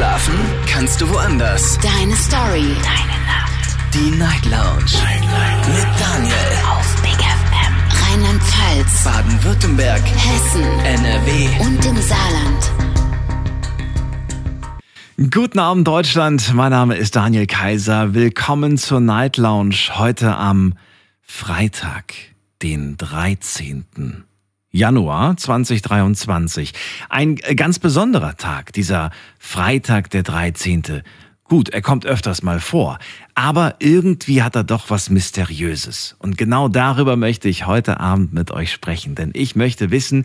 Schlafen kannst du woanders. Deine Story. Deine Nacht. Die Night Lounge. Night, Night. Mit Daniel. Auf Big FM. Rheinland-Pfalz. Baden-Württemberg. Hessen. NRW. Und im Saarland. Guten Abend Deutschland, mein Name ist Daniel Kaiser. Willkommen zur Night Lounge heute am Freitag, den 13. Januar 2023. Ein ganz besonderer Tag, dieser Freitag der 13. Gut, er kommt öfters mal vor, aber irgendwie hat er doch was Mysteriöses. Und genau darüber möchte ich heute Abend mit euch sprechen, denn ich möchte wissen,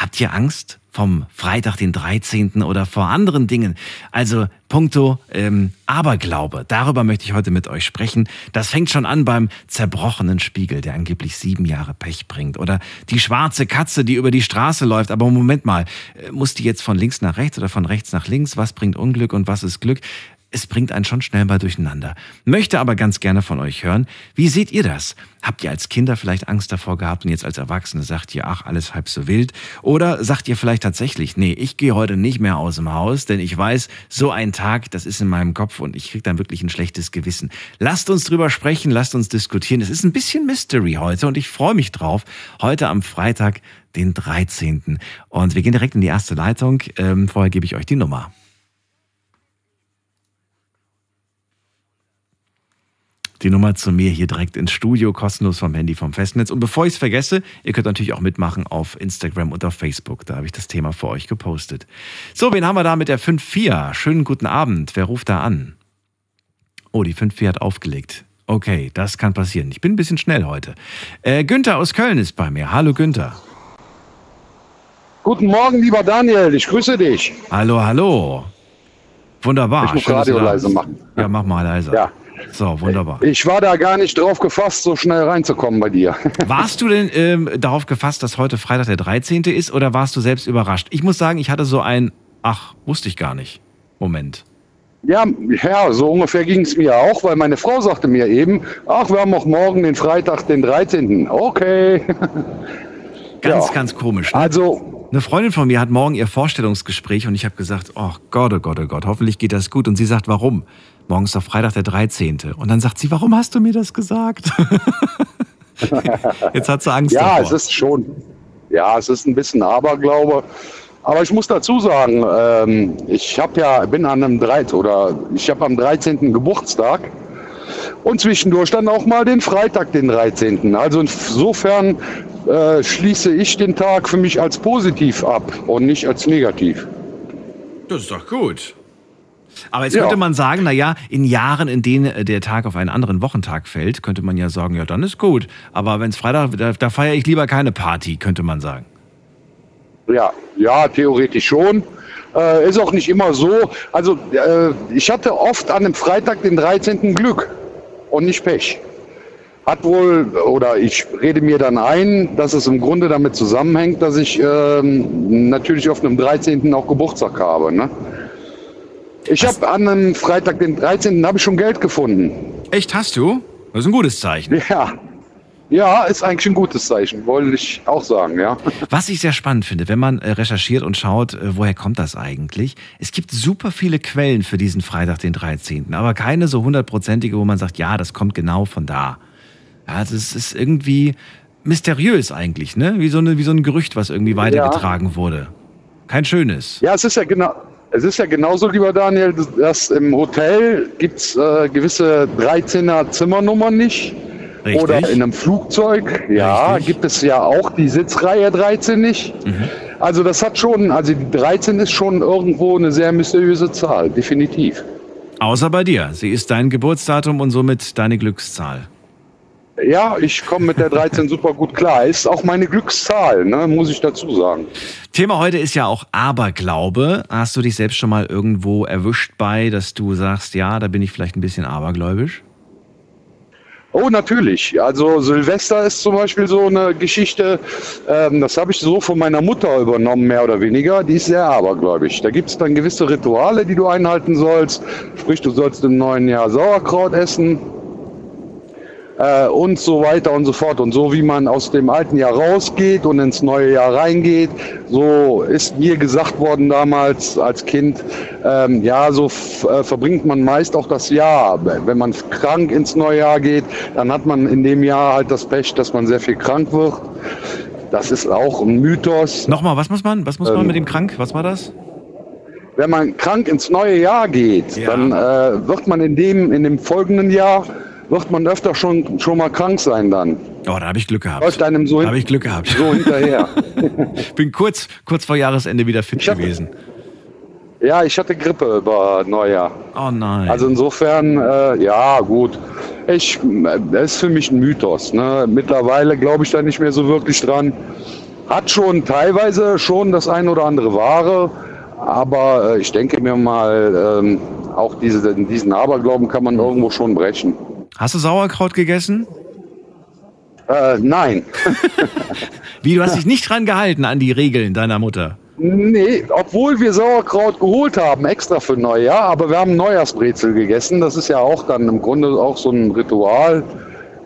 habt ihr Angst? vom Freitag, den 13. oder vor anderen Dingen. Also puncto ähm, Aberglaube. Darüber möchte ich heute mit euch sprechen. Das fängt schon an beim zerbrochenen Spiegel, der angeblich sieben Jahre Pech bringt. Oder die schwarze Katze, die über die Straße läuft. Aber Moment mal, äh, muss die jetzt von links nach rechts oder von rechts nach links? Was bringt Unglück und was ist Glück? Es bringt einen schon schnell mal durcheinander. Möchte aber ganz gerne von euch hören, wie seht ihr das? Habt ihr als Kinder vielleicht Angst davor gehabt und jetzt als Erwachsene sagt ihr, ach, alles halb so wild? Oder sagt ihr vielleicht tatsächlich, nee, ich gehe heute nicht mehr aus dem Haus, denn ich weiß, so ein Tag, das ist in meinem Kopf und ich krieg dann wirklich ein schlechtes Gewissen. Lasst uns drüber sprechen, lasst uns diskutieren. Es ist ein bisschen Mystery heute und ich freue mich drauf. Heute am Freitag, den 13. Und wir gehen direkt in die erste Leitung. Ähm, vorher gebe ich euch die Nummer. Die Nummer zu mir hier direkt ins Studio, kostenlos vom Handy vom Festnetz. Und bevor ich es vergesse, ihr könnt natürlich auch mitmachen auf Instagram und auf Facebook. Da habe ich das Thema für euch gepostet. So, wen haben wir da mit der 5-4? Schönen guten Abend. Wer ruft da an? Oh, die 5-4 hat aufgelegt. Okay, das kann passieren. Ich bin ein bisschen schnell heute. Äh, Günther aus Köln ist bei mir. Hallo Günther. Guten Morgen, lieber Daniel. Ich grüße dich. Hallo, hallo. Wunderbar. Ich muss Schön, Radio leise machen. Ja, mach mal leise. Ja. So, wunderbar. Ich war da gar nicht drauf gefasst, so schnell reinzukommen bei dir. Warst du denn ähm, darauf gefasst, dass heute Freitag der 13. ist oder warst du selbst überrascht? Ich muss sagen, ich hatte so ein, ach, wusste ich gar nicht. Moment. Ja, ja, so ungefähr ging es mir auch, weil meine Frau sagte mir eben, ach, wir haben auch morgen den Freitag, den 13. Okay. Ganz, ja. ganz komisch. Ne? Also, eine Freundin von mir hat morgen ihr Vorstellungsgespräch und ich habe gesagt, oh Gott, oh Gott, oh Gott, hoffentlich geht das gut. Und sie sagt, warum? Morgen ist doch Freitag der 13. Und dann sagt sie, warum hast du mir das gesagt? Jetzt hat sie Angst ja, davor. Ja, es ist schon, ja, es ist ein bisschen Aberglaube. Aber ich muss dazu sagen, ähm, ich habe ja, bin an einem 13. oder ich habe am 13. Geburtstag und zwischendurch dann auch mal den Freitag, den 13. Also insofern äh, schließe ich den Tag für mich als positiv ab und nicht als negativ. Das ist doch gut. Aber jetzt ja. könnte man sagen, naja, in Jahren, in denen äh, der Tag auf einen anderen Wochentag fällt, könnte man ja sagen, ja, dann ist gut. Aber wenn es Freitag, da, da feiere ich lieber keine Party, könnte man sagen. Ja, ja, theoretisch schon. Äh, ist auch nicht immer so. Also äh, ich hatte oft an dem Freitag den 13. Glück und nicht Pech. Hat wohl, oder ich rede mir dann ein, dass es im Grunde damit zusammenhängt, dass ich ähm, natürlich auf einem 13. auch Geburtstag habe. Ne? Ich habe an einem Freitag, den 13. habe ich schon Geld gefunden. Echt, hast du? Das ist ein gutes Zeichen. Ja. Ja, ist eigentlich ein gutes Zeichen, wollte ich auch sagen, ja. Was ich sehr spannend finde, wenn man äh, recherchiert und schaut, äh, woher kommt das eigentlich? Es gibt super viele Quellen für diesen Freitag, den 13., aber keine so hundertprozentige, wo man sagt, ja, das kommt genau von da. Ja, das ist irgendwie mysteriös eigentlich, ne? Wie so, eine, wie so ein Gerücht, was irgendwie weitergetragen ja. wurde. Kein schönes. Ja, es ist ja genau, es ist ja genauso, lieber Daniel, dass im Hotel gibt es äh, gewisse 13er Zimmernummern nicht. Richtig. Oder in einem Flugzeug, ja, Richtig. gibt es ja auch die Sitzreihe 13 nicht. Mhm. Also das hat schon, also die 13 ist schon irgendwo eine sehr mysteriöse Zahl, definitiv. Außer bei dir. Sie ist dein Geburtsdatum und somit deine Glückszahl. Ja, ich komme mit der 13 super gut klar. Ist auch meine Glückszahl, ne, muss ich dazu sagen. Thema heute ist ja auch Aberglaube. Hast du dich selbst schon mal irgendwo erwischt bei, dass du sagst, ja, da bin ich vielleicht ein bisschen abergläubisch? Oh, natürlich. Also Silvester ist zum Beispiel so eine Geschichte, ähm, das habe ich so von meiner Mutter übernommen, mehr oder weniger. Die ist sehr abergläubig. Da gibt es dann gewisse Rituale, die du einhalten sollst. Sprich, du sollst im neuen Jahr Sauerkraut essen äh, und so weiter und so fort. Und so wie man aus dem alten Jahr rausgeht und ins neue Jahr reingeht, so ist mir gesagt worden damals als Kind, ähm, ja, so äh, verbringt man meist auch das Jahr. Wenn man krank ins neue Jahr geht, dann hat man in dem Jahr halt das Pech, dass man sehr viel krank wird. Das ist auch ein Mythos. Nochmal, was muss man, was muss man Ähm, mit dem krank? Was war das? Wenn man krank ins neue Jahr geht, Ja. dann äh, wird man in dem, in dem folgenden Jahr, wird man öfter schon, schon mal krank sein dann. Oh, da habe ich Glück gehabt. Läuft einem so, Da ich Glück gehabt. so hinterher. Bin kurz, kurz vor Jahresende wieder fit hab- gewesen. ja, ich hatte Grippe über Neujahr. Oh nein. Also insofern, äh, ja gut. Ich, das ist für mich ein Mythos. Ne? Mittlerweile glaube ich da nicht mehr so wirklich dran. Hat schon teilweise schon das ein oder andere Wahre, aber äh, ich denke mir mal, ähm, auch diese, diesen Aberglauben kann man irgendwo schon brechen. Hast du Sauerkraut gegessen? Äh, nein. Wie, du hast dich nicht dran gehalten an die Regeln deiner Mutter. Nee, obwohl wir Sauerkraut geholt haben, extra für Neujahr, aber wir haben Neujahrsbrezel gegessen. Das ist ja auch dann im Grunde auch so ein Ritual.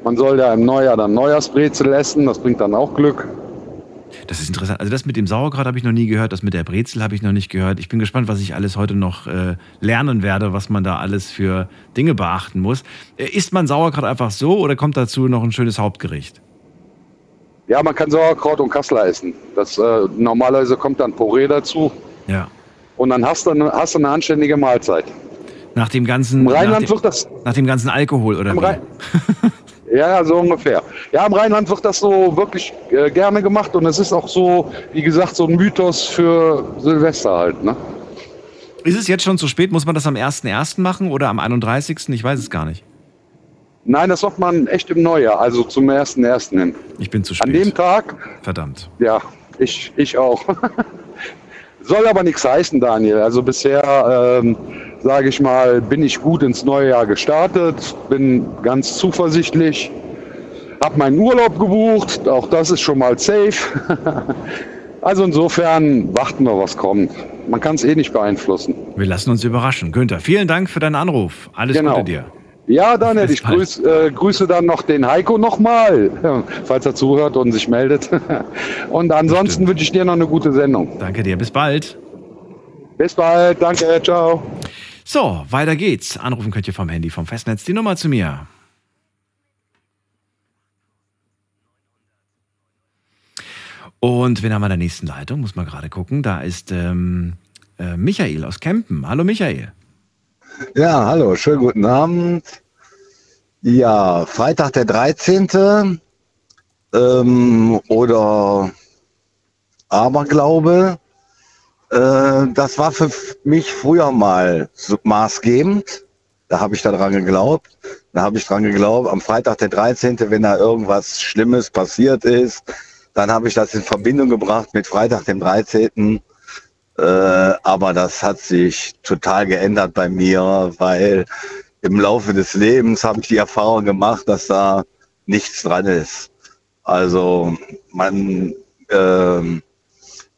Man soll ja im Neujahr dann Neujahrsbrezel essen, das bringt dann auch Glück. Das ist interessant. Also das mit dem Sauerkraut habe ich noch nie gehört, das mit der Brezel habe ich noch nicht gehört. Ich bin gespannt, was ich alles heute noch äh, lernen werde, was man da alles für Dinge beachten muss. Äh, isst man Sauerkraut einfach so oder kommt dazu noch ein schönes Hauptgericht? Ja, man kann Sauerkraut und Kassler essen. Das, äh, normalerweise kommt dann Porree dazu Ja. und dann hast du eine, hast du eine anständige Mahlzeit. Nach dem ganzen, Im nach Rheinland dem, wird das nach dem ganzen Alkohol oder Im wie? Rhein- Ja, so ungefähr. Ja, im Rheinland wird das so wirklich äh, gerne gemacht und es ist auch so, wie gesagt, so ein Mythos für Silvester halt. Ne? Ist es jetzt schon zu spät? Muss man das am 1.1. machen oder am 31.? Ich weiß es gar nicht. Nein, das macht man echt im Neujahr, also zum 1.1. hin. Ich bin zu An dem spät. Tag, Verdammt. ja, ich, ich auch. Soll aber nichts heißen, Daniel. Also bisher, ähm, sage ich mal, bin ich gut ins neue Jahr gestartet, bin ganz zuversichtlich, habe meinen Urlaub gebucht, auch das ist schon mal safe. also insofern warten wir, was kommt. Man kann es eh nicht beeinflussen. Wir lassen uns überraschen. Günther, vielen Dank für deinen Anruf. Alles Genau. Gute dir. Ja, Daniel, ich grüß, äh, grüße dann noch den Heiko nochmal, falls er zuhört und sich meldet. Und ansonsten wünsche ich dir noch eine gute Sendung. Danke dir. Bis bald. Bis bald, danke, ciao. So, weiter geht's. Anrufen könnt ihr vom Handy, vom Festnetz. Die Nummer zu mir. Und wen haben wir in der nächsten Leitung? Muss man gerade gucken. Da ist ähm, äh, Michael aus Kempen. Hallo Michael. Ja, hallo, schönen guten Abend. Ja, Freitag der 13. Ähm, oder Aberglaube. Äh, das war für mich früher mal so maßgebend. Da habe ich daran geglaubt. Da habe ich dran geglaubt, am Freitag der 13., wenn da irgendwas Schlimmes passiert ist, dann habe ich das in Verbindung gebracht mit Freitag dem 13. Äh, aber das hat sich total geändert bei mir, weil im Laufe des Lebens habe ich die Erfahrung gemacht, dass da nichts dran ist. Also man ähm,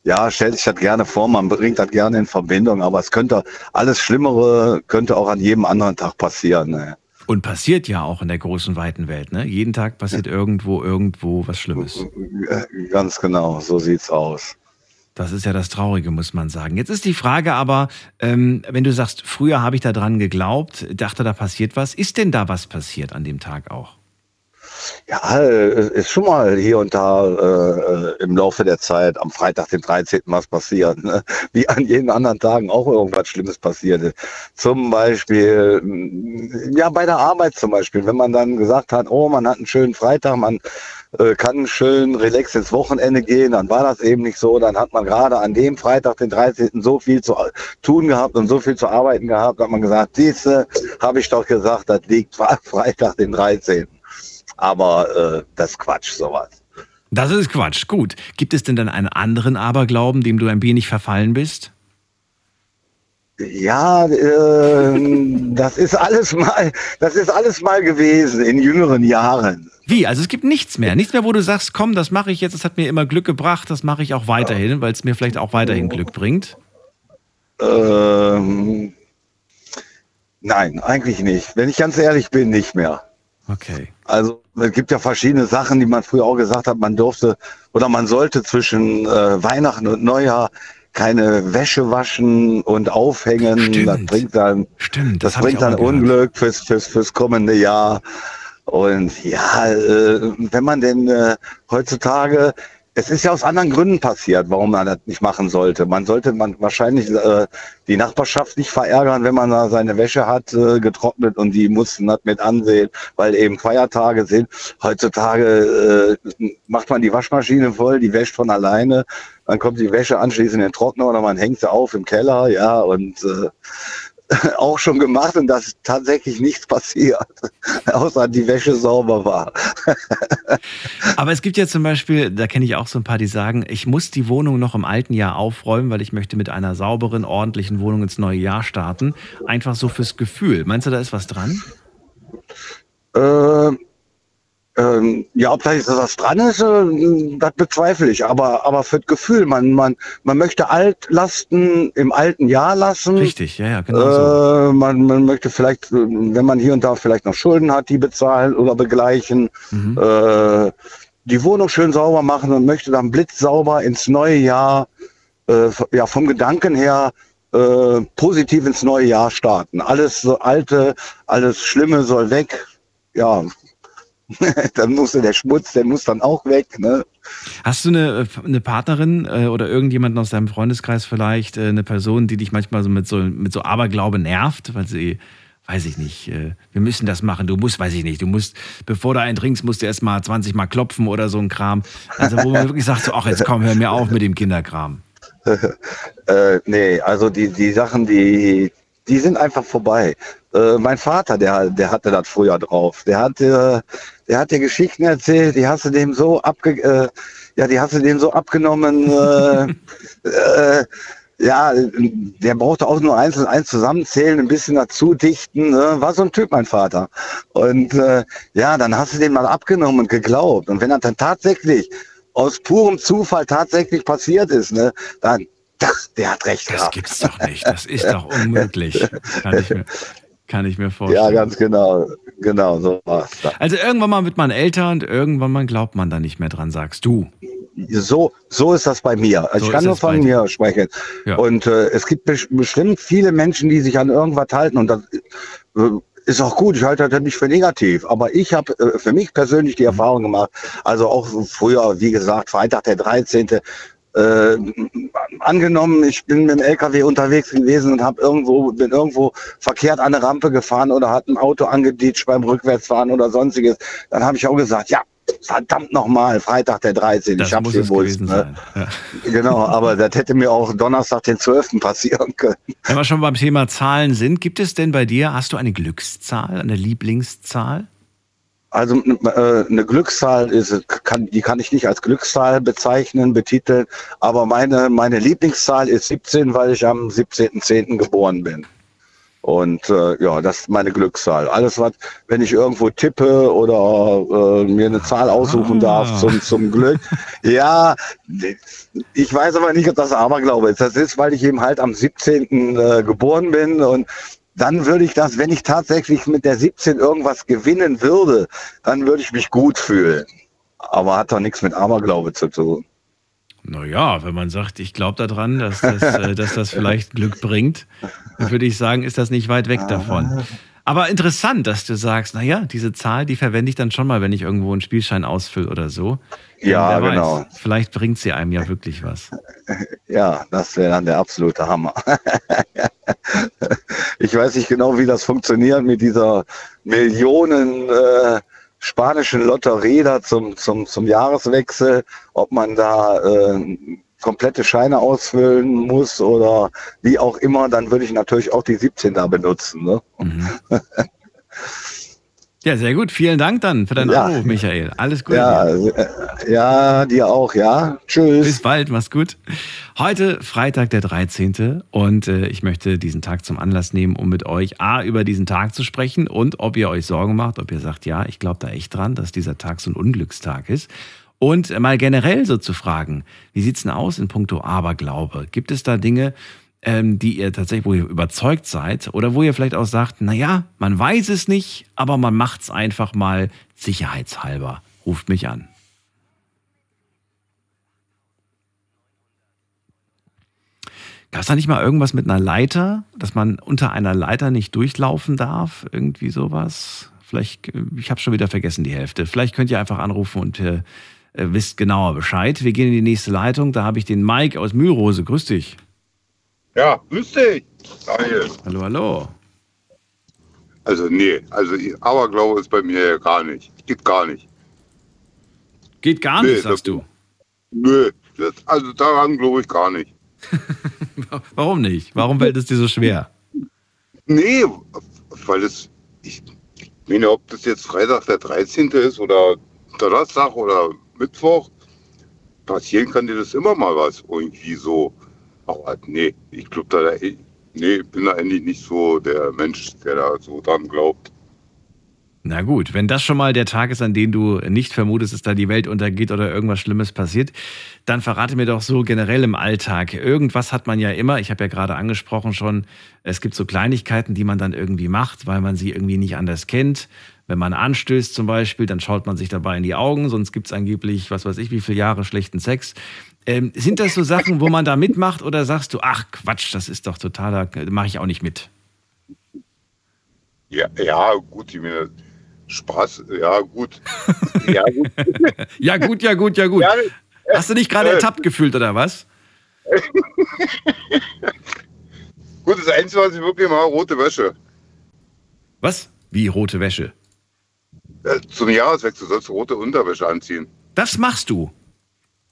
ja, stellt sich das gerne vor, man bringt das gerne in Verbindung, aber es könnte alles Schlimmere könnte auch an jedem anderen Tag passieren. Ne? Und passiert ja auch in der großen, weiten Welt. Ne? Jeden Tag passiert irgendwo, irgendwo was Schlimmes. Ganz genau, so sieht's aus. Das ist ja das Traurige, muss man sagen. Jetzt ist die Frage aber, ähm, wenn du sagst, früher habe ich da dran geglaubt, dachte, da passiert was. Ist denn da was passiert an dem Tag auch? Ja, ist schon mal hier und da äh, im Laufe der Zeit am Freitag, den 13. was passiert. Ne? Wie an jeden anderen Tagen auch irgendwas Schlimmes passiert. Zum Beispiel, mh, ja, bei der Arbeit zum Beispiel, wenn man dann gesagt hat, oh, man hat einen schönen Freitag, man kann schön relax ins Wochenende gehen, dann war das eben nicht so. Dann hat man gerade an dem Freitag, den 13. so viel zu tun gehabt und so viel zu arbeiten gehabt, hat man gesagt, diese habe ich doch gesagt, das liegt Freitag, den 13. Aber äh, das Quatsch, sowas. Das ist Quatsch. Gut. Gibt es denn dann einen anderen Aberglauben, dem du ein wenig verfallen bist? Ja, äh, das ist alles mal, das ist alles mal gewesen in jüngeren Jahren. Wie? Also es gibt nichts mehr. Nichts mehr, wo du sagst, komm, das mache ich jetzt, das hat mir immer Glück gebracht, das mache ich auch weiterhin, weil es mir vielleicht auch weiterhin Glück bringt. Ähm, nein, eigentlich nicht. Wenn ich ganz ehrlich bin, nicht mehr. Okay. Also es gibt ja verschiedene Sachen, die man früher auch gesagt hat, man durfte oder man sollte zwischen äh, Weihnachten und Neujahr keine Wäsche waschen und aufhängen. Stimmt. Das bringt dann, Stimmt, das, das bringt dann. Unglück fürs, fürs, fürs kommende Jahr. Und ja, äh, wenn man denn äh, heutzutage, es ist ja aus anderen Gründen passiert, warum man das nicht machen sollte. Man sollte man wahrscheinlich äh, die Nachbarschaft nicht verärgern, wenn man da seine Wäsche hat äh, getrocknet und die mussten das mit ansehen, weil eben Feiertage sind. Heutzutage äh, macht man die Waschmaschine voll, die wäscht von alleine, dann kommt die Wäsche anschließend in den Trockner oder man hängt sie auf im Keller, ja, und äh, auch schon gemacht und dass tatsächlich nichts passiert, außer die Wäsche sauber war. Aber es gibt ja zum Beispiel, da kenne ich auch so ein paar, die sagen, ich muss die Wohnung noch im alten Jahr aufräumen, weil ich möchte mit einer sauberen, ordentlichen Wohnung ins neue Jahr starten. Einfach so fürs Gefühl. Meinst du, da ist was dran? Äh, ähm, ja, ob da jetzt was dran ist, äh, das bezweifle ich. Aber, aber für das Gefühl, man, man, man möchte Altlasten im alten Jahr lassen. Richtig, ja, ja, genau so. Äh, man, man möchte vielleicht, wenn man hier und da vielleicht noch Schulden hat, die bezahlen oder begleichen. Mhm. Äh, die Wohnung schön sauber machen und möchte dann blitzsauber ins neue Jahr, äh, ja, vom Gedanken her, äh, positiv ins neue Jahr starten. Alles so alte, alles Schlimme soll weg. Ja, dann muss der Schmutz, der muss dann auch weg. Ne? Hast du eine, eine Partnerin äh, oder irgendjemanden aus deinem Freundeskreis vielleicht, äh, eine Person, die dich manchmal so mit so, mit so Aberglaube nervt, weil sie, weiß ich nicht, äh, wir müssen das machen, du musst, weiß ich nicht, du musst, bevor du einen trinkst, musst du erst mal 20 Mal klopfen oder so ein Kram. Also wo man wirklich sagt, so, ach, jetzt komm, hör mir auf mit dem Kinderkram. Äh, nee, also die, die Sachen, die, die sind einfach vorbei. Äh, mein Vater, der, der hatte das früher drauf. Der hatte, der hat dir Geschichten erzählt, die hast du dem so abge, äh, ja, die hast du dem so abgenommen. Äh, äh, ja, der brauchte auch nur eins und eins zusammenzählen, ein bisschen dazu dichten. Ne? War so ein Typ, mein Vater. Und äh, ja, dann hast du den mal abgenommen und geglaubt. Und wenn das dann tatsächlich aus purem Zufall tatsächlich passiert ist, ne, dann, das, der hat recht Das gehabt. gibt's doch nicht, das ist doch unmöglich. Kann ich mir, kann ich mir vorstellen. Ja, ganz genau. Genau, so war's. da. Also irgendwann mal wird man älter und irgendwann mal glaubt man da nicht mehr dran, sagst du. So, so ist das bei mir. Also So ich kann nur es von mir sprechen. Ja. Und äh, es gibt bes- bestimmt viele Menschen, die sich an irgendwas halten und das äh, ist auch gut. Ich halte das nicht für negativ. Aber ich habe äh, für mich persönlich die Mhm. Erfahrung gemacht, also auch früher, wie gesagt, Freitag der 13. Äh, angenommen, ich bin mit dem LKW unterwegs gewesen und habe irgendwo bin irgendwo verkehrt an eine Rampe gefahren oder hat ein Auto angeditscht beim Rückwärtsfahren oder sonstiges, dann habe ich auch gesagt, ja, verdammt nochmal, Freitag der 13. Das ich hab's gewusst. Ne? Ja. Genau, aber das hätte mir auch Donnerstag den 12. passieren können. Wenn wir schon beim Thema Zahlen sind, gibt es denn bei dir, hast du eine Glückszahl, eine Lieblingszahl? Also äh, eine Glückszahl ist, kann, die kann ich nicht als Glückszahl bezeichnen, betiteln, aber meine, meine Lieblingszahl ist 17, weil ich am 17.10. geboren bin. Und äh, ja, das ist meine Glückszahl. Alles, was, wenn ich irgendwo tippe oder äh, mir eine Zahl aussuchen Ah. darf zum, zum Glück. Ja, ich weiß aber nicht, ob das Aberglaube ist. Das ist, weil ich eben halt am 17. Äh, geboren bin und dann würde ich das, wenn ich tatsächlich mit der 17 irgendwas gewinnen würde, dann würde ich mich gut fühlen. Aber hat doch nichts mit Aberglaube zu tun. Naja, wenn man sagt, ich glaube daran, dass das, äh, dass das vielleicht Glück bringt, dann würde ich sagen, ist das nicht weit weg davon. Aber interessant, dass du sagst, naja, diese Zahl, die verwende ich dann schon mal, wenn ich irgendwo einen Spielschein ausfülle oder so. Ja, wer genau. Weiß, vielleicht bringt sie einem ja wirklich was. Ja, das wäre dann der absolute Hammer. ich weiß nicht genau, wie das funktioniert mit dieser Millionen äh, spanischen Lotterie da zum, zum, zum Jahreswechsel, ob man da äh, komplette Scheine ausfüllen muss oder wie auch immer, dann würde ich natürlich auch die 17 da benutzen. Ne? Ja, sehr gut. Vielen Dank dann für deinen Ja. Anruf, Michael. Alles Gute. Ja, dir. äh, ja, dir auch, ja. Tschüss. Bis bald, mach's gut. Heute Freitag, der 13. Und äh, ich möchte diesen Tag zum Anlass nehmen, um mit euch A, über diesen Tag zu sprechen und ob ihr euch Sorgen macht, ob ihr sagt, ja, ich glaube da echt dran, dass dieser Tag so ein Unglückstag ist. Und mal generell so zu fragen, wie sieht's denn aus in puncto Aberglaube? Gibt es da Dinge, ähm, die ihr tatsächlich, wo ihr überzeugt seid oder wo ihr vielleicht auch sagt, naja, man weiß es nicht, aber man macht es einfach mal sicherheitshalber. Ruft mich an. Gab es da nicht mal irgendwas mit einer Leiter, dass man unter einer Leiter nicht durchlaufen darf? Irgendwie sowas? Vielleicht, äh, ich habe schon wieder vergessen die Hälfte. Vielleicht könnt ihr einfach anrufen und äh, äh, wisst genauer Bescheid. Wir gehen in die nächste Leitung. Da habe ich den Mike aus Mühlrose. Grüß dich. Ja, grüß dich. Daniel. Hallo, hallo. Also nee, also Aberglaube ist bei mir ja gar nicht. Geht gar nicht. Geht gar Nee, nicht, sagst das- du. Nö, das, also daran glaube ich gar nicht. Warum nicht? Warum fällt es dir so schwer? Nee, weil es, ich meine, ob das jetzt Freitag der 13. ist oder Donnerstag oder Mittwoch, passieren kann dir das immer mal was irgendwie so. Aber nee, ich glaube da, nee, bin da eigentlich nicht so der Mensch, der da so dran glaubt. Na gut, wenn das schon mal der Tag ist, an dem du nicht vermutest, dass da die Welt untergeht oder irgendwas Schlimmes passiert, dann verrate mir doch so generell im Alltag. Irgendwas hat man ja immer, ich habe ja gerade angesprochen schon, es gibt so Kleinigkeiten, die man dann irgendwie macht, weil man sie irgendwie nicht anders kennt. Wenn man anstößt zum Beispiel, dann schaut man sich dabei in die Augen, sonst gibt es angeblich, was weiß ich, wie viele Jahre schlechten Sex. Ähm, sind das so Sachen, wo man da mitmacht oder sagst du, ach Quatsch, das ist doch totaler, mache ich auch nicht mit? Ja, ja, gut, ich meine, Spaß, ja, gut. ja, gut. Ja gut, ja gut, ja gut. Ja, Hast du dich gerade äh, ertappt gefühlt oder was? Gut, das Einzige, was ich wirklich mache, rote Wäsche. Was? Wie rote Wäsche? Äh, Zum Jahreswechsel sollst du rote Unterwäsche anziehen. Das machst du.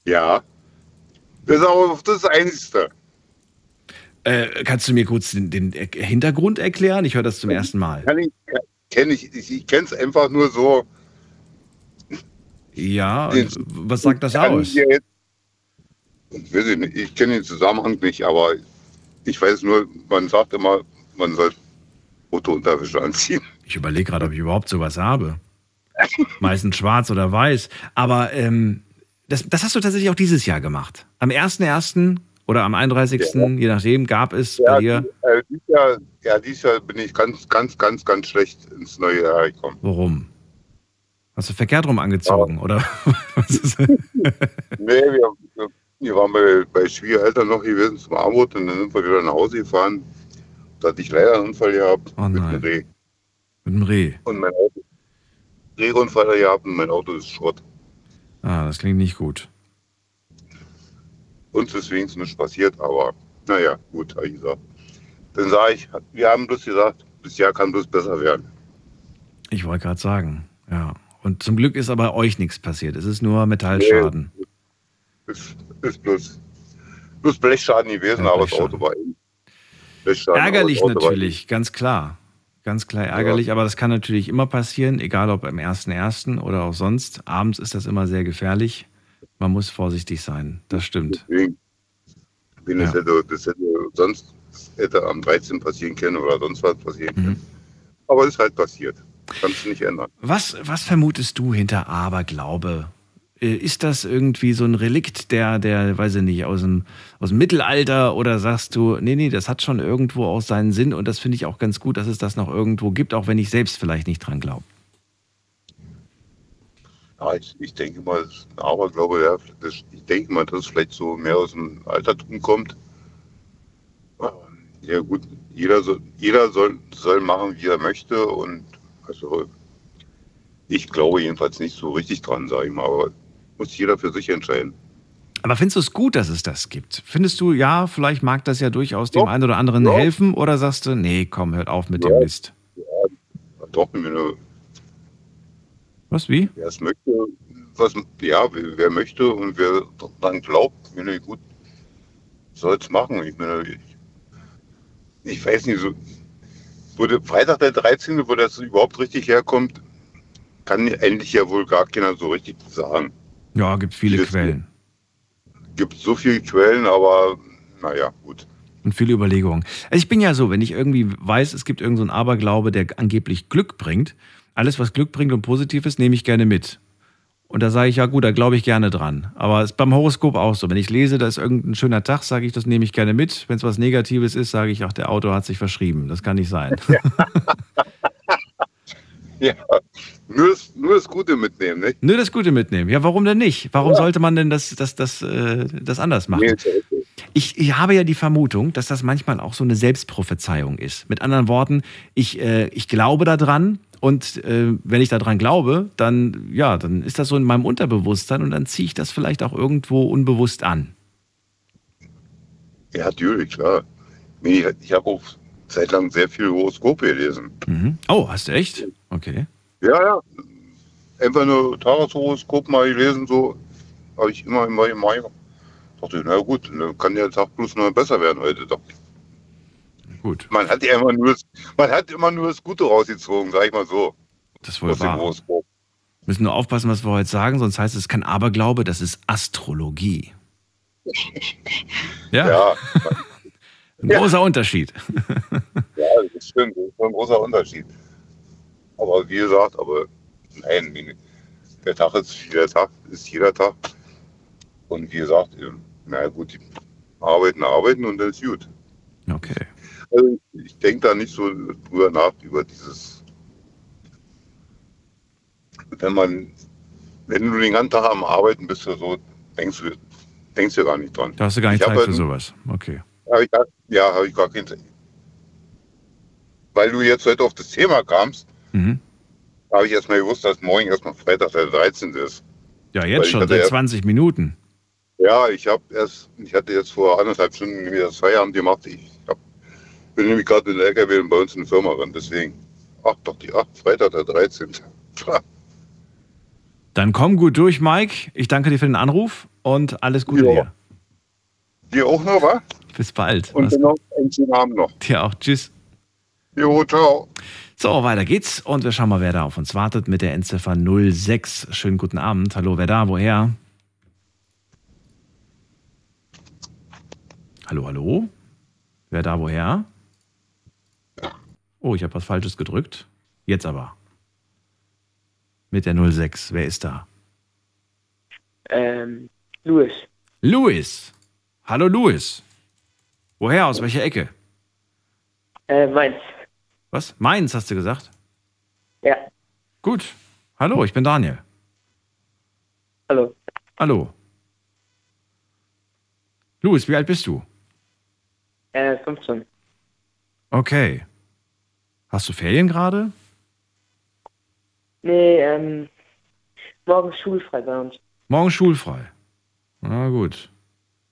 Ja. Das ist aber das, Einzige. Äh, kannst du mir kurz den, den Hintergrund erklären? Ich höre das zum ersten Mal. Kann ich, kenn ich, ich, ich kenne es einfach nur so. Ja, Den- was sagt das aus? ich jetzt- Ich weiß ich nicht, ich kenne den Zusammenhang nicht, aber ich weiß nur, man sagt immer, man soll rote Unterwäsche anziehen. Ich überlege gerade, ob ich überhaupt sowas habe. Meistens schwarz oder weiß. Aber ähm, das, das hast du tatsächlich auch dieses Jahr gemacht. Am 1.1. oder am 31. je nachdem, gab es bei dir. äh, dieses Jahr, ja, dieses Jahr bin ich ganz, ganz, ganz, ganz schlecht ins neue Jahr gekommen. Warum? Hast du verkehrt rum angezogen, oder? Was ist, Nee, wir, wir waren bei, bei Schwiegereltern noch gewesen zum Armut und dann sind wir wieder nach Hause gefahren. Da hatte ich leider einen Unfall gehabt Oh mit einem Reh. mit dem Reh. Und mein Auto. Rehunfall gehabt und mein Auto ist Schrott. Ah, das klingt nicht gut. Uns ist wenigstens nichts passiert, aber naja, gut, gesagt. Dann sage ich, wir haben bloß gesagt, das Jahr kann bloß besser werden. Ich wollte gerade sagen, ja. Und zum Glück ist aber euch nichts passiert. Es ist nur Metallschaden. Ist, ist bloß, bloß Blechschaden gewesen, Ja, aber das Blechschaden. Auto war eben. Blechschaden, Ärgerlich natürlich, ganz klar. Ganz klar ärgerlich, aber das kann natürlich immer passieren, egal ob am 1.1. oder auch sonst. Abends ist das immer sehr gefährlich. Man muss vorsichtig sein, das stimmt. Deswegen, das, Ja. hätte, das hätte sonst hätte am 13. passieren können oder sonst was passieren Mhm. können. Aber es ist halt passiert. Kannst du nicht ändern. Was, was vermutest du hinter Aberglaube? Äh, Ist das irgendwie so ein Relikt der, der, weiß ich nicht, aus dem, aus dem Mittelalter oder sagst du, nee, nee, das hat schon irgendwo auch seinen Sinn und das finde ich auch ganz gut, dass es das noch irgendwo gibt, auch wenn ich selbst vielleicht nicht dran glaube. Ja, ich, ich denke mal, ein Aberglaube, ja, das, ich denke mal, dass es vielleicht so mehr aus dem Altertum kommt. Ja gut, jeder soll, jeder soll, soll machen, wie er möchte und also ich glaube jedenfalls nicht so richtig dran, sage ich mal, aber muss jeder für sich entscheiden. Aber findest du es gut, dass es das gibt? Findest du, ja, vielleicht mag das ja durchaus dem Ja. einen oder anderen Ja. helfen oder sagst du, nee, komm, hört auf mit dem Ja. Mist? Doch, ich meine, Was, wie? wer es möchte, was, ja, wer, möchte und wer dann glaubt, ich meine, gut, soll es machen. Ich meine, ich, ich weiß nicht, so, wo der Freitag der 13., wo das überhaupt richtig herkommt, kann eigentlich ja wohl gar keiner so richtig sagen. Ja, gibt viele Vieles Quellen Gibt so viele Quellen, aber naja, gut. und viele Überlegungen. Also ich bin ja so, wenn ich irgendwie weiß, es gibt irgendeinen so einen Aberglaube, der angeblich Glück bringt, alles, was Glück bringt und positiv ist, nehme ich gerne mit. Und da sage ich, ja gut, da glaube ich gerne dran. Aber es ist beim Horoskop auch so. Wenn ich lese, da ist irgendein schöner Tag, sage ich, das nehme ich gerne mit. Wenn es was Negatives ist, sage ich, ach, der Autor hat sich verschrieben. Das kann nicht sein. Ja, nur das, nur das Gute mitnehmen, nicht? Nur das Gute mitnehmen. Ja, warum denn nicht? Warum sollte man denn das, das, das, äh, das anders machen? Nee, ja. Ich, ich habe ja die Vermutung, dass das manchmal auch so eine Selbstprophezeiung ist. Mit anderen Worten, ich, äh, ich glaube daran und äh, wenn ich daran glaube, dann, ja, dann ist das so in meinem Unterbewusstsein und dann ziehe ich das vielleicht auch irgendwo unbewusst an. Ja, natürlich, klar. Nee, ich habe auch zeitlang sehr viel Horoskope gelesen. Mhm. Oh, hast du echt? Okay. Ja, ja. Einfach nur Tageshoroskop mal gelesen, so habe ich immer immer immer. Dachte, ich, na gut, dann kann der Tag bloß noch besser werden heute. Doch. Gut. Man hat ja immer nur das, man hat immer nur das Gute rausgezogen, sag ich mal so. Das ist wohl wahr. Horoskop. müssen nur aufpassen, was wir heute sagen, sonst heißt es kein Aberglaube, das ist Astrologie. Ja, Ja, ein großer Unterschied. ja, das stimmt. Das ist schon ein großer Unterschied. Aber wie gesagt, aber nein, der Tag ist jeder Tag, ist jeder Tag. Und wie gesagt, na gut, die arbeiten, arbeiten und dann ist gut. Okay. Also ich denke da nicht so drüber nach, über dieses, wenn man, wenn du den ganzen Tag am Arbeiten bist so, denkst du, denkst du gar nicht dran. Da hast du gar nicht Ich Zeit für halt- sowas. Okay. Hab ich, gar- ja, habe ich gar Zeit. Weil du jetzt heute auf das Thema kamst, Mhm. habe ich erstmal gewusst, dass morgen erstmal Freitag der 13. ist. Ja, jetzt schon, seit ja- 20 Minuten. Ja, ich habe erst, ich hatte jetzt vor anderthalb Stunden wieder das Feierabend gemacht. Ich hab, bin nämlich gerade in der LKW und bei uns in der Firma drin, deswegen. Ach doch, die ach, Freitag der 13. Tja, Dann komm gut durch, Mike. Ich danke dir für den Anruf und alles Gute Ja. dir. Dir auch noch, wa? Bis bald. Und noch einen schönen Abend noch. Dir auch. Tschüss. Jo, ciao. So, weiter geht's und wir schauen mal, wer da auf uns wartet mit der Endziffer 06. Schönen guten Abend. Hallo, wer da? Woher? Hallo, hallo? Wer da? Woher? Oh, ich habe was Falsches gedrückt. Jetzt aber. Mit der 06. Wer ist da? Ähm, Louis. Louis. Hallo, Louis. Woher? Aus welcher Ecke? Äh, Mainz. Was? Mainz, hast du gesagt? Ja. Gut. Hallo, ich bin Daniel. Hallo. Hallo. Louis, wie alt bist du? Äh, 15. Okay. Hast du Ferien gerade? Nee, ähm, morgen schulfrei bei uns. Morgen schulfrei. Na gut.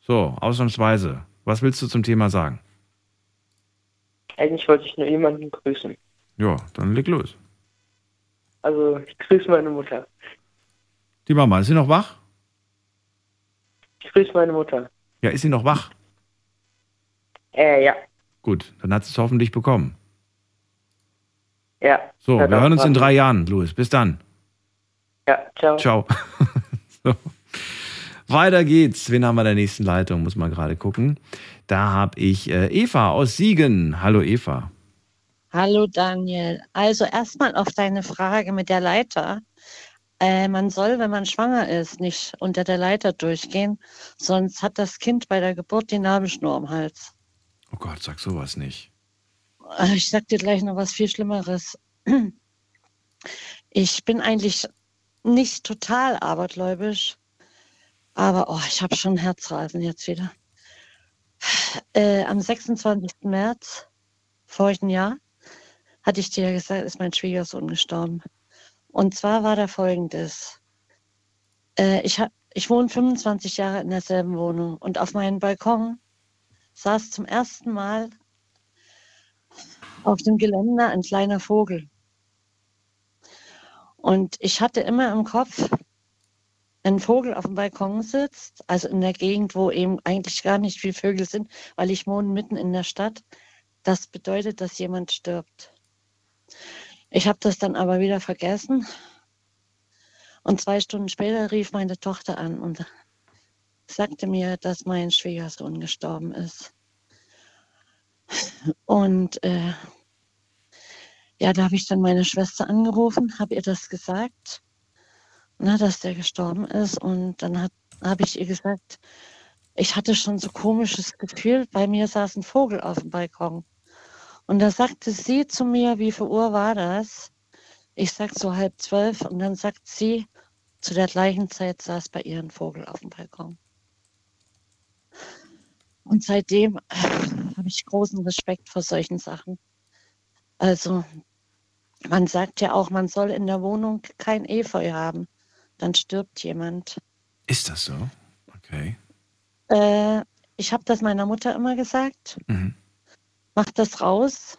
So, ausnahmsweise. Was willst du zum Thema sagen? Eigentlich wollte ich nur jemanden grüßen. Ja, dann leg los. Also, ich grüße meine Mutter. Die Mama, ist sie noch wach? Ich grüße meine Mutter. Ja, ist sie noch wach? Äh, ja. Gut, dann hat sie es hoffentlich bekommen. Ja. So, wir hören uns in drei Jahren, Louis. Bis dann. Ja, ciao. Ciao. so. Weiter geht's. Wen haben wir in der nächsten Leitung? Muss mal gerade gucken. Da habe ich äh, Eva aus Siegen. Hallo Eva. Hallo Daniel. Also erstmal auf deine Frage mit der Leiter. Äh, man soll, wenn man schwanger ist, nicht unter der Leiter durchgehen, sonst hat das Kind bei der Geburt die Nabelschnur am Hals. Oh Gott, sag sowas nicht. Äh, Ich sag dir gleich noch was viel Schlimmeres. Ich bin eigentlich nicht total abergläubisch, aber oh, ich habe schon Herzrasen jetzt wieder. Äh, am 26. März vorigen Jahr hatte ich dir gesagt, ist mein Schwiegersohn gestorben. Und zwar war da folgendes. Äh, ich, ich wohne 25 Jahre in derselben Wohnung und auf meinem Balkon saß zum ersten Mal auf dem Geländer ein kleiner Vogel. Und ich hatte immer im Kopf, ein Vogel auf dem Balkon sitzt, also in der Gegend, wo eben eigentlich gar nicht viele Vögel sind, weil ich wohne mitten in der Stadt, das bedeutet, dass jemand stirbt. Ich habe das dann aber wieder vergessen. Und zwei Stunden später rief meine Tochter an und sagte mir, dass mein Schwiegersohn gestorben ist. Und äh, ja, da habe ich dann meine Schwester angerufen, habe ihr das gesagt. Ne, dass der gestorben ist. Und dann habe ich ihr gesagt, ich hatte schon so komisches Gefühl, bei mir saß ein Vogel auf dem Balkon. Und da sagte sie zu mir, wie viel Uhr war das? Ich sag so halb zwölf und dann sagt sie, zu der gleichen Zeit saß bei ihr ein Vogel auf dem Balkon. Und seitdem äh, habe ich großen Respekt vor solchen Sachen. Also man sagt ja auch, man soll in der Wohnung kein Efeu haben. Dann stirbt jemand. Ist das so? Okay. Äh, ich habe das meiner Mutter immer gesagt. Mhm. Mach das raus.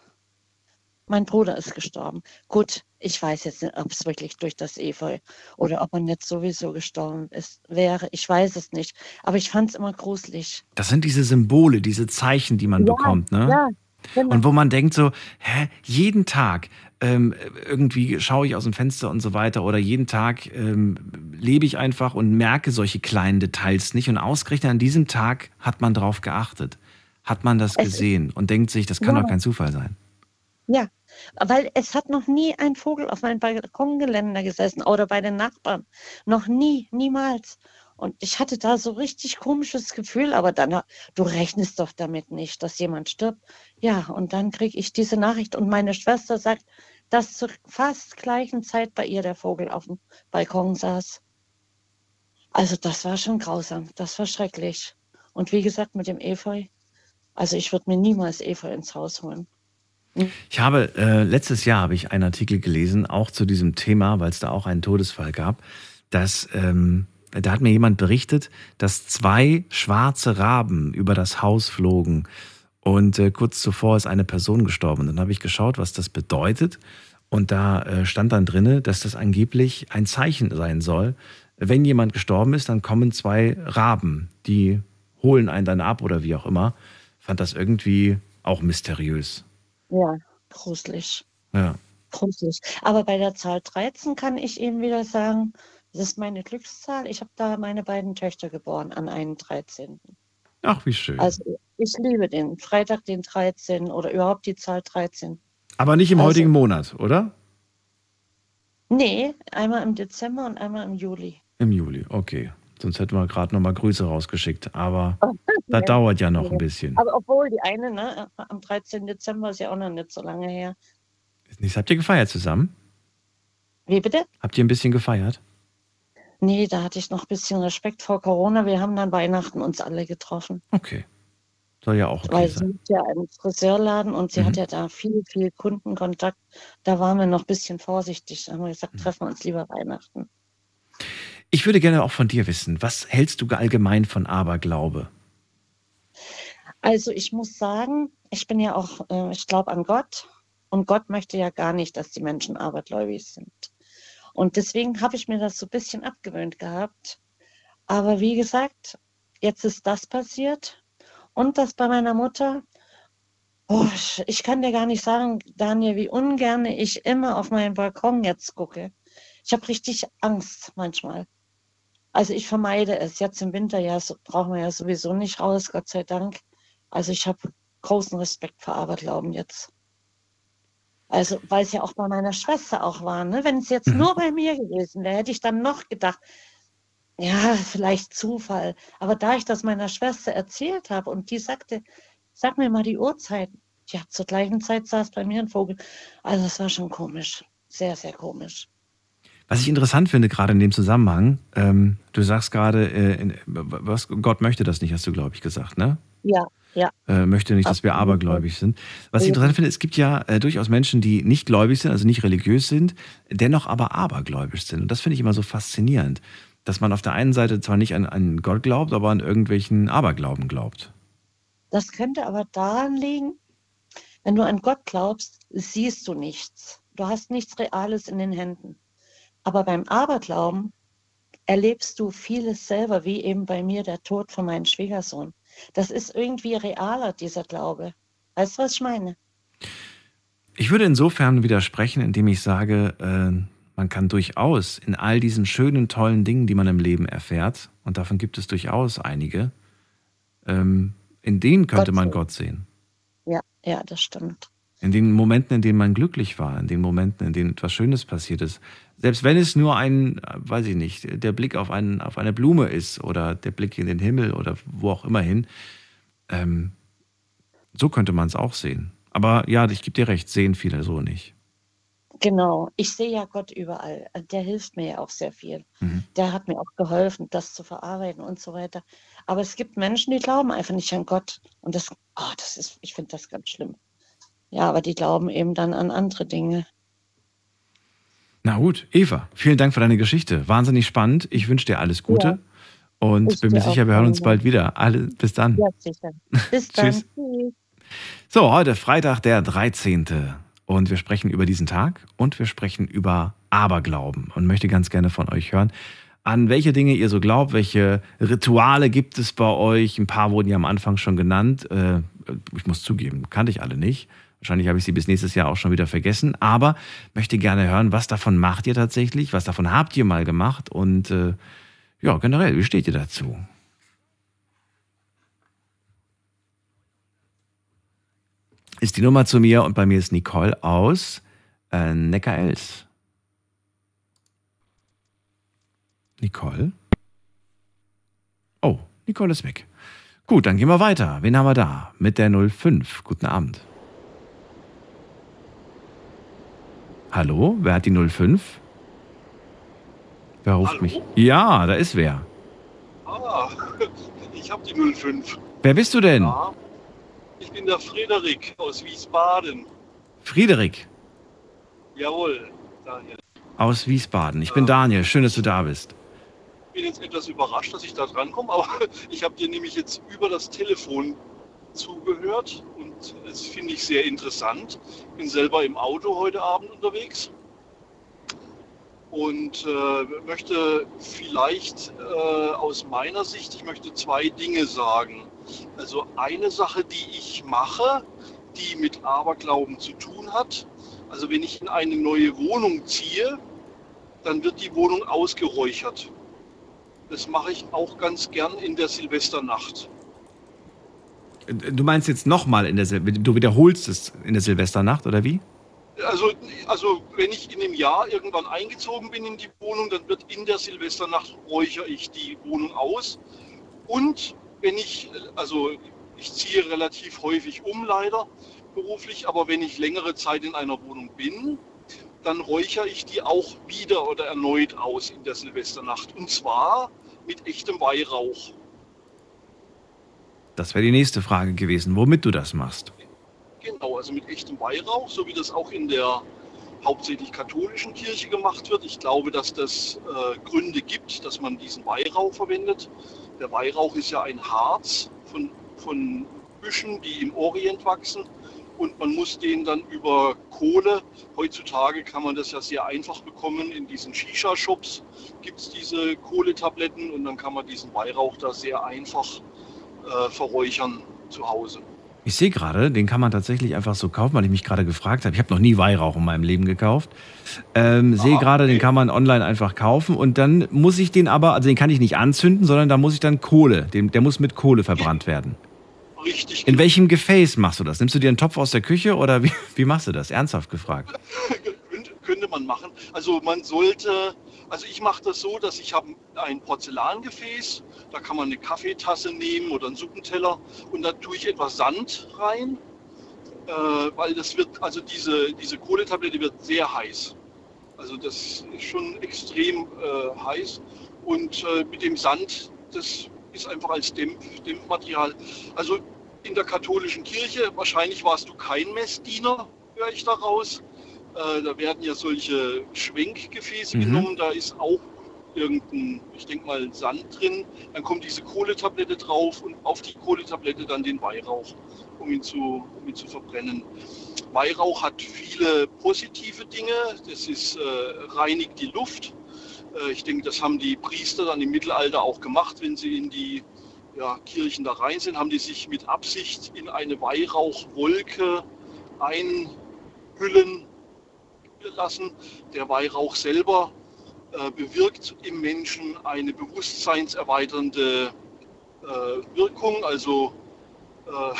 Mein Bruder ist gestorben. Gut, ich weiß jetzt nicht, ob es wirklich durch das Efeu oder ob er nicht sowieso gestorben ist, wäre. Ich weiß es nicht. Aber ich fand es immer gruselig. Das sind diese Symbole, diese Zeichen, die man ja, bekommt, ne? Ja. Genau. Und wo man denkt so, hä, jeden Tag ähm, irgendwie schaue ich aus dem Fenster und so weiter oder jeden Tag ähm, lebe ich einfach und merke solche kleinen Details nicht. Und ausgerechnet an diesem Tag hat man drauf geachtet, hat man das gesehen und denkt sich, das kann ja. doch kein Zufall sein. Ja, weil es hat noch nie ein Vogel auf meinem Balkongeländer gesessen oder bei den Nachbarn. Noch nie, niemals. Und ich hatte da so richtig komisches Gefühl, aber dann, du rechnest doch damit nicht, dass jemand stirbt. Ja, und dann kriege ich diese Nachricht und meine Schwester sagt, dass zur fast gleichen Zeit bei ihr der Vogel auf dem Balkon saß. Also das war schon grausam, das war schrecklich. Und wie gesagt, mit dem Efeu, also ich würde mir niemals Efeu ins Haus holen. Ich habe äh, letztes Jahr habe ich einen Artikel gelesen, auch zu diesem Thema, weil es da auch einen Todesfall gab, dass ähm, da hat mir jemand berichtet, dass zwei schwarze Raben über das Haus flogen und äh, kurz zuvor ist eine Person gestorben. Dann habe ich geschaut, was das bedeutet und da äh, stand dann drinne, dass das angeblich ein Zeichen sein soll. Wenn jemand gestorben ist, dann kommen zwei Raben, die holen einen dann ab oder wie auch immer. Fand das irgendwie auch mysteriös. Ja, gruselig. Ja. Gruselig. Aber bei der Zahl 13 kann ich eben wieder sagen, das ist meine Glückszahl. Ich habe da meine beiden Töchter geboren an einen 13. Ach, wie schön. Also ich liebe den Freitag, den 13 oder überhaupt die Zahl 13. Aber nicht im also, heutigen Monat, oder? Nee, einmal im Dezember und einmal im Juli. Im Juli, okay. Sonst hätten wir gerade nochmal Grüße rausgeschickt. Aber das dauert ja noch ein bisschen. Aber obwohl die eine, ne, am 13. Dezember ist ja auch noch nicht so lange her. Habt ihr gefeiert zusammen? Wie bitte? Habt ihr ein bisschen gefeiert? Nee, da hatte ich noch ein bisschen Respekt vor Corona. Wir haben dann Weihnachten uns alle getroffen. Okay. Soll ja auch okay Weil sie ist ja ein Friseurladen und sie mhm. hat ja da viel, viel Kundenkontakt. Da waren wir noch ein bisschen vorsichtig. Da haben wir gesagt, mhm. treffen wir uns lieber Weihnachten. Ich würde gerne auch von dir wissen, was hältst du allgemein von Aberglaube? Also ich muss sagen, ich bin ja auch, äh, ich glaube an Gott und Gott möchte ja gar nicht, dass die Menschen abergläubig sind. Und deswegen habe ich mir das so ein bisschen abgewöhnt gehabt. Aber wie gesagt, jetzt ist das passiert und das bei meiner Mutter. Oh, ich kann dir gar nicht sagen, Daniel, wie ungern ich immer auf meinen Balkon jetzt gucke. Ich habe richtig Angst manchmal. Also ich vermeide es. Jetzt im Winter ja so, brauchen wir ja sowieso nicht raus, Gott sei Dank. Also ich habe großen Respekt vor Aberglauben jetzt. Also weil es ja auch bei meiner Schwester auch war. Ne? Wenn es jetzt mhm. nur bei mir gewesen wäre, hätte ich dann noch gedacht, ja, vielleicht Zufall. Aber da ich das meiner Schwester erzählt habe und die sagte, sag mir mal die Uhrzeit. Ja, zur gleichen Zeit saß bei mir ein Vogel. Also es war schon komisch. Sehr, sehr komisch. Was ich interessant finde, gerade in dem Zusammenhang, ähm, du sagst gerade, äh, was, Gott möchte das nicht, hast du, glaube ich, gesagt, ne? Ja, ja. Äh, möchte nicht, dass wir abergläubig sind. Was ich interessant finde, es gibt ja äh, durchaus Menschen, die nicht gläubig sind, also nicht religiös sind, dennoch aber abergläubisch sind. Und das finde ich immer so faszinierend, dass man auf der einen Seite zwar nicht an, an Gott glaubt, aber an irgendwelchen Aberglauben glaubt. Das könnte aber daran liegen, wenn du an Gott glaubst, siehst du nichts. Du hast nichts Reales in den Händen. Aber beim Aberglauben erlebst du vieles selber, wie eben bei mir der Tod von meinem Schwiegersohn. Das ist irgendwie realer, dieser Glaube. Weißt du, was ich meine? Ich würde insofern widersprechen, indem ich sage, äh, man kann durchaus in all diesen schönen, tollen Dingen, die man im Leben erfährt, und davon gibt es durchaus einige, ähm, in denen könnte Gott man Gott sehen. Ja, ja, das stimmt. In den Momenten, in denen man glücklich war, in den Momenten, in denen etwas Schönes passiert ist. Selbst wenn es nur ein, weiß ich nicht, der Blick auf, einen, auf eine Blume ist oder der Blick in den Himmel oder wo auch immer hin. Ähm, so könnte man es auch sehen. Aber ja, ich gebe dir recht, sehen viele so nicht. Genau, ich sehe ja Gott überall. Der hilft mir ja auch sehr viel. Mhm. Der hat mir auch geholfen, das zu verarbeiten und so weiter. Aber es gibt Menschen, die glauben einfach nicht an Gott. Und das, oh, das ist, ich finde das ganz schlimm. Ja, aber die glauben eben dann an andere Dinge. Na gut, Eva, vielen Dank für deine Geschichte. Wahnsinnig spannend. Ich wünsche dir alles Gute. Ja. Und bin mir sicher, wir hören uns bald wieder. Alle, bis dann. Ja, sicher. Bis dann. Tschüss. So, heute Freitag, der 13. Und wir sprechen über diesen Tag und wir sprechen über Aberglauben und möchte ganz gerne von euch hören, an welche Dinge ihr so glaubt, welche Rituale gibt es bei euch. Ein paar wurden ja am Anfang schon genannt. Äh, Ich muss zugeben, kannte ich alle nicht. Wahrscheinlich habe ich sie bis nächstes Jahr auch schon wieder vergessen. Aber möchte gerne hören, was davon macht ihr tatsächlich? Was davon habt ihr mal gemacht? Und äh, ja, generell, wie steht ihr dazu? ist die Nummer zu mir und bei mir ist Nicole aus äh, Neckar-Els. Nicole? Oh, Nicole ist weg. Gut, dann gehen wir weiter. Wen haben wir da? Mit der 05. Guten Abend. Hallo, wer hat die 05? Wer ruft Hallo? mich? Ja, da ist wer. Ah, ich habe die 05. Wer bist du denn? Ja, ich bin der Frederik aus Wiesbaden. Friederik Jawohl, Daniel. aus Wiesbaden. Ich bin Daniel. Schön, dass du da bist. Ich bin jetzt etwas überrascht, dass ich da drankomme, aber ich habe dir nämlich jetzt über das Telefon zugehört das finde ich sehr interessant. Bin selber im Auto heute Abend unterwegs und äh, möchte vielleicht äh, aus meiner Sicht, ich möchte zwei Dinge sagen. Also eine Sache, die ich mache, die mit Aberglauben zu tun hat. Also wenn ich in eine neue Wohnung ziehe, dann wird die Wohnung ausgeräuchert. Das mache ich auch ganz gern in der Silvesternacht. Du meinst jetzt nochmal in der Sil du wiederholst es in der Silvesternacht oder wie? Also, also wenn ich in einem Jahr irgendwann eingezogen bin in die Wohnung, dann wird in der Silvesternacht räuchere ich die Wohnung aus. Und wenn ich, also ich ziehe relativ häufig um leider beruflich, aber wenn ich längere Zeit in einer Wohnung bin, dann räuchere ich die auch wieder oder erneut aus in der Silvesternacht. Und zwar mit echtem Weihrauch. Das wäre die nächste Frage gewesen, womit du das machst. Genau, also mit echtem Weihrauch, so wie das auch in der hauptsächlich katholischen Kirche gemacht wird. Ich glaube, dass das äh, Gründe gibt, dass man diesen Weihrauch verwendet. Der Weihrauch ist ja ein Harz von, von Büschen, die im Orient wachsen. Und man muss den dann über Kohle, heutzutage kann man das ja sehr einfach bekommen, in diesen Shisha-Shops gibt es diese Kohletabletten und dann kann man diesen Weihrauch da sehr einfach äh, verräuchern zu Hause. Ich sehe gerade, den kann man tatsächlich einfach so kaufen, weil ich mich gerade gefragt habe. Ich habe noch nie Weihrauch in meinem Leben gekauft. Ähm, sehe Ah, gerade, den okay. kann man online einfach kaufen und dann muss ich den aber, also den kann ich nicht anzünden, sondern da muss ich dann Kohle, den, der muss mit Kohle verbrannt werden. Richtig In welchem Gefäß machst du das? Nimmst du dir einen Topf aus der Küche oder wie, wie machst du das? Ernsthaft gefragt. könnte, könnte man machen. Also man sollte, also ich mache das so, dass ich habe ein Porzellangefäß, da kann man eine Kaffeetasse nehmen oder einen Suppenteller und da tue ich etwas Sand rein, äh, weil das wird, also diese, diese Kohletablette wird sehr heiß. Also das ist schon extrem äh, heiß und äh, mit dem Sand, das ist einfach als Dämpf, Dämpfmaterial. Also in der katholischen Kirche, wahrscheinlich warst du kein Messdiener, höre ich daraus. Äh, da werden ja solche Schwenkgefäße Mhm. genommen, da ist auch irgendein, ich denke mal, Sand drin. Dann kommt diese Kohletablette drauf und auf die Kohletablette dann den Weihrauch, um ihn zu, um ihn zu verbrennen. Weihrauch hat viele positive Dinge. Das ist, äh, reinigt die Luft. Äh, ich denke, das haben die Priester dann im Mittelalter auch gemacht, wenn sie in die ja, Kirchen da rein sind, haben die sich mit Absicht in eine Weihrauchwolke einhüllen lassen. Der Weihrauch selber bewirkt im Menschen eine bewusstseinserweiternde äh, Wirkung. Also äh,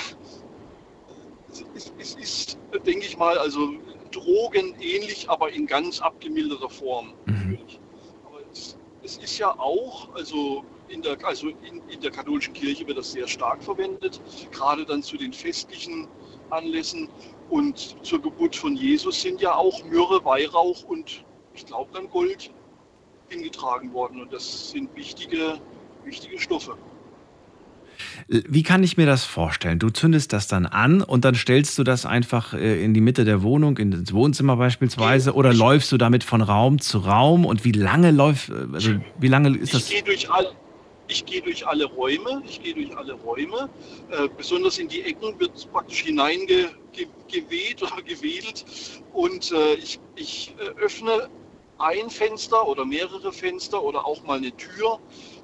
es, es ist, denke ich mal, also drogenähnlich, aber in ganz abgemilderter Form. Natürlich. Aber es, es ist ja auch, also in der, also in, in der katholischen Kirche wird das sehr stark verwendet, gerade dann zu den festlichen Anlässen. Und zur Geburt von Jesus sind ja auch Myrrhe, Weihrauch und ich glaube dann Gold hingetragen worden. Und das sind wichtige, wichtige Stoffe. Wie kann ich mir das vorstellen? Du zündest das dann an und dann stellst du das einfach äh, in die Mitte der Wohnung, ins Wohnzimmer beispielsweise, oder läufst du damit von Raum zu Raum? Und wie lange läuft, äh, also wie lange ist das? Ich gehe durch, all, ich gehe durch alle Räume, ich gehe durch alle Räume. Äh, besonders in die Ecken wird praktisch hineingeweht oder gewedelt. Und äh, ich, ich äh, öffne ein Fenster oder mehrere Fenster oder auch mal eine Tür.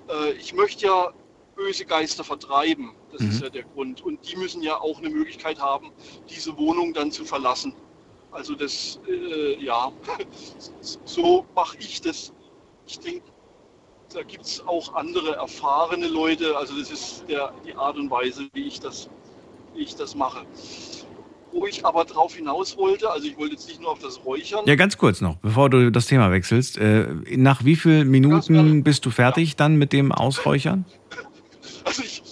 Äh, ich möchte ja böse Geister vertreiben. Das Mhm. ist ja der Grund. Und die müssen ja auch eine Möglichkeit haben, diese Wohnung dann zu verlassen. Also das, äh, ja, so mache ich das. Ich denke, da gibt es auch andere erfahrene Leute. Also das ist der, die Art und Weise, wie ich das, wie ich das mache. Wo ich aber drauf hinaus wollte, also ich wollte jetzt nicht nur auf das Räuchern. Ja, ganz kurz noch, bevor du das Thema wechselst. Äh, nach wie vielen Minuten bist du fertig dann mit dem Ausräuchern? Also ich,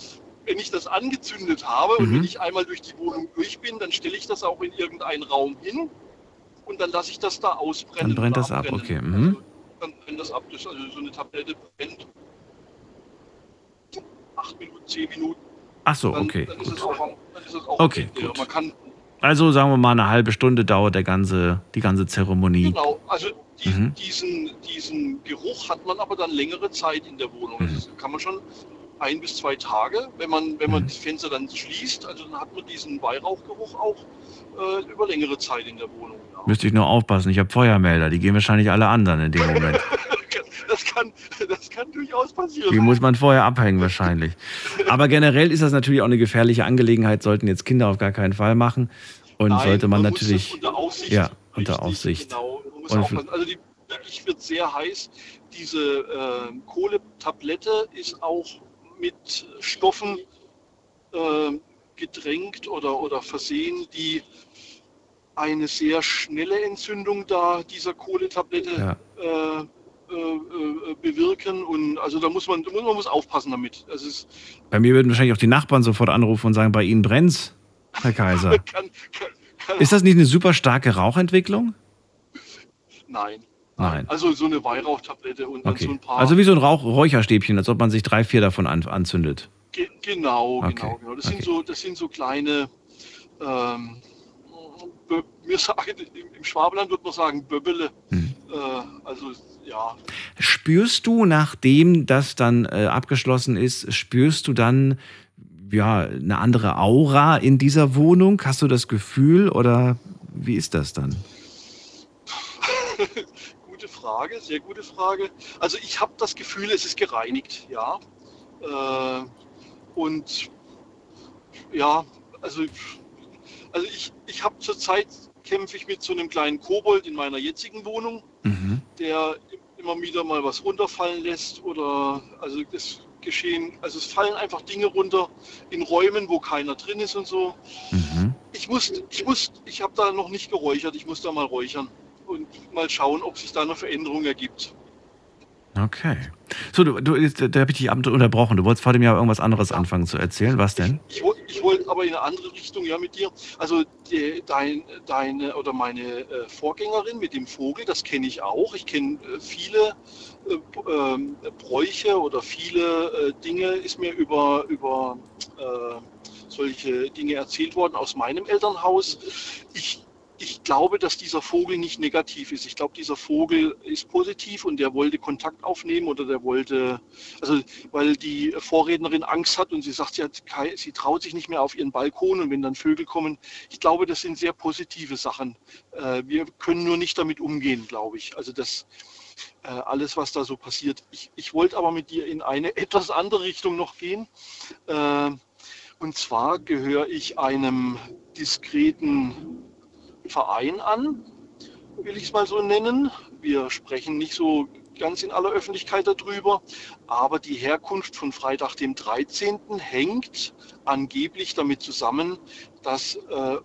wenn ich das angezündet habe und Mhm. wenn ich einmal durch die Wohnung durch bin, dann stelle ich das auch in irgendeinen Raum hin und dann lasse ich das da ausbrennen. Dann brennt das ab, abbrennen. okay. Mhm. Dann brennt das ab. Das, also so eine Tablette brennt acht Minuten, zehn Minuten. Ach so, okay. dann, ist es auch, am- dann es auch Okay, Ende. gut. Man kann, Also sagen wir mal, eine halbe Stunde dauert der ganze, die ganze Zeremonie. genau, also die, Mhm. diesen, diesen Geruch hat man aber dann längere Zeit in der Wohnung. Mhm. Das kann man schon ein bis zwei Tage, wenn man, wenn man Mhm. das Fenster dann schließt, also dann hat man diesen Weihrauchgeruch auch äh, über längere Zeit in der Wohnung. Ja. Müsste ich nur aufpassen, ich habe Feuermelder, die gehen wahrscheinlich alle anderen in dem Moment. Das kann, das kann durchaus passieren. Die muss man vorher abhängen wahrscheinlich. Aber generell ist das natürlich auch eine gefährliche Angelegenheit, sollten jetzt Kinder auf gar keinen Fall machen. Und Nein, sollte man, das natürlich. unter Aufsicht, ja, unter Aufsicht. Genau, man. Also die wirklich wird sehr heiß. Diese äh, Kohletablette ist auch mit Stoffen äh, gedrängt oder, oder versehen, die eine sehr schnelle Entzündung da dieser Kohletablette Ja. äh, äh, äh, bewirken. Und also da muss man, da muss man muss aufpassen damit. Das ist, Bei mir würden wahrscheinlich auch die Nachbarn sofort anrufen und sagen, bei Ihnen brennt's, Herr Kaiser. kann, kann, kann, Ist das nicht eine super starke Rauchentwicklung? Nein. Nein. Also so eine Weihrauchtablette und dann so Okay. ein paar. Also wie so ein Rauch Räucherstäbchen, als ob man sich drei, vier davon an, anzündet. Ge genau, Okay, genau, genau. Das okay. sind so, das sind so kleine. Ähm, wir sagen, im, Schwabenland würde man sagen Böbbele. Hm. Äh, also ja, Spürst du, nachdem das dann äh, abgeschlossen ist, spürst du dann ja eine andere Aura in dieser Wohnung? Hast du das Gefühl oder wie ist das dann? gute Frage, sehr gute Frage. Also ich habe das Gefühl, es ist gereinigt, ja. Äh, und ja, also, also ich, ich habe zurzeit kämpfe ich mit so einem kleinen Kobold in meiner jetzigen Wohnung, Mhm. der immer wieder mal was runterfallen lässt oder also das geschehen, also es fallen einfach Dinge runter in Räumen, wo keiner drin ist und so. Mhm. Ich muss, ich muss, ich habe da noch nicht geräuchert, ich muss da mal räuchern und mal schauen, ob sich da eine Veränderung ergibt. Okay. So, du, du da habe ich dich unterbrochen. Du wolltest vor dem Jahr irgendwas anderes anfangen zu erzählen. Was denn? Ich, ich wollte aber in eine andere Richtung ja mit dir. Also die, dein, deine oder meine äh, Vorgängerin mit dem Vogel, das kenne ich auch. Ich kenne äh, viele äh, ähm, Bräuche oder viele äh, Dinge ist mir über, über äh, solche Dinge erzählt worden aus meinem Elternhaus. Ich, ich glaube, dass dieser Vogel nicht negativ ist. Ich glaube, dieser Vogel ist positiv und der wollte Kontakt aufnehmen oder der wollte, also weil die Vorrednerin Angst hat und sie sagt, sie, hat sie traut sich nicht mehr auf ihren Balkon und wenn dann Vögel kommen, ich glaube, das sind sehr positive Sachen. Äh, wir können nur nicht damit umgehen, glaube ich. Also das äh, alles, was da so passiert. Ich, ich wollte aber mit dir in eine etwas andere Richtung noch gehen. Äh, und zwar gehöre ich einem diskreten Verein an, will ich es mal so nennen. Wir sprechen nicht so ganz in aller Öffentlichkeit darüber, aber die Herkunft von Freitag dem 13. hängt angeblich damit zusammen, dass äh,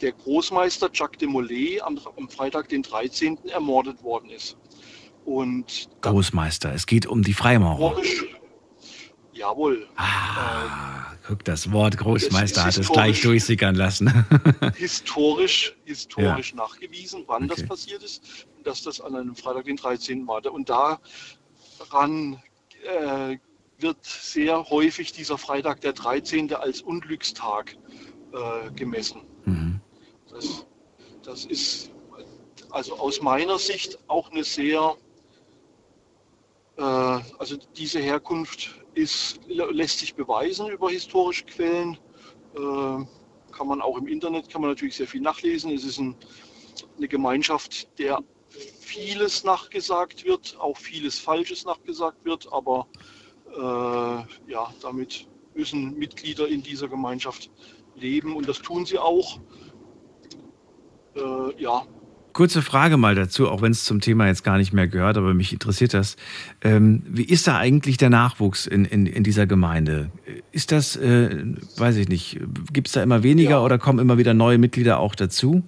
der Großmeister Jacques de Molay am, am Freitag, den 13. ermordet worden ist. Und Großmeister, es geht um die Freimaurer. Jawohl, Ah, guck, das Wort Großmeister Das hat es gleich durchsickern lassen. historisch, historisch nachgewiesen, wann das Okay. passiert ist, und dass das an einem Freitag, den 13. war. Und daran äh, wird sehr häufig dieser Freitag, der 13. als Unglückstag äh, gemessen. Mhm. Das, das ist also aus meiner Sicht auch eine sehr, äh, also diese Herkunft ist, lässt sich beweisen über historische Quellen. Äh, kann man auch im Internet, kann man natürlich sehr viel nachlesen. Es ist ein, eine Gemeinschaft, der vieles nachgesagt wird, auch vieles Falsches nachgesagt wird, aber äh, ja, damit müssen Mitglieder in dieser Gemeinschaft leben und das tun sie auch. Äh, ja, Kurze Frage mal dazu, auch wenn es zum Thema jetzt gar nicht mehr gehört, aber mich interessiert das. Ähm, wie ist da eigentlich der Nachwuchs in, in, in dieser Gemeinde? Ist das, äh, weiß ich nicht, gibt es da immer weniger Ja. oder kommen immer wieder neue Mitglieder auch dazu?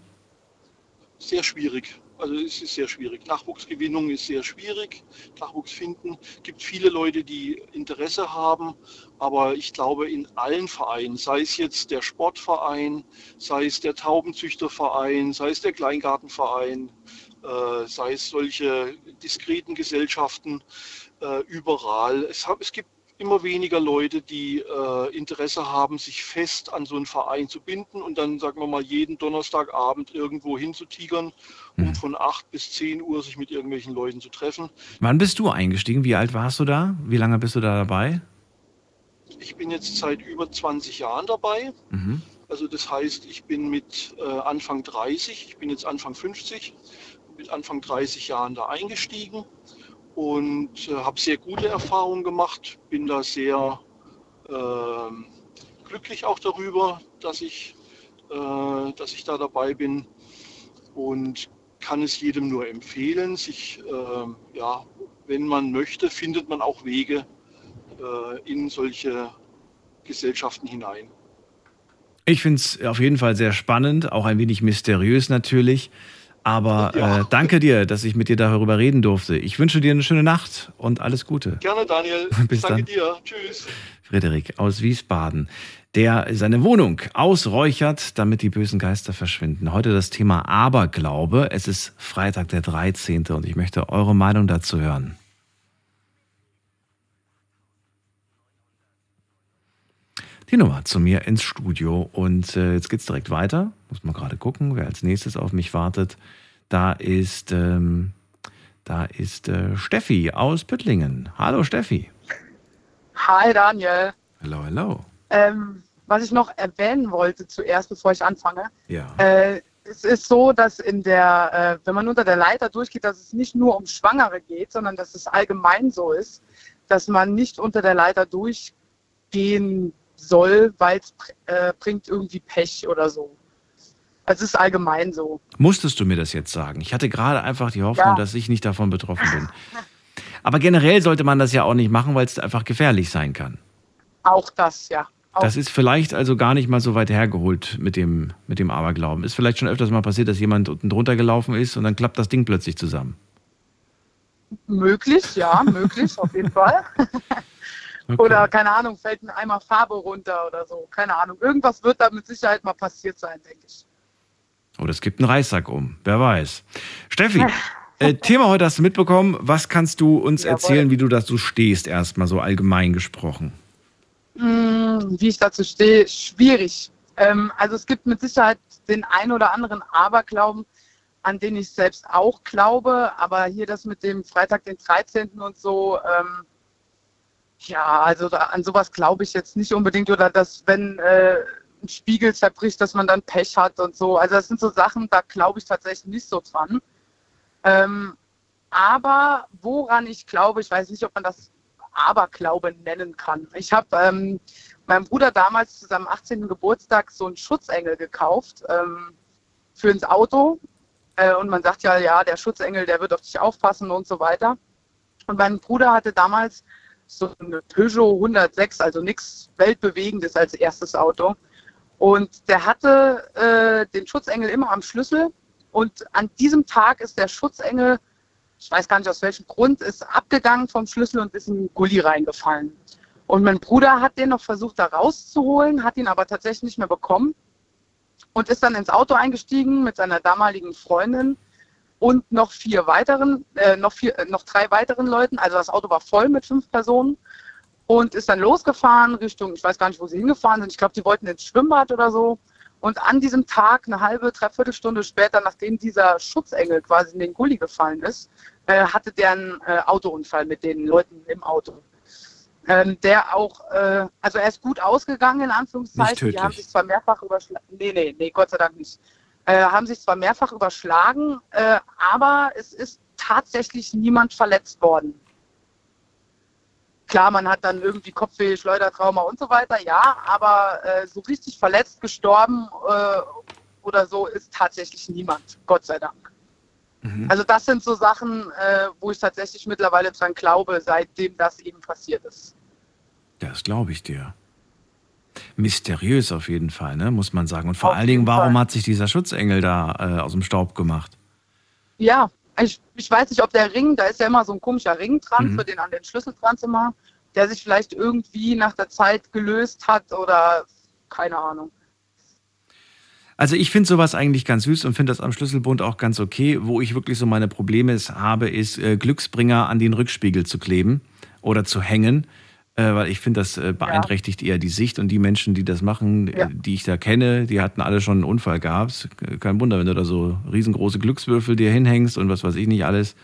sehr schwierig. Also es ist sehr schwierig. Nachwuchsgewinnung ist sehr schwierig. Nachwuchs finden. Es gibt viele Leute, die Interesse haben, aber ich glaube in allen Vereinen, sei es jetzt der Sportverein, sei es der Taubenzüchterverein, sei es der Kleingartenverein, äh, sei es solche diskreten Gesellschaften, äh, überall. Es, gibt immer weniger Leute, die äh, Interesse haben, sich fest an so einen Verein zu binden und dann, sagen wir mal, jeden Donnerstagabend irgendwo hinzutigern, um von 8 bis 10 Uhr sich mit irgendwelchen Leuten zu treffen. Wann bist du eingestiegen? Wie alt warst du da? Wie lange bist du da dabei? Ich bin jetzt seit über 20 Jahren dabei. Mhm. Also das heißt, ich bin mit äh, Anfang 30, ich bin jetzt Anfang 50, mit Anfang 30 Jahren da eingestiegen und äh, habe sehr gute Erfahrungen gemacht. Bin da sehr ähm, glücklich auch darüber, dass ich, äh, dass ich da dabei bin und kann es jedem nur empfehlen. Sich, ähm, ja, wenn man möchte, findet man auch Wege äh, in solche Gesellschaften hinein. Ich finde es auf jeden Fall sehr spannend, auch ein wenig mysteriös natürlich. Aber Ja. äh, danke dir, dass ich mit dir darüber reden durfte. Ich wünsche dir eine schöne Nacht und alles Gute. Gerne, Daniel. Bis Danke dann. dir. Tschüss. Frederik aus Wiesbaden, der seine Wohnung ausräuchert, damit die bösen Geister verschwinden. Heute das Thema Aberglaube. Es ist Freitag der 13. und ich möchte eure Meinung dazu hören. Die Nummer zu mir ins Studio und äh, jetzt geht's direkt weiter. Muss man gerade gucken, wer als nächstes auf mich wartet. Da ist, ähm, da ist äh, Steffi aus Püttlingen. Hallo Steffi. Hi Daniel. Hello, hello. Ähm, was ich noch erwähnen wollte zuerst, bevor ich anfange, Ja. äh, es ist so, dass in der, äh, wenn man unter der Leiter durchgeht, dass es nicht nur um Schwangere geht, sondern dass es allgemein so ist, dass man nicht unter der Leiter durchgehen soll, weil es äh, bringt irgendwie Pech oder so. Es ist allgemein so. Musstest du mir das jetzt sagen? Ich hatte gerade einfach die Hoffnung, Ja. dass ich nicht davon betroffen bin. Aber generell sollte man das ja auch nicht machen, weil es einfach gefährlich sein kann. Auch das, ja. Auch Das ist vielleicht also gar nicht mal so weit hergeholt mit dem, mit dem Aberglauben. Ist vielleicht schon öfters mal passiert, dass jemand unten drunter gelaufen ist und dann klappt das Ding plötzlich zusammen. möglich, ja, möglich, auf jeden Fall. Okay. Oder, keine Ahnung, fällt ein Eimer Farbe runter oder so. Keine Ahnung. Irgendwas wird da mit Sicherheit mal passiert sein, denke ich. Oder es gibt einen Reissack um. Wer weiß. Steffi, äh, Thema heute hast du mitbekommen. Was kannst du uns Jawohl. erzählen, wie du dazu stehst, erstmal so allgemein gesprochen? Hm, wie ich dazu stehe, schwierig. Ähm, also es gibt mit Sicherheit den ein oder anderen Aberglauben, an den ich selbst auch glaube. Aber hier das mit dem Freitag, den 13. und so, ähm, ja, also da, an sowas glaube ich jetzt nicht unbedingt. Oder dass, wenn äh, ein Spiegel zerbricht, dass man dann Pech hat und so. Also das sind so Sachen, da glaube ich tatsächlich nicht so dran. Ähm, aber woran ich glaube, ich weiß nicht, ob man das Aberglaube nennen kann. Ich habe ähm, meinem Bruder damals zu seinem 18. Geburtstag so einen Schutzengel gekauft ähm, für ins Auto. Äh, und man sagt ja, ja, der Schutzengel, der wird auf dich aufpassen und so weiter. Und mein Bruder hatte damals so eine Peugeot 106, also nichts Weltbewegendes als erstes Auto. Und der hatte äh, den Schutzengel immer am Schlüssel. Und an diesem Tag ist der Schutzengel, ich weiß gar nicht aus welchem Grund, ist abgegangen vom Schlüssel und ist in den Gully reingefallen. Und mein Bruder hat den noch versucht, da rauszuholen, hat ihn aber tatsächlich nicht mehr bekommen und ist dann ins Auto eingestiegen mit seiner damaligen Freundin und noch vier weiteren, äh, noch, vier, äh, noch drei weiteren Leuten. Also das Auto war voll mit fünf Personen und ist dann losgefahren Richtung, ich weiß gar nicht, wo sie hingefahren sind. Ich glaube, die wollten ins Schwimmbad oder so. Und an diesem Tag, eine halbe, dreiviertel Stunde später, nachdem dieser Schutzengel quasi in den Gully gefallen ist, äh, hatte der einen äh, Autounfall mit den Leuten im Auto. Ähm, der auch, äh, also er ist gut ausgegangen, in Anführungszeichen. Die haben sich zwar mehrfach überschlagen, nee, nee, nee, Gott sei Dank nicht. Äh, haben sich zwar mehrfach überschlagen, äh, aber es ist tatsächlich niemand verletzt worden. Klar, man hat dann irgendwie Kopfweh, Schleudertrauma und so weiter, ja, aber äh, so richtig verletzt, gestorben äh, oder so ist tatsächlich niemand, Gott sei Dank. Mhm. Also das sind so Sachen, äh, wo ich tatsächlich mittlerweile dran glaube, seitdem das eben passiert ist. Das glaube ich dir. Mysteriös auf jeden Fall, ne? muss man sagen. Und vor auf allen Dingen, warum Fall. hat sich dieser Schutzengel da äh, aus dem Staub gemacht? Ja, ich, ich weiß nicht, ob der Ring, da ist ja immer so ein komischer Ring dran, mhm. für den an den Schlüssel dran zu machen, der sich vielleicht irgendwie nach der Zeit gelöst hat oder keine Ahnung. Also ich finde sowas eigentlich ganz süß und finde das am Schlüsselbund auch ganz okay. Wo ich wirklich so meine Probleme habe, ist äh, Glücksbringer an den Rückspiegel zu kleben oder zu hängen. Äh, weil ich finde, das äh, beeinträchtigt ja. eher die Sicht und die Menschen, die das machen, äh, ja. die ich da kenne, die hatten alle schon einen Unfall gehabt. Kein Wunder, wenn du da so riesengroße Glückswürfel dir hinhängst und was weiß ich nicht alles,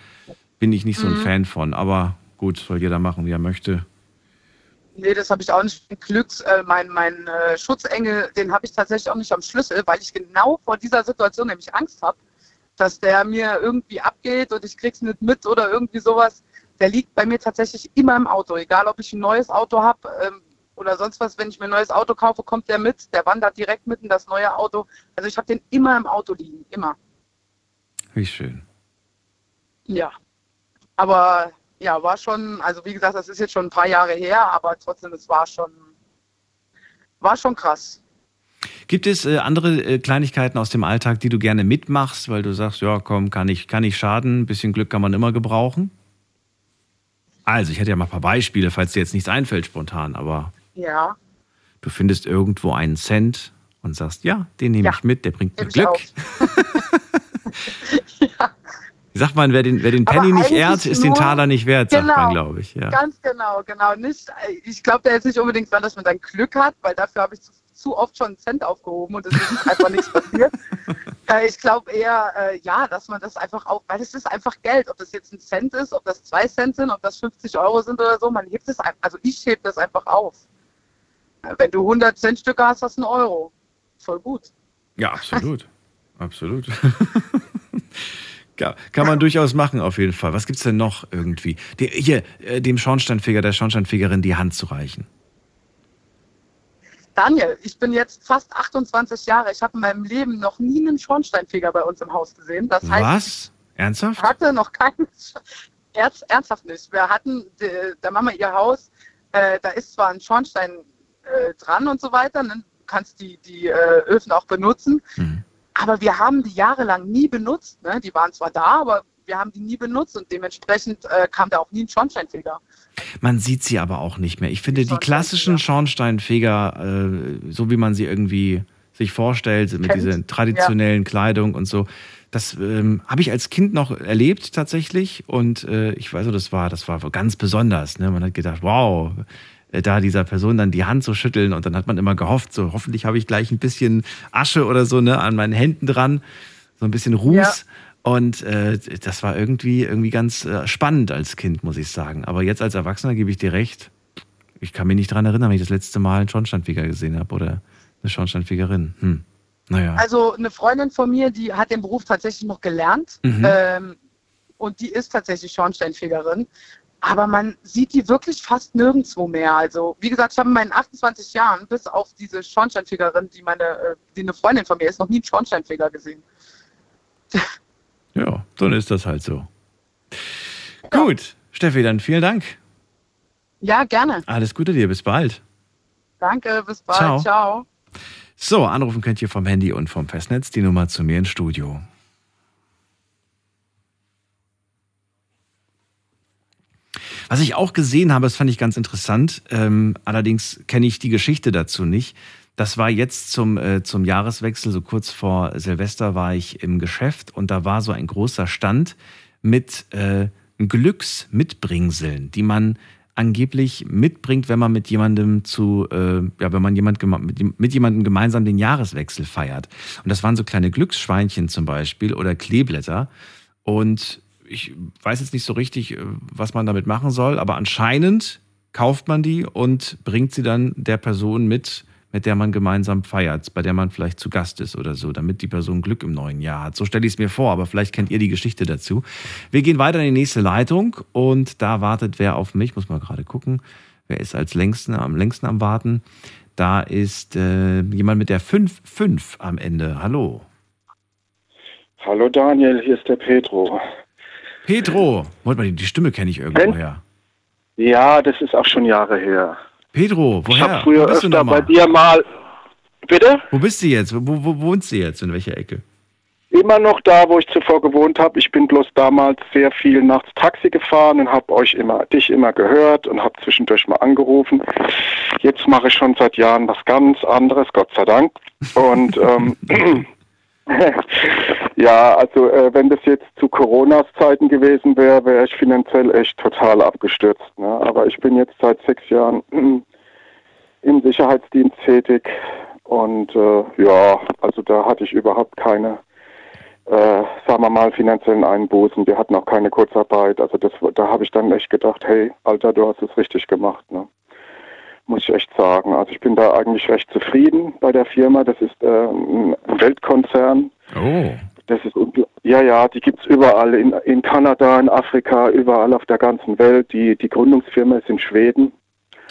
bin ich nicht so ein mhm. Fan von. Aber gut, soll jeder machen, wie er möchte. Nee, das habe ich auch nicht. Glücks, äh, mein mein äh, Schutzengel, den habe ich tatsächlich auch nicht am Schlüssel, weil ich genau vor dieser Situation nämlich Angst habe, dass der mir irgendwie abgeht und ich krieg's nicht mit oder irgendwie sowas. Der liegt bei mir tatsächlich immer im Auto, egal ob ich ein neues Auto habe ähm, oder sonst was. Wenn ich mir ein neues Auto kaufe, kommt der mit. Der wandert direkt mit in das neue Auto. Also ich habe den immer im Auto liegen, immer. Wie schön. Ja, aber ja, war schon, also wie gesagt, das ist jetzt schon ein paar Jahre her, aber trotzdem, es war schon, war schon krass. Gibt es äh, andere äh, Kleinigkeiten aus dem Alltag, die du gerne mitmachst, weil du sagst, ja, komm, kann ich, kann ich schaden, ein bisschen Glück kann man immer gebrauchen? Also, ich hätte ja mal ein paar Beispiele, falls dir jetzt nichts einfällt spontan, aber ja. du findest irgendwo einen Cent und sagst, ja, den nehme ja. ich mit, der bringt mir Glück. ja. Sagt man, wer den, wer den Penny nicht ehrt, ist den Taler nicht wert, genau, sagt man, genau, glaube ich. Ja. Ganz genau, genau. Nicht, ich glaube, der ist nicht unbedingt so, dass man dann Glück hat, weil dafür habe ich zu, zu, oft schon einen Cent aufgehoben und es ist einfach nichts passiert. Äh, ich glaube eher, äh, ja, dass man das einfach auch, weil es ist einfach Geld, ob das jetzt ein Cent ist, ob das zwei Cent sind, ob das 50 Euro sind oder so, man hebt es einfach, also ich hebe das einfach auf. Äh, wenn du 100 Cent Stücke hast, hast du einen Euro. Voll gut. Ja, absolut. absolut. Ja, kann man durchaus machen, auf jeden Fall. Was gibt es denn noch irgendwie? Die, hier, äh, dem Schornsteinfeger, der Schornsteinfegerin die Hand zu reichen. Daniel, ich bin jetzt fast 28 Jahre. Ich habe in meinem Leben noch nie einen Schornsteinfeger bei uns im Haus gesehen. Das heißt, Was? Ernsthaft? Ich hatte noch keinen. Ernsthaft nicht. Wir hatten, da Mama ihr Haus, äh, da ist zwar ein Schornstein äh, dran und so weiter. Ne? Du kannst die, die äh, Öfen auch benutzen. Mhm. Aber wir haben die jahrelang nie benutzt. Ne? Die waren zwar da, aber wir haben die nie benutzt und dementsprechend äh, kam da auch nie ein Schornsteinfeger. Man sieht sie aber auch nicht mehr. Ich finde, die klassischen Schornsteinfeger, äh, so wie man sie irgendwie sich vorstellt, mit dieser traditionellen ja. Kleidung und so, das ähm, habe ich als Kind noch erlebt tatsächlich. Und äh, ich weiß, das war, das war ganz besonders. Ne? Man hat gedacht, wow, äh, da dieser Person dann die Hand so schütteln und dann hat man immer gehofft, so hoffentlich habe ich gleich ein bisschen Asche oder so ne, an meinen Händen dran, so ein bisschen Ruß. Ja. Und äh, das war irgendwie, irgendwie ganz äh, spannend als Kind, muss ich sagen. Aber jetzt als Erwachsener gebe ich dir recht. Ich kann mich nicht daran erinnern, wenn ich das letzte Mal einen Schornsteinfeger gesehen habe oder eine Schornsteinfegerin. Hm. Naja. Also eine Freundin von mir, die hat den Beruf tatsächlich noch gelernt. Mhm. Ähm, und die ist tatsächlich Schornsteinfegerin aber man sieht die wirklich fast nirgendwo mehr. Also, wie gesagt, ich habe in meinen 28 Jahren, bis auf diese Schornsteinfegerin, die meine, äh, die eine Freundin von mir ist, noch nie einen Schornsteinfeger gesehen. Ja, dann ist das halt so. Ja. Gut, Steffi, dann vielen Dank. Ja, gerne. Alles Gute dir, bis bald. Danke, bis bald. Ciao. Ciao. So, anrufen könnt ihr vom Handy und vom Festnetz die Nummer zu mir ins Studio. Was ich auch gesehen habe, das fand ich ganz interessant, ähm, allerdings kenne ich die Geschichte dazu nicht. Das war jetzt zum, äh, zum Jahreswechsel, so kurz vor Silvester war ich im Geschäft und da war so ein großer Stand mit äh, Glücksmitbringseln, die man angeblich mitbringt, wenn man mit jemandem zu, äh, ja, wenn man jemand mit, mit jemandem gemeinsam den Jahreswechsel feiert. Und das waren so kleine Glücksschweinchen zum Beispiel oder Kleeblätter. Und ich weiß jetzt nicht so richtig, äh, was man damit machen soll, aber anscheinend kauft man die und bringt sie dann der Person mit, mit der man gemeinsam feiert, bei der man vielleicht zu Gast ist oder so, damit die Person Glück im neuen Jahr hat. So stelle ich es mir vor, aber vielleicht kennt ihr die Geschichte dazu. Wir gehen weiter in die nächste Leitung und da wartet wer auf mich, muss mal gerade gucken, wer ist als längsten, am längsten am Warten. Da ist äh, jemand mit der 5-5 am Ende. Hallo. Hallo Daniel, hier ist der Petro. Pedro, Warte mal, die Stimme kenne ich irgendwoher. Ja, das ist auch schon Jahre her. Pedro, woher? Ich habe früher Wo bist du öfter bei dir mal. Bitte? Wo bist du jetzt? Wo, wo wohnst du jetzt? In welcher Ecke? Immer noch da, wo ich zuvor gewohnt habe. Ich bin bloß damals sehr viel nachts Taxi gefahren und habe euch immer, dich immer gehört und habe zwischendurch mal angerufen. Jetzt mache ich schon seit Jahren was ganz anderes, Gott sei Dank. Und ähm, ja, also äh, wenn das jetzt zu Coronas Zeiten gewesen wäre, wäre ich finanziell echt total abgestürzt. Ne? Aber ich bin jetzt seit sechs Jahren im Sicherheitsdienst tätig und äh, ja, also da hatte ich überhaupt keine, äh, sagen wir mal, finanziellen Einbußen. Wir hatten auch keine Kurzarbeit. Also das, da habe ich dann echt gedacht, hey, Alter, du hast es richtig gemacht. Ne? Muss ich echt sagen. Also ich bin da eigentlich recht zufrieden bei der Firma. Das ist äh, ein Weltkonzern. Oh. Das ist ja ja, die gibt's überall in, in Kanada, in Afrika, überall auf der ganzen Welt. Die die Gründungsfirma ist in Schweden.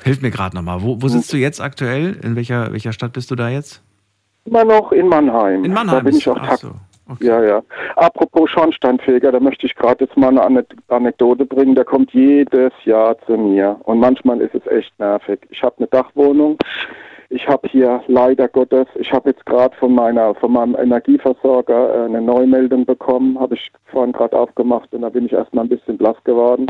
Hilf mir gerade nochmal. Wo, wo sitzt du jetzt aktuell? In welcher, welcher Stadt bist du da jetzt? Immer noch in Mannheim. In Mannheim Da bin ich auch Ach Takt. So. Ja, ja. Apropos Schornsteinfeger, da möchte ich gerade jetzt mal eine Ane- Anekdote bringen. Der kommt jedes Jahr zu mir und manchmal ist es echt nervig. Ich habe eine Dachwohnung. Ich habe hier leider Gottes, ich habe jetzt gerade von meiner von meinem Energieversorger äh, eine Neumeldung bekommen, habe ich vorhin gerade aufgemacht und da bin ich erstmal ein bisschen blass geworden.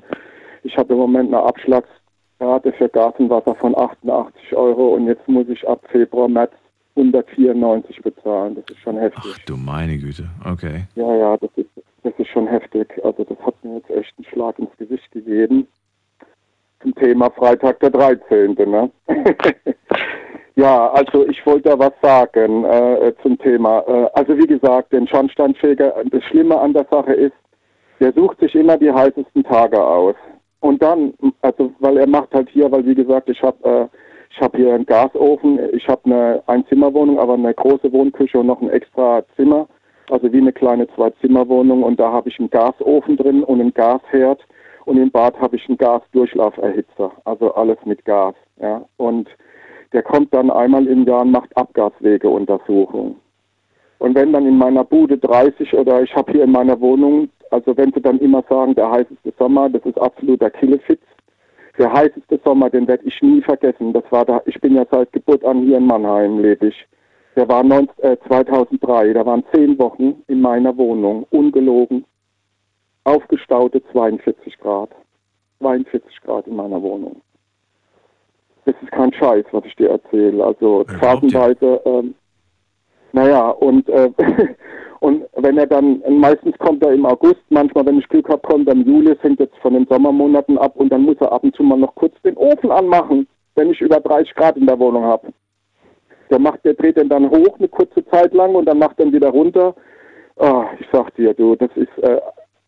Ich habe im Moment eine Abschlagsrate für Gas und Wasser von 88 Euro und jetzt muss ich ab Februar, März 194 bezahlen. Das ist schon heftig. Ach du meine Güte. Okay. Ja, ja, das ist, das ist schon heftig. Also das hat mir jetzt echt einen Schlag ins Gesicht gegeben. Zum Thema Freitag der 13. Ne? ja, also ich wollte da was sagen äh, zum Thema. Äh, also wie gesagt, den Schornsteinfeger, das Schlimme an der Sache ist, der sucht sich immer die heißesten Tage aus. Und dann, also weil er macht halt hier, weil wie gesagt, ich habe äh, ich habe hier einen Gasofen, ich habe eine Einzimmerwohnung, aber eine große Wohnküche und noch ein extra Zimmer, also wie eine kleine Zwei-Zimmer-Wohnung und da habe ich einen Gasofen drin und einen Gasherd und im Bad habe ich einen Gasdurchlauferhitzer, also alles mit Gas, ja. Und der kommt dann einmal im Jahr und macht Abgaswegeuntersuchung. Und wenn dann in meiner Bude 30 oder ich habe hier in meiner Wohnung, also wenn sie dann immer sagen, der heißeste Sommer, das ist absoluter Killefitz, der heißeste Sommer, den werde ich nie vergessen. Das war da, ich bin ja seit Geburt an hier in Mannheim, lebe ich. Der war 19, äh, 2003, da waren zehn Wochen in meiner Wohnung, ungelogen, aufgestaute 42 Grad. 42 Grad in meiner Wohnung. Das ist kein Scheiß, was ich dir erzähle. Also phasenweise, ähm, naja, und, äh, und wenn er dann, meistens kommt er im August, manchmal, wenn ich Glück habe, kommt er im Juli, es hängt jetzt von den Sommermonaten ab und dann muss er ab und zu mal noch kurz den Ofen anmachen, wenn ich über 30 Grad in der Wohnung habe. Der macht, der dreht den dann hoch eine kurze Zeit lang und dann macht er ihn wieder runter. Ah, ich sag dir, du, das ist, äh,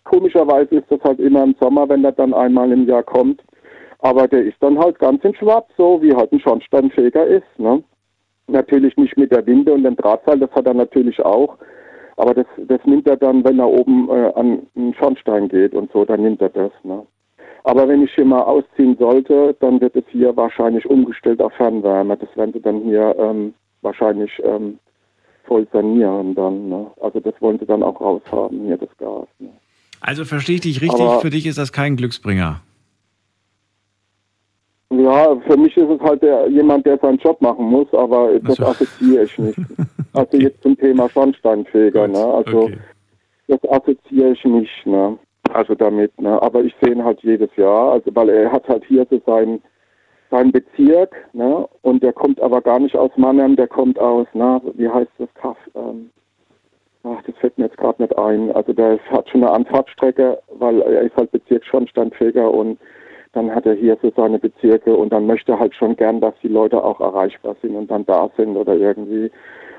komischerweise ist das halt immer im Sommer, wenn er dann einmal im Jahr kommt. Aber der ist dann halt ganz in Schwarz, so wie halt ein Schornsteinfeger ist, ne? Natürlich nicht mit der Winde und dem Drahtseil, das hat er natürlich auch. Aber das, das nimmt er dann, wenn er oben äh, an einen Schornstein geht und so, dann nimmt er das. Ne? Aber wenn ich hier mal ausziehen sollte, dann wird es hier wahrscheinlich umgestellt auf Fernwärme. Das werden sie dann hier ähm, wahrscheinlich ähm, voll sanieren dann. Ne? Also das wollen sie dann auch raushaben, hier das Gas. Ne? Also verstehe ich dich richtig, Aber- für dich ist das kein Glücksbringer. Ja, für mich ist es halt der, jemand, der seinen Job machen muss, aber das assoziiere ich nicht. Also jetzt zum Thema Schornsteinfeger, ne? Also Okay. das assoziiere ich nicht, ne? Also damit, ne? Aber ich sehe ihn halt jedes Jahr, also weil er hat halt hier so seinen seinen Bezirk, ne? Und der kommt aber gar nicht aus Mannheim, der kommt aus, na, wie heißt das Kaff? Ähm, ach, das fällt mir jetzt gerade nicht ein. Also der hat schon eine Anfahrtstrecke, weil er ist halt Bezirksschornsteinfeger und dann hat er hier so seine Bezirke und dann möchte er halt schon gern, dass die Leute auch erreichbar sind und dann da sind oder irgendwie.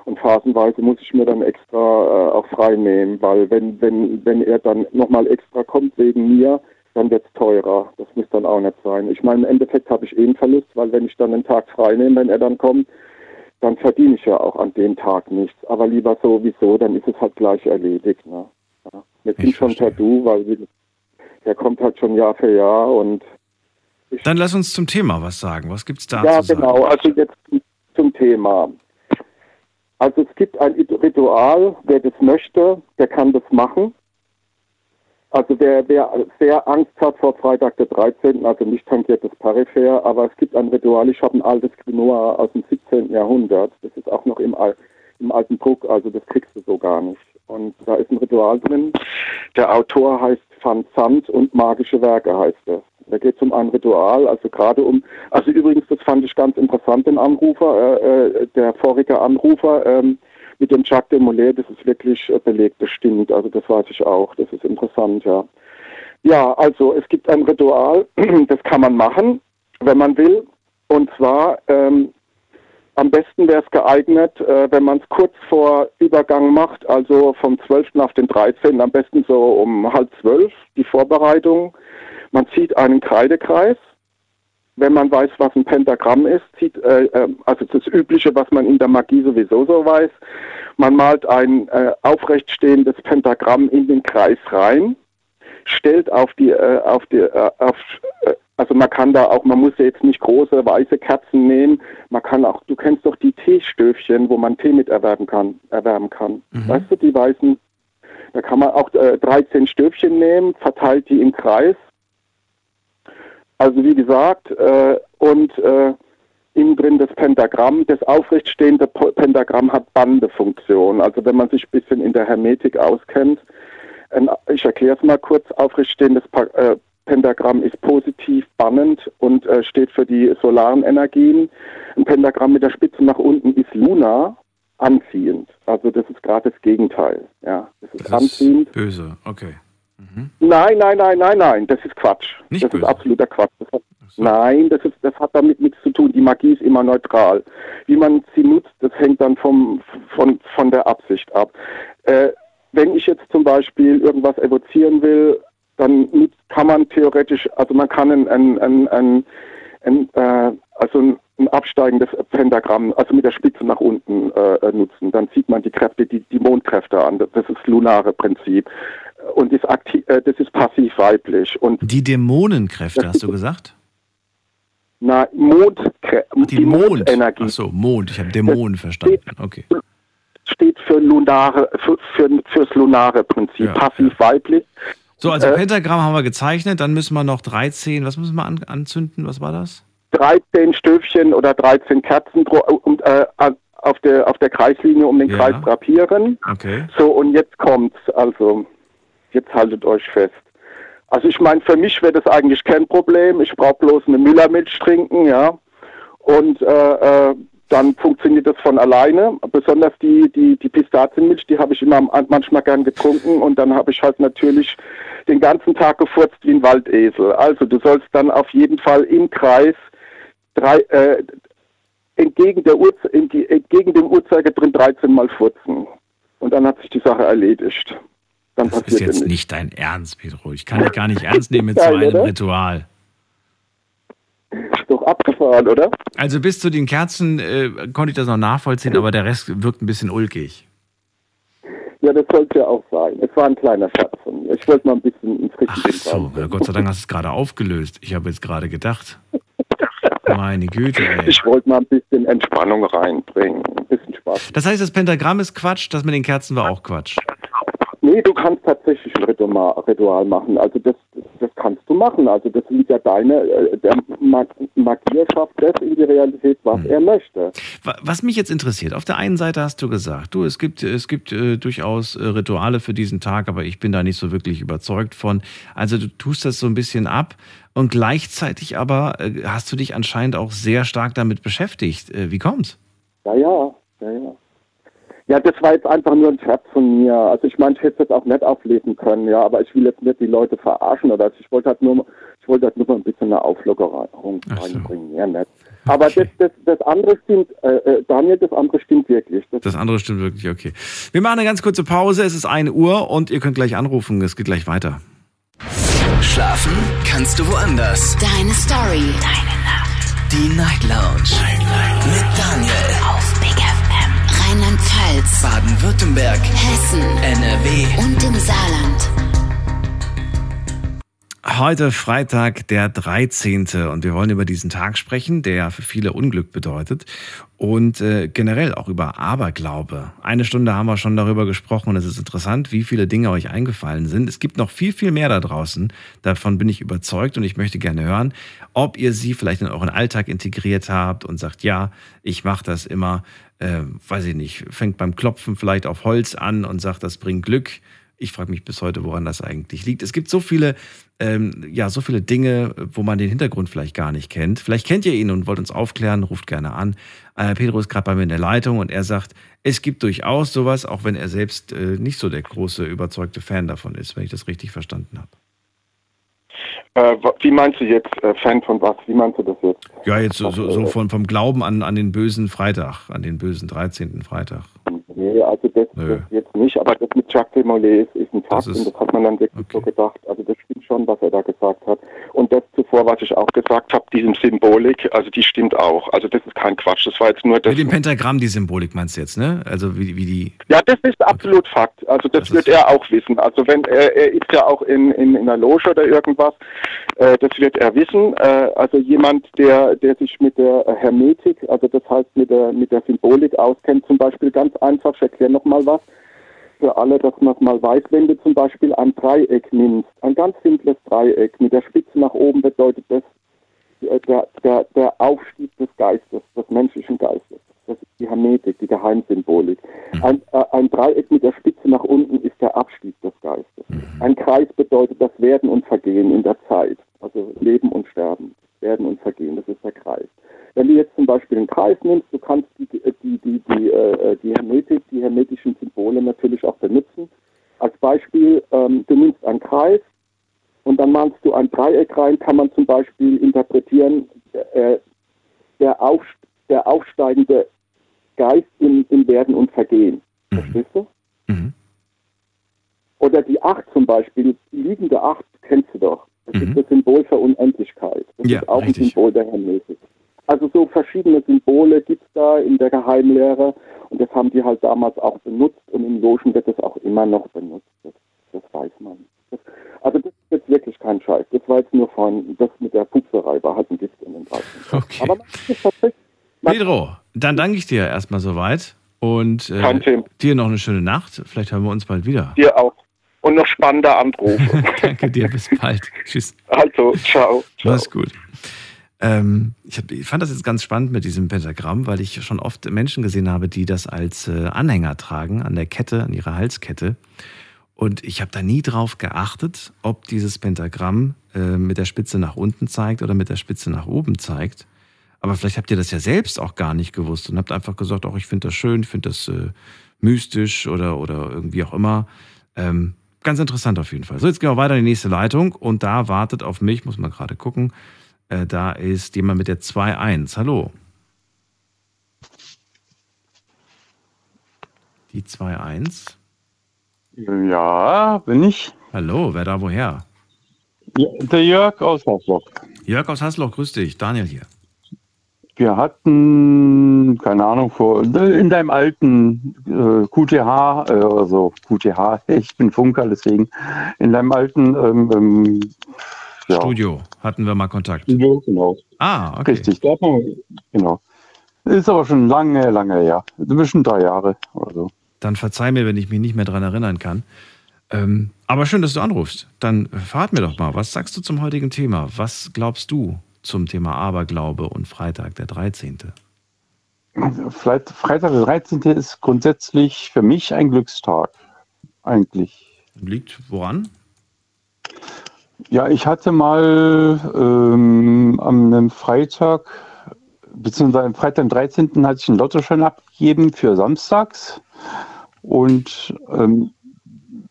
Und phasenweise muss ich mir dann extra äh, auch frei nehmen, weil wenn, wenn, wenn er dann nochmal extra kommt wegen mir, dann wird's teurer. Das muss dann auch nicht sein. Ich meine, im Endeffekt habe ich eh einen Verlust, weil wenn ich dann einen Tag frei nehme, wenn er dann kommt, dann verdiene ich ja auch an dem Tag nichts. Aber lieber sowieso, dann ist es halt gleich erledigt. Ne? Ja. Wir sind schon per Du, weil wir, der kommt halt schon Jahr für Jahr und Dann lass uns zum Thema was sagen. Was gibt's da ja, zu sagen? genau. Also jetzt zum- Thema. Also es gibt ein Ritual, wer das möchte, der kann das machen. Also wer, wer sehr Angst hat vor Freitag der 13., also nicht tangiert das Peripher, aber es gibt ein Ritual, ich habe ein altes Grimoire aus dem 17. Jahrhundert, das ist auch noch im, Al im alten Druck, also das kriegst du so gar nicht. Und da ist ein Ritual drin, der Autor heißt Van Zandt und Magische Werke heißt er. Da geht es um ein Ritual, also gerade um, also übrigens, das fand ich ganz interessant, den Anrufer, äh, äh, der vorige Anrufer, ähm, mit dem Jacques de Molay, das ist wirklich äh, belegt, stimmt, also das weiß ich auch, das ist interessant, ja. Ja, also es gibt ein Ritual, das kann man machen, wenn man will, und zwar ähm, am besten wäre es geeignet, äh, wenn man es kurz vor Übergang macht, also vom 12. auf den 13., am besten so um halb zwölf, die Vorbereitung. Man zieht einen Kreidekreis. Wenn man weiß, was ein Pentagramm ist, zieht, äh, äh, also das Übliche, was man in der Magie sowieso so weiß. Man malt ein äh, aufrecht Pentagramm in den Kreis rein, stellt auf die, äh, auf die, äh, auf, äh, also man kann da auch, man muss ja jetzt nicht große weiße Kerzen nehmen, man kann auch, du kennst doch die Teestöfchen, wo man Tee mit erwerben kann, erwärmen kann. Weißt du, die weißen, da kann man auch äh, 13 Stöfchen nehmen, verteilt die im Kreis. Also wie gesagt, äh, und äh, innen drin das Pentagramm. Das aufrechtstehende Pentagramm hat Bandefunktion. Also wenn man sich ein bisschen in der Hermetik auskennt, ich erkläre es mal kurz, aufrechtstehendes äh, Pentagramm ist positiv bannend und äh, steht für die solaren Energien. Ein Pentagramm mit der Spitze nach unten ist lunar, anziehend. Also das ist gerade das Gegenteil. Ja, das ist anziehend. Böse, okay. Nein, nein, nein, nein, nein, das ist Quatsch. Nicht das böse. ist absoluter Quatsch. Das hat, Nein, das, ist, das hat damit nichts zu tun. Die Magie ist immer neutral. Wie man sie nutzt, das hängt dann vom, von, von der Absicht ab. Äh, wenn ich jetzt zum Beispiel irgendwas evozieren will, dann kann man theoretisch, also man kann ein, ein, ein, ein, äh, also ein, absteigendes Pentagramm, also mit der Spitze nach unten äh, äh, nutzen. Dann sieht man die Kräfte, die, die Mondkräfte an. Das ist das lunare Prinzip. Und ist aktiv, äh, das ist passiv weiblich. Und Die Dämonenkräfte, hast du gesagt? na, Mondkrä Die, die Mond. Mondenergie Ach so, Mond. Ich habe Dämonen verstanden. Okay. steht für lunare, für, für, fürs lunare Prinzip, passiv weiblich. So, also Äh, Pentagramm haben wir gezeichnet, dann müssen wir noch 13, was müssen wir an, anzünden? Was war das? 13 Stöfchen oder 13 Kerzen und, äh, an- auf, der, auf der Kreislinie um den Ja. Kreis drapieren. Okay. So, und jetzt kommt's. Also, jetzt haltet euch fest. Also ich meine, für mich wäre das eigentlich kein Problem. Ich brauche bloß eine Müllermilch trinken, ja. Und äh, äh, dann funktioniert das von alleine. Besonders die, die, die Pistazienmilch, die habe ich immer am- manchmal gern getrunken und dann habe ich halt natürlich den ganzen Tag gefurzt wie ein Waldesel. Also du sollst dann auf jeden Fall im Kreis drei, äh, entgegen, der entge- entgegen dem Uhrzeiger drin 13 Mal furzen. Und dann hat sich die Sache erledigt. Dann Das ist jetzt nicht dein Ernst, Pedro. Ich kann dich gar nicht ernst nehmen mit so einem oder? Ritual. Abgefahren, oder? Also bis zu den Kerzen äh, konnte ich das noch nachvollziehen, aber der Rest wirkt ein bisschen ulkig. Ja, das sollte ja auch sein. Es war ein kleiner von mir. Ich wollte mal ein bisschen ins frischen Wind So, na Gott sei Dank hast du es gerade aufgelöst. Ich habe jetzt gerade gedacht. Meine Güte, ey. Ich wollte mal ein bisschen Entspannung reinbringen. Ein bisschen Spaß. Das heißt, das Pentagramm ist Quatsch, das mit den Kerzen war auch Quatsch. Nee, du kannst tatsächlich ein Ritual, machen. Also das, das kannst du machen. Also das sind ja deine, äh, der Mag Magier schafft das in die Realität, was er möchte. Wa- Was mich jetzt interessiert, auf der einen Seite hast du gesagt, du, es gibt, es gibt äh, durchaus äh, Rituale für diesen Tag, aber ich bin da nicht so wirklich überzeugt von. Also du tust das so ein bisschen ab und gleichzeitig aber äh, hast du dich anscheinend auch sehr stark damit beschäftigt. Äh, wie kommt's? Ja, ja, ja, ja. Ja, das war jetzt einfach nur ein Scherz von mir. Also ich meine, ich hätte es jetzt auch nicht auflesen können, ja, aber ich will jetzt nicht die Leute verarschen oder ich wollte halt nur, ich wollte halt nur mal ein bisschen eine Auflockerung reinbringen, ja nicht. Aber das, das, das andere stimmt, äh, äh, Daniel, das andere stimmt wirklich. Das, Das andere stimmt wirklich, okay. Wir machen eine ganz kurze Pause, es ist 1 Uhr und ihr könnt gleich anrufen, es geht gleich weiter. Schlafen kannst du woanders. Deine Story. Deine Nacht. Die Night Lounge. Mit Daniel. Auf. Rheinland-Pfalz. Baden-Württemberg. Hessen. NRW. Und im Saarland. Heute Freitag, der 13. und wir wollen über diesen Tag sprechen, der für viele Unglück bedeutet und äh, generell auch über Aberglaube. Eine Stunde haben wir schon darüber gesprochen und es ist interessant, wie viele Dinge euch eingefallen sind. Es gibt noch viel, viel mehr da draußen. Davon bin ich überzeugt und ich möchte gerne hören, ob ihr sie vielleicht in euren Alltag integriert habt und sagt, ja, ich mache das immer, äh, weiß ich nicht, fängt beim Klopfen vielleicht auf Holz an und sagt, das bringt Glück. Ich frage mich bis heute, woran das eigentlich liegt. Es gibt so viele, ähm, ja, so viele Dinge, wo man den Hintergrund vielleicht gar nicht kennt. Vielleicht kennt ihr ihn und wollt uns aufklären, ruft gerne an. Äh, Pedro ist gerade bei mir in der Leitung und er sagt, es gibt durchaus sowas, auch wenn er selbst äh, nicht so der große, überzeugte Fan davon ist, wenn ich das richtig verstanden habe. Äh, wie meinst du jetzt, äh, Fan von was? Wie meinst du das jetzt? Ja, jetzt so, so, so von, vom Glauben an, an den bösen Freitag, an den bösen 13. Freitag. Nee, also das, das jetzt nicht, aber das mit Jacques Desmoulins ist ein Fakt ist- und das hat man dann wirklich so gedacht. Also das stimmt schon, was er da gesagt hat. Und das zuvor, was ich auch gesagt habe, diesem Symbolik, also die stimmt auch. Also das ist kein Quatsch. Das war jetzt nur das. Mit dem Pentagramm die Symbolik meinst du jetzt, ne? Also wie, wie die. Ja, das ist absolut Fakt. Also das, wird er auch wissen. Also wenn er, er ist ja auch in, in, in einer Loge oder irgendwas, äh, das wird er wissen. Äh, also jemand, der, der sich mit der Hermetik, also das heißt mit der mit der Symbolik auskennt, zum Beispiel ganz einfach, ich erkläre nochmal was. Für alle, dass man es mal weiß, wenn du zum Beispiel ein Dreieck nimmst, ein ganz simples Dreieck mit der Spitze nach oben bedeutet das der, der, der Aufstieg des Geistes, des menschlichen Geistes. Das ist die Hermetik, die Geheimsymbolik. Ein, äh, ein Dreieck mit der Spitze nach unten ist der Abstieg des Geistes. Ein Kreis bedeutet das Werden und Vergehen in der Zeit. Also Leben und Sterben, Werden und Vergehen, das ist der Kreis. Wenn du jetzt zum Beispiel einen Kreis nimmst, du kannst die, die, die, die, äh, die Hermetik, die hermetischen Symbole natürlich auch benutzen. Als Beispiel, ähm, du nimmst einen Kreis und dann malst du ein Dreieck rein, kann man zum Beispiel interpretieren, äh, der, auf, der aufsteigende Geist im, im Werden und Vergehen. Verstehst du? Oder die Acht zum Beispiel, die liegende Acht kennst du doch. Das ist das Symbol für Unendlichkeit. Das Ja, ist auch richtig. ein Symbol der Hermetik. Also so verschiedene Symbole gibt es da in der Geheimlehre und das haben die halt damals auch benutzt und in Logen wird das auch immer noch benutzt. Das, das weiß man. Das, also das jetzt wirklich kein Scheiß. Das war jetzt nur von, das mit der Fuchserei war halt ein Gift in den 13. Okay. Aber man es tatsächlich Pedro, dann danke ich dir erstmal soweit und äh, dir noch eine schöne Nacht. Vielleicht hören wir uns bald wieder. dir auch. Und noch spannender Anrufe. Danke dir, bis bald. Tschüss. also, ciao. Mach's gut. Ähm, ich, hab, ich fand das jetzt ganz spannend mit diesem Pentagramm, weil ich schon oft Menschen gesehen habe, die das als äh, Anhänger tragen, an der Kette, an ihrer Halskette. Und ich habe da nie drauf geachtet, ob dieses Pentagramm äh, mit der Spitze nach unten zeigt oder mit der Spitze nach oben zeigt. Aber vielleicht habt ihr das ja selbst auch gar nicht gewusst und habt einfach gesagt, auch ich finde das schön, ich finde das äh, mystisch oder, oder irgendwie auch immer. Ähm, ganz interessant auf jeden Fall. So, jetzt gehen wir weiter in die nächste Leitung und da wartet auf mich, muss man gerade gucken, äh, da ist jemand mit der 2.1. Hallo. Die 2.1. Ja, bin ich. Hallo, wer da woher? Ja, der Jörg aus Hausloch. Jörg aus Hasloch, grüß dich. Daniel hier. Wir hatten, keine Ahnung, vor, in deinem alten äh, QTH, äh, also QTH, ich bin Funker, deswegen, in deinem alten ähm, ähm, ja, Studio hatten wir mal Kontakt. Studio, genau. Ah, okay. Richtig, da hat man, genau. Ist aber schon lange, lange her. Zwischen drei Jahre oder so. Dann verzeih mir, wenn ich mich nicht mehr dran erinnern kann. Ähm, aber schön, dass du anrufst. Dann verrat mir doch mal, was sagst du zum heutigen Thema? Was glaubst du zum Thema Aberglaube und Freitag der 13.? Freitag, Freitag der 13. ist grundsätzlich für mich ein Glückstag. Eigentlich. Liegt woran? Ja, ich hatte mal ähm, am einem Freitag, beziehungsweise am Freitag, den 13. hatte ich einen Lottoschein abgegeben für samstags. Und ähm,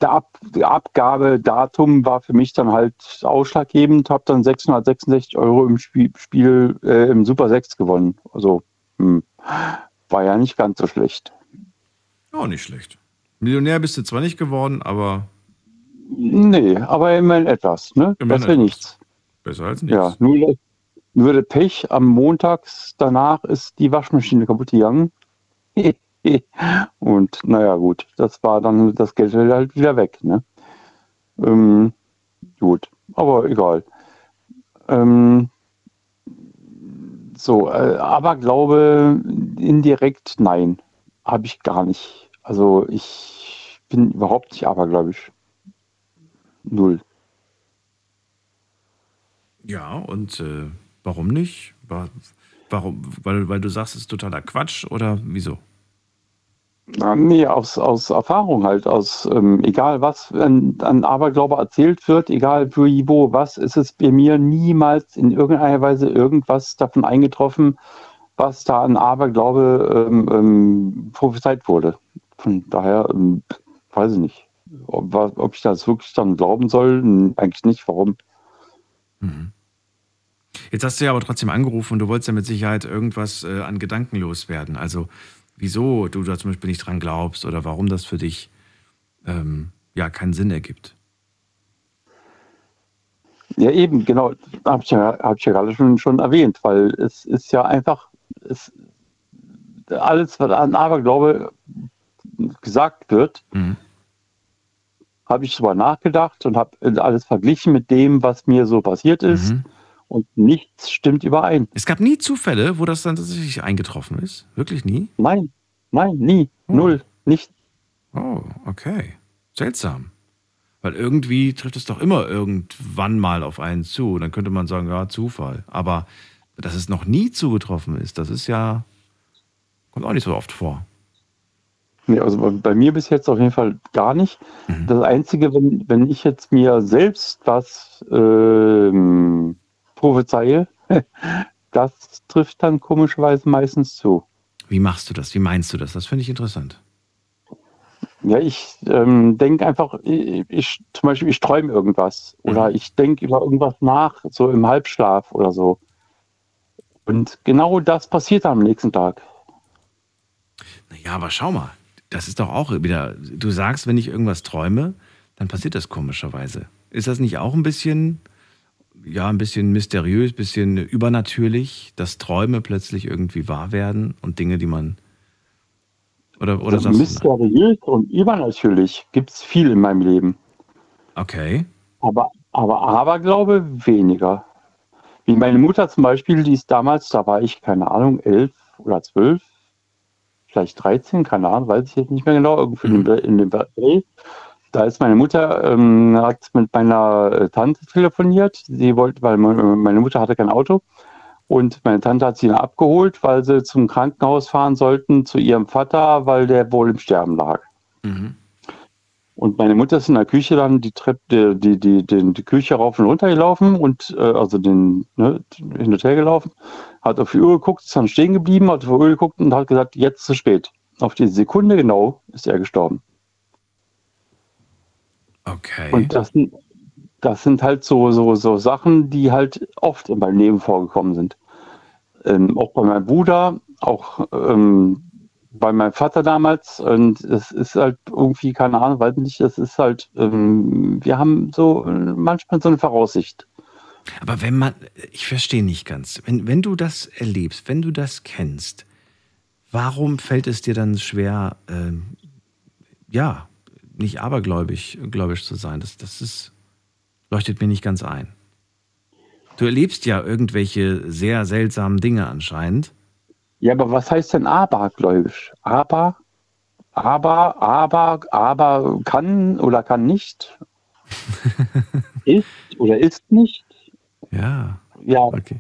der, Ab der Abgabedatum war für mich dann halt ausschlaggebend, habe dann 666 Euro im Spiel, Spiel äh, im Super 6 gewonnen. Also hm, war ja nicht ganz so schlecht. Auch nicht schlecht. Millionär bist du zwar nicht geworden, aber. Nee, aber immerhin etwas, ne? Immerhin Besser nichts. Besser als nichts. Ja, nur, nur der Pech, am Montags danach ist die Waschmaschine kaputt gegangen. Und naja, gut, das war dann das Geld halt wieder weg. Ne? Ähm, gut, aber egal. Ähm, so, äh, aber glaube indirekt nein, habe ich gar nicht. Also ich bin überhaupt nicht abergläubisch. Null. Ja, und äh, warum nicht? Wa- Warum? Weil, weil du sagst, es ist totaler Quatsch oder wieso? Na, nee, aus, aus Erfahrung halt, aus ähm, egal was an, an Aberglaube erzählt wird, egal wie, wo, was, ist es bei mir niemals in irgendeiner Weise irgendwas davon eingetroffen, was da an Aberglaube ähm, ähm, prophezeit wurde. Von daher ähm, weiß ich nicht, ob, ob ich das wirklich dann glauben soll. Eigentlich nicht. Warum? Jetzt hast du ja aber trotzdem angerufen und du wolltest ja mit Sicherheit irgendwas äh, an Gedanken loswerden. Also wieso du da zum Beispiel nicht dran glaubst oder warum das für dich ähm, ja keinen Sinn ergibt. Ja, eben, genau. Habe ich, ja, hab ich ja gerade schon, schon erwähnt, weil es ist ja einfach, es, alles, was an Aberglaube gesagt wird, habe ich drüber nachgedacht und habe alles verglichen mit dem, was mir so passiert ist. Und nichts stimmt überein. Es gab nie Zufälle, wo das dann tatsächlich eingetroffen ist? Wirklich nie? Nein, nein, nie. Null. Nicht. Oh, okay. Seltsam. Weil irgendwie trifft es doch immer irgendwann mal auf einen zu. Dann könnte man sagen, ja, Zufall. Aber dass es noch nie zugetroffen ist, das ist ja, kommt auch nicht so oft vor. Nee, also bei- mir bis jetzt auf jeden Fall gar nicht. Das Einzige, wenn, wenn ich jetzt mir selbst was ähm, prophezeie, das trifft dann komischerweise meistens zu. Wie machst du das? Wie meinst du das? Das finde ich interessant. Ja, ich ähm, denke einfach, ich, ich zum Beispiel, ich träume irgendwas oder ich denke über irgendwas nach, so im Halbschlaf oder so. Und genau das passiert dann am nächsten Tag. Ja, aber schau mal, das ist doch auch wieder, du sagst, wenn ich irgendwas träume, dann passiert das komischerweise. Ist das nicht auch ein bisschen, ja, ein bisschen mysteriös, ein bisschen übernatürlich, dass Träume plötzlich irgendwie wahr werden und Dinge, die man. Oder, oder Also mysteriös und übernatürlich gibt es viel in meinem Leben. okay. Aber, aber Aberglaube weniger. Wie meine Mutter zum Beispiel, die ist damals, da war ich, keine Ahnung, elf oder zwölf, vielleicht 13, keine Ahnung, weiß ich jetzt nicht mehr genau, irgendwie in dem- in dem Dreh. Da ist meine Mutter, ähm, hat mit meiner äh, Tante telefoniert. Sie wollte, weil me- meine Mutter hatte kein Auto. Und meine Tante hat sie abgeholt, weil sie zum Krankenhaus fahren sollten, zu ihrem Vater, weil der wohl im Sterben lag. Und meine Mutter ist in der Küche dann die Treppe, die, die, die, die Küche rauf und runter gelaufen und äh, also den ne, hin und her gelaufen, hat auf die Uhr geguckt, ist dann stehen geblieben, hat auf die Uhr geguckt und hat gesagt, jetzt zu spät. Auf die Sekunde genau ist er gestorben. Okay. Und das, sind- das sind halt so, so, so Sachen, die halt oft in meinem Leben vorgekommen sind. Ähm, auch bei meinem Bruder, auch ähm, bei meinem Vater damals. Und es ist halt irgendwie, keine Ahnung, weiß nicht, es ist halt, ähm, wir haben so manchmal so eine Voraussicht. Aber wenn man, ich verstehe nicht ganz, wenn, wenn du das erlebst, wenn du das kennst, warum fällt es dir dann schwer, ähm, ja, nicht abergläubig gläubig zu sein? Das, das ist, leuchtet mir nicht ganz ein. Du erlebst ja irgendwelche sehr seltsamen Dinge anscheinend. Ja, aber was heißt denn abergläubisch? Aber, aber, aber, aber kann oder kann nicht. ist oder ist nicht. Ja. Ja. Okay.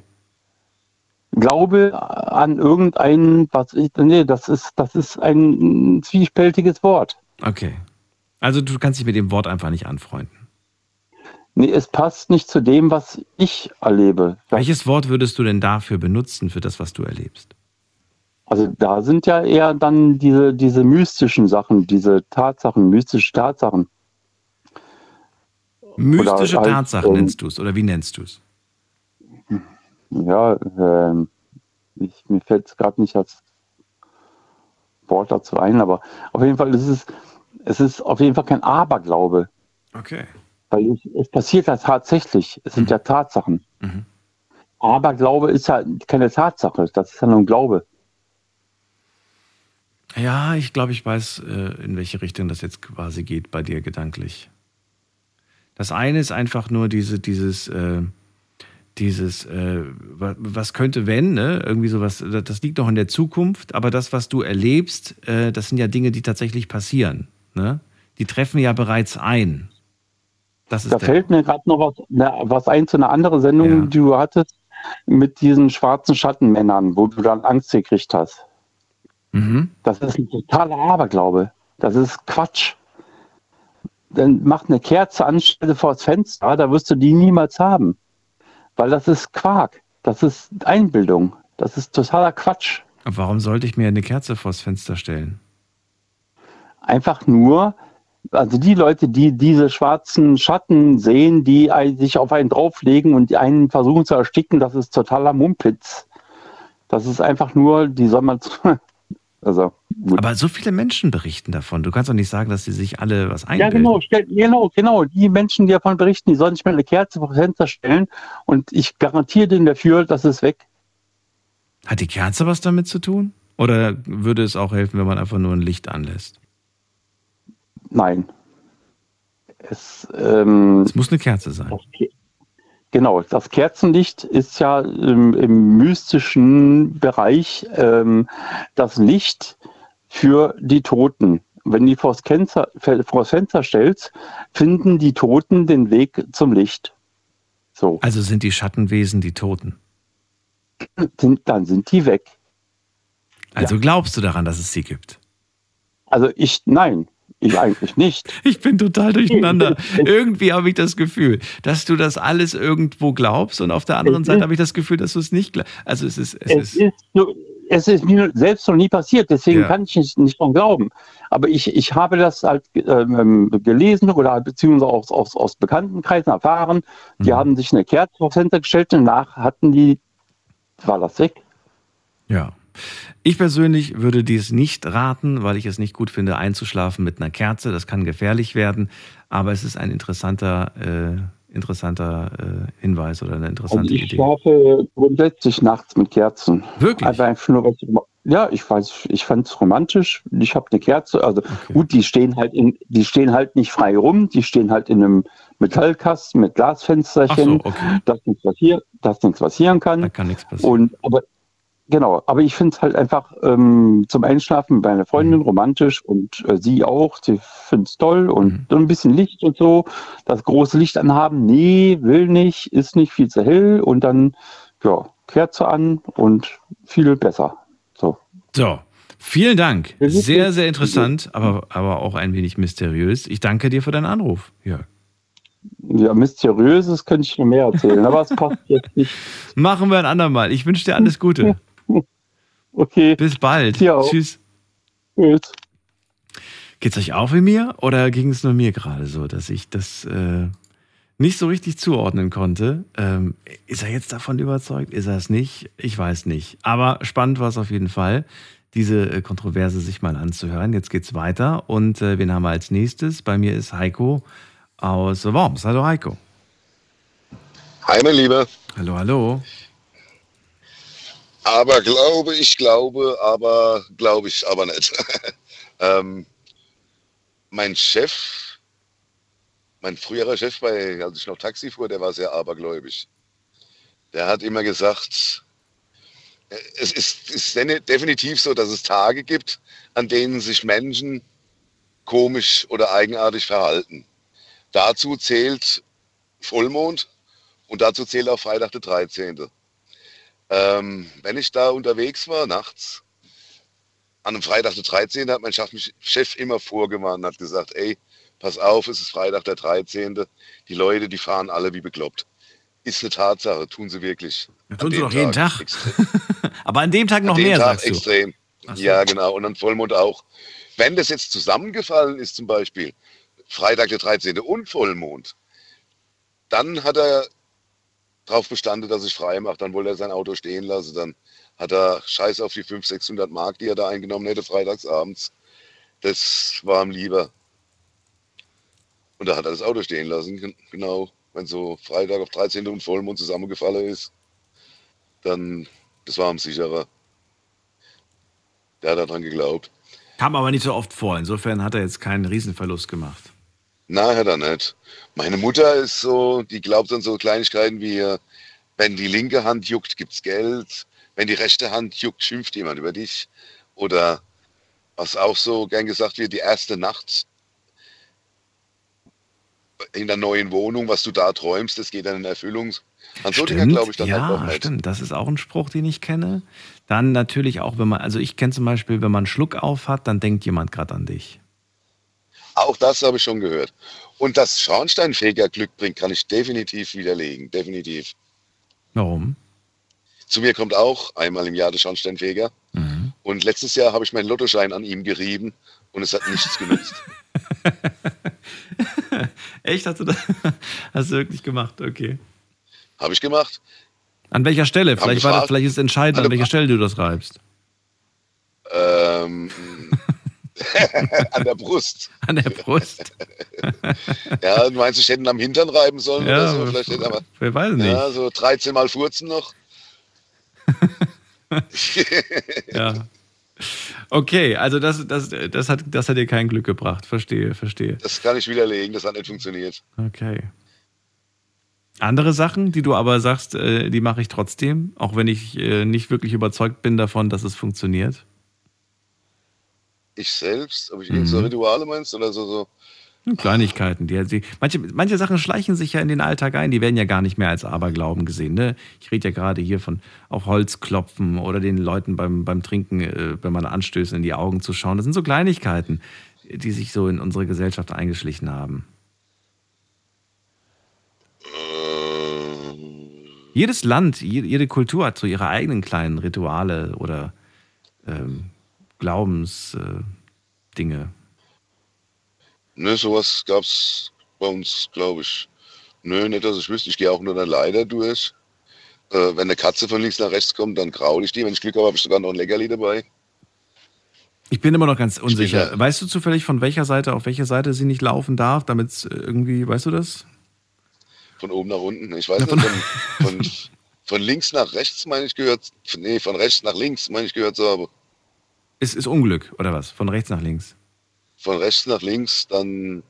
Glaube an irgendein, was ich, nee, das ist, das ist ein zwiespältiges Wort. Okay. Also du kannst dich mit dem Wort einfach nicht anfreunden. Nee, es passt nicht zu dem, was ich erlebe. Welches Wort würdest du denn dafür benutzen, für das, was du erlebst? Also da sind ja eher dann diese, diese mystischen Sachen, diese Tatsachen, mystische Tatsachen. Mystische halt, Tatsachen ähm, nennst du es, oder wie nennst du es? Ja, ähm, ich, mir fällt es gerade nicht als Wort dazu ein, aber auf jeden Fall ist es, es ist auf jeden Fall kein Aberglaube, Okay. weil es, es passiert ja tatsächlich, es sind ja Tatsachen. Mhm. Aberglaube ist ja keine Tatsache, das ist ja nur ein Glaube. Ja, ich glaube, ich weiß, äh, in welche Richtung das jetzt quasi geht bei dir gedanklich. Das eine ist einfach nur diese, dieses, äh, dieses, äh, wa- was könnte wenn, ne? Irgendwie sowas, das liegt noch in der Zukunft, aber das, was du erlebst, äh, das sind ja Dinge, die tatsächlich passieren. Ne? Die treffen ja bereits ein. Das ist Da fällt mir gerade noch was, ne, was ein zu einer anderen Sendung, die du hattest, mit diesen schwarzen Schattenmännern, wo du dann Angst gekriegt hast. Mhm. Das ist ein totaler Aberglaube. Das ist Quatsch. Dann mach eine Kerze an, stelle vor das Fenster, da wirst du die niemals haben. Weil das ist Quark. Das ist Einbildung. Das ist totaler Quatsch. Warum sollte ich mir eine Kerze vors Fenster stellen? Einfach nur, also die Leute, die diese schwarzen Schatten sehen, die sich auf einen drauflegen und einen versuchen zu ersticken, das ist totaler Mumpitz. Das ist einfach nur, die soll man, also gut. Aber so viele Menschen berichten davon. Du kannst doch nicht sagen, dass sie sich alle was Ja, einbilden. genau, stell, genau, genau. Die Menschen, die davon berichten, die sollen sich mal eine Kerze vor Fenster stellen und ich garantiere denen dafür, dass es weg. Hat die Kerze was damit zu tun? Oder würde es auch helfen, wenn man einfach nur ein Licht anlässt? Nein. Es, ähm, es muss eine Kerze sein. Das, Ke- genau, das Kerzenlicht ist ja im, im mystischen Bereich ähm, das Licht für die Toten. Wenn die vors Fenster, vors Fenster stellst, finden die Toten den Weg zum Licht. So. Also sind die Schattenwesen die Toten. Dann sind die weg. Also glaubst du daran, dass es sie gibt? Also ich, nein, ich eigentlich nicht. Ich bin total durcheinander. Irgendwie habe ich das Gefühl, dass du das alles irgendwo glaubst und auf der anderen Es Seite habe ich das Gefühl, dass du es nicht glaubst. Also es ist, es Es ist, ist, nur, es ist mir selbst noch nie passiert, deswegen Ja. kann ich nicht, nicht dran glauben. Aber ich, ich habe das halt ähm, gelesen oder beziehungsweise aus, aus, aus Bekanntenkreisen erfahren. Die Mhm. haben sich eine Kerze aufs Fenster gestellt und danach hatten die, war das weg. ja. Ich persönlich würde dies nicht raten, weil ich es nicht gut finde, einzuschlafen mit einer Kerze. Das kann gefährlich werden. Aber es ist ein interessanter, äh, interessanter äh, Hinweis oder eine Also interessante ich Idee. schlafe grundsätzlich nachts mit Kerzen. Wirklich? Also einfach nur, was ich, ja, ich weiß, ich fand es romantisch. Ich habe eine Kerze, also gut, die stehen halt in, die stehen halt nicht frei rum, die stehen halt in einem Metallkasten mit Glasfensterchen, Ach so, okay. dass nichts passiert, dass nichts passieren kann. Da kann nichts passieren. Und aber genau, aber ich finde es halt einfach ähm, zum Einschlafen bei einer Mhm. Freundin romantisch und äh, sie auch. Sie findet es toll und Mhm. so ein bisschen Licht und so. Das große Licht anhaben, nee, will nicht, ist nicht viel zu hell und dann ja Kerze an und viel besser. So. So, vielen Dank. Sehr, sehr interessant, aber, aber auch ein wenig mysteriös. Ich danke dir für deinen Anruf. Ja. Ja, mysteriöses könnte ich noch mehr erzählen, aber es passt jetzt nicht. Machen wir ein andermal. Ich wünsche dir alles Gute. Okay. Bis bald. Tschüss. Tschüss. Geht's euch auch wie mir oder ging es nur mir gerade so, dass ich das äh, nicht so richtig zuordnen konnte? Ähm, ist er jetzt davon überzeugt? Ist er es nicht? Ich weiß nicht. Aber spannend war es auf jeden Fall, diese äh, Kontroverse sich mal anzuhören. Jetzt geht's weiter und äh, wen haben wir als nächstes? Bei mir ist Heiko aus Worms. Hallo Heiko. Hi, mein Lieber. Hallo, hallo. Aber glaube ich, glaube, aber glaube ich aber nicht. ähm, mein Chef, mein früherer Chef, bei, als ich noch Taxi fuhr, der war sehr abergläubig. Der hat immer gesagt, es ist, ist definitiv so, dass es Tage gibt, an denen sich Menschen komisch oder eigenartig verhalten. Dazu zählt Vollmond und dazu zählt auch Freitag der 13. Ähm, wenn ich da unterwegs war, nachts, an einem Freitag der 13. hat mein Chef, immer vorgewarnt und hat gesagt, ey, pass auf, es ist Freitag der 13. Die Leute, die fahren alle wie bekloppt. Ist eine Tatsache, tun sie wirklich. An tun sie doch jeden Tag. extrem. Aber an dem Tag noch An dem mehr, Tag sagst du. extrem. Ach so. Ja, genau. Und an Vollmond auch. Wenn das jetzt zusammengefallen ist, zum Beispiel Freitag der 13. und Vollmond, dann hat er darauf bestanden, dass ich frei mache. Dann wollte er sein Auto stehen lassen. Dann hat er Scheiß auf die 500, 600 Mark, die er da eingenommen hätte, freitagsabends. Das war ihm lieber. Und da hat er das Auto stehen lassen. Gen- Genau. Wenn so Freitag auf 13. und Vollmond zusammengefallen ist, dann, das war ihm sicherer. Der hat daran geglaubt. Kam aber nicht so oft vor. Insofern hat er jetzt keinen Riesenverlust gemacht. Nein, hat er nicht. Meine Mutter ist so, die glaubt an so Kleinigkeiten wie, wenn die linke Hand juckt, gibt's Geld. Wenn die rechte Hand juckt, schimpft jemand über dich. Oder was auch so gern gesagt wird, die erste Nacht in der neuen Wohnung, was du da träumst, das geht dann in Erfüllung. An so Dinger glaube ich dann ja, halt auch nicht. stimmt. Das ist auch ein Spruch, den ich kenne. Dann natürlich auch, wenn man, also ich kenne zum Beispiel, wenn man einen Schluck auf hat, dann denkt jemand gerade an dich. Auch das habe ich schon gehört. Und dass Schornsteinfeger Glück bringt, kann ich definitiv widerlegen. Definitiv. Warum? Zu mir kommt auch einmal im Jahr der Schornsteinfeger. Mhm. Und letztes Jahr habe ich meinen Lottoschein an ihm gerieben und es hat nichts genutzt. Echt? Hast du das hast du wirklich gemacht? Okay. Habe ich gemacht. An welcher Stelle? Vielleicht, war das, gefragt. vielleicht ist es entscheidend, An an der- welcher Stelle du das reibst. Ähm, an der Brust. An der Brust. Ja, du meinst, ich hätte ihn am Hintern reiben sollen Ja, oder so? Vielleicht hätte aber, wer weiß nicht. ja, so 13 Mal furzen noch. Ja. Okay, also das, das, das, hat, das hat dir kein Glück gebracht. Verstehe, verstehe. Das kann ich widerlegen, das hat nicht funktioniert. Okay. Andere Sachen, die du aber sagst, äh, die mache ich trotzdem, auch wenn ich äh, nicht wirklich überzeugt bin davon, dass es funktioniert. Ich selbst, ob ich irgend so Mhm. Rituale meinst oder so, so. Kleinigkeiten. Die, die, manche, manche Sachen schleichen sich ja in den Alltag ein, die werden ja gar nicht mehr als Aberglauben gesehen. Ne? Ich rede ja gerade hier von auf Holz klopfen oder den Leuten beim, beim Trinken, äh, wenn man anstößt, in die Augen zu schauen. Das sind so Kleinigkeiten, die sich so in unsere Gesellschaft eingeschlichen haben. Jedes Land, jede, jede Kultur hat so ihre eigenen kleinen Rituale oder ähm, Glaubensdinge. Äh. Ne, sowas gab's bei uns, glaube ich. Nö, nicht, dass ich wüsste. Ich gehe auch nur eine Leiter durch. Äh, wenn eine Katze von links nach rechts kommt, dann graul ich die. Wenn ich Glück habe, habe ich sogar noch ein Leckerli dabei. Ich bin immer noch ganz unsicher. ja- Weißt du zufällig, von welcher Seite auf welche Seite sie nicht laufen darf, damit es irgendwie, weißt du das? Von oben nach unten. Ich weiß Ja, nicht, von, von, von links nach rechts, meine ich, gehört. Nee, von rechts nach links, meine ich, gehört zu haben. Ist, ist Unglück, oder was? Von rechts nach links. Von rechts nach links, dann.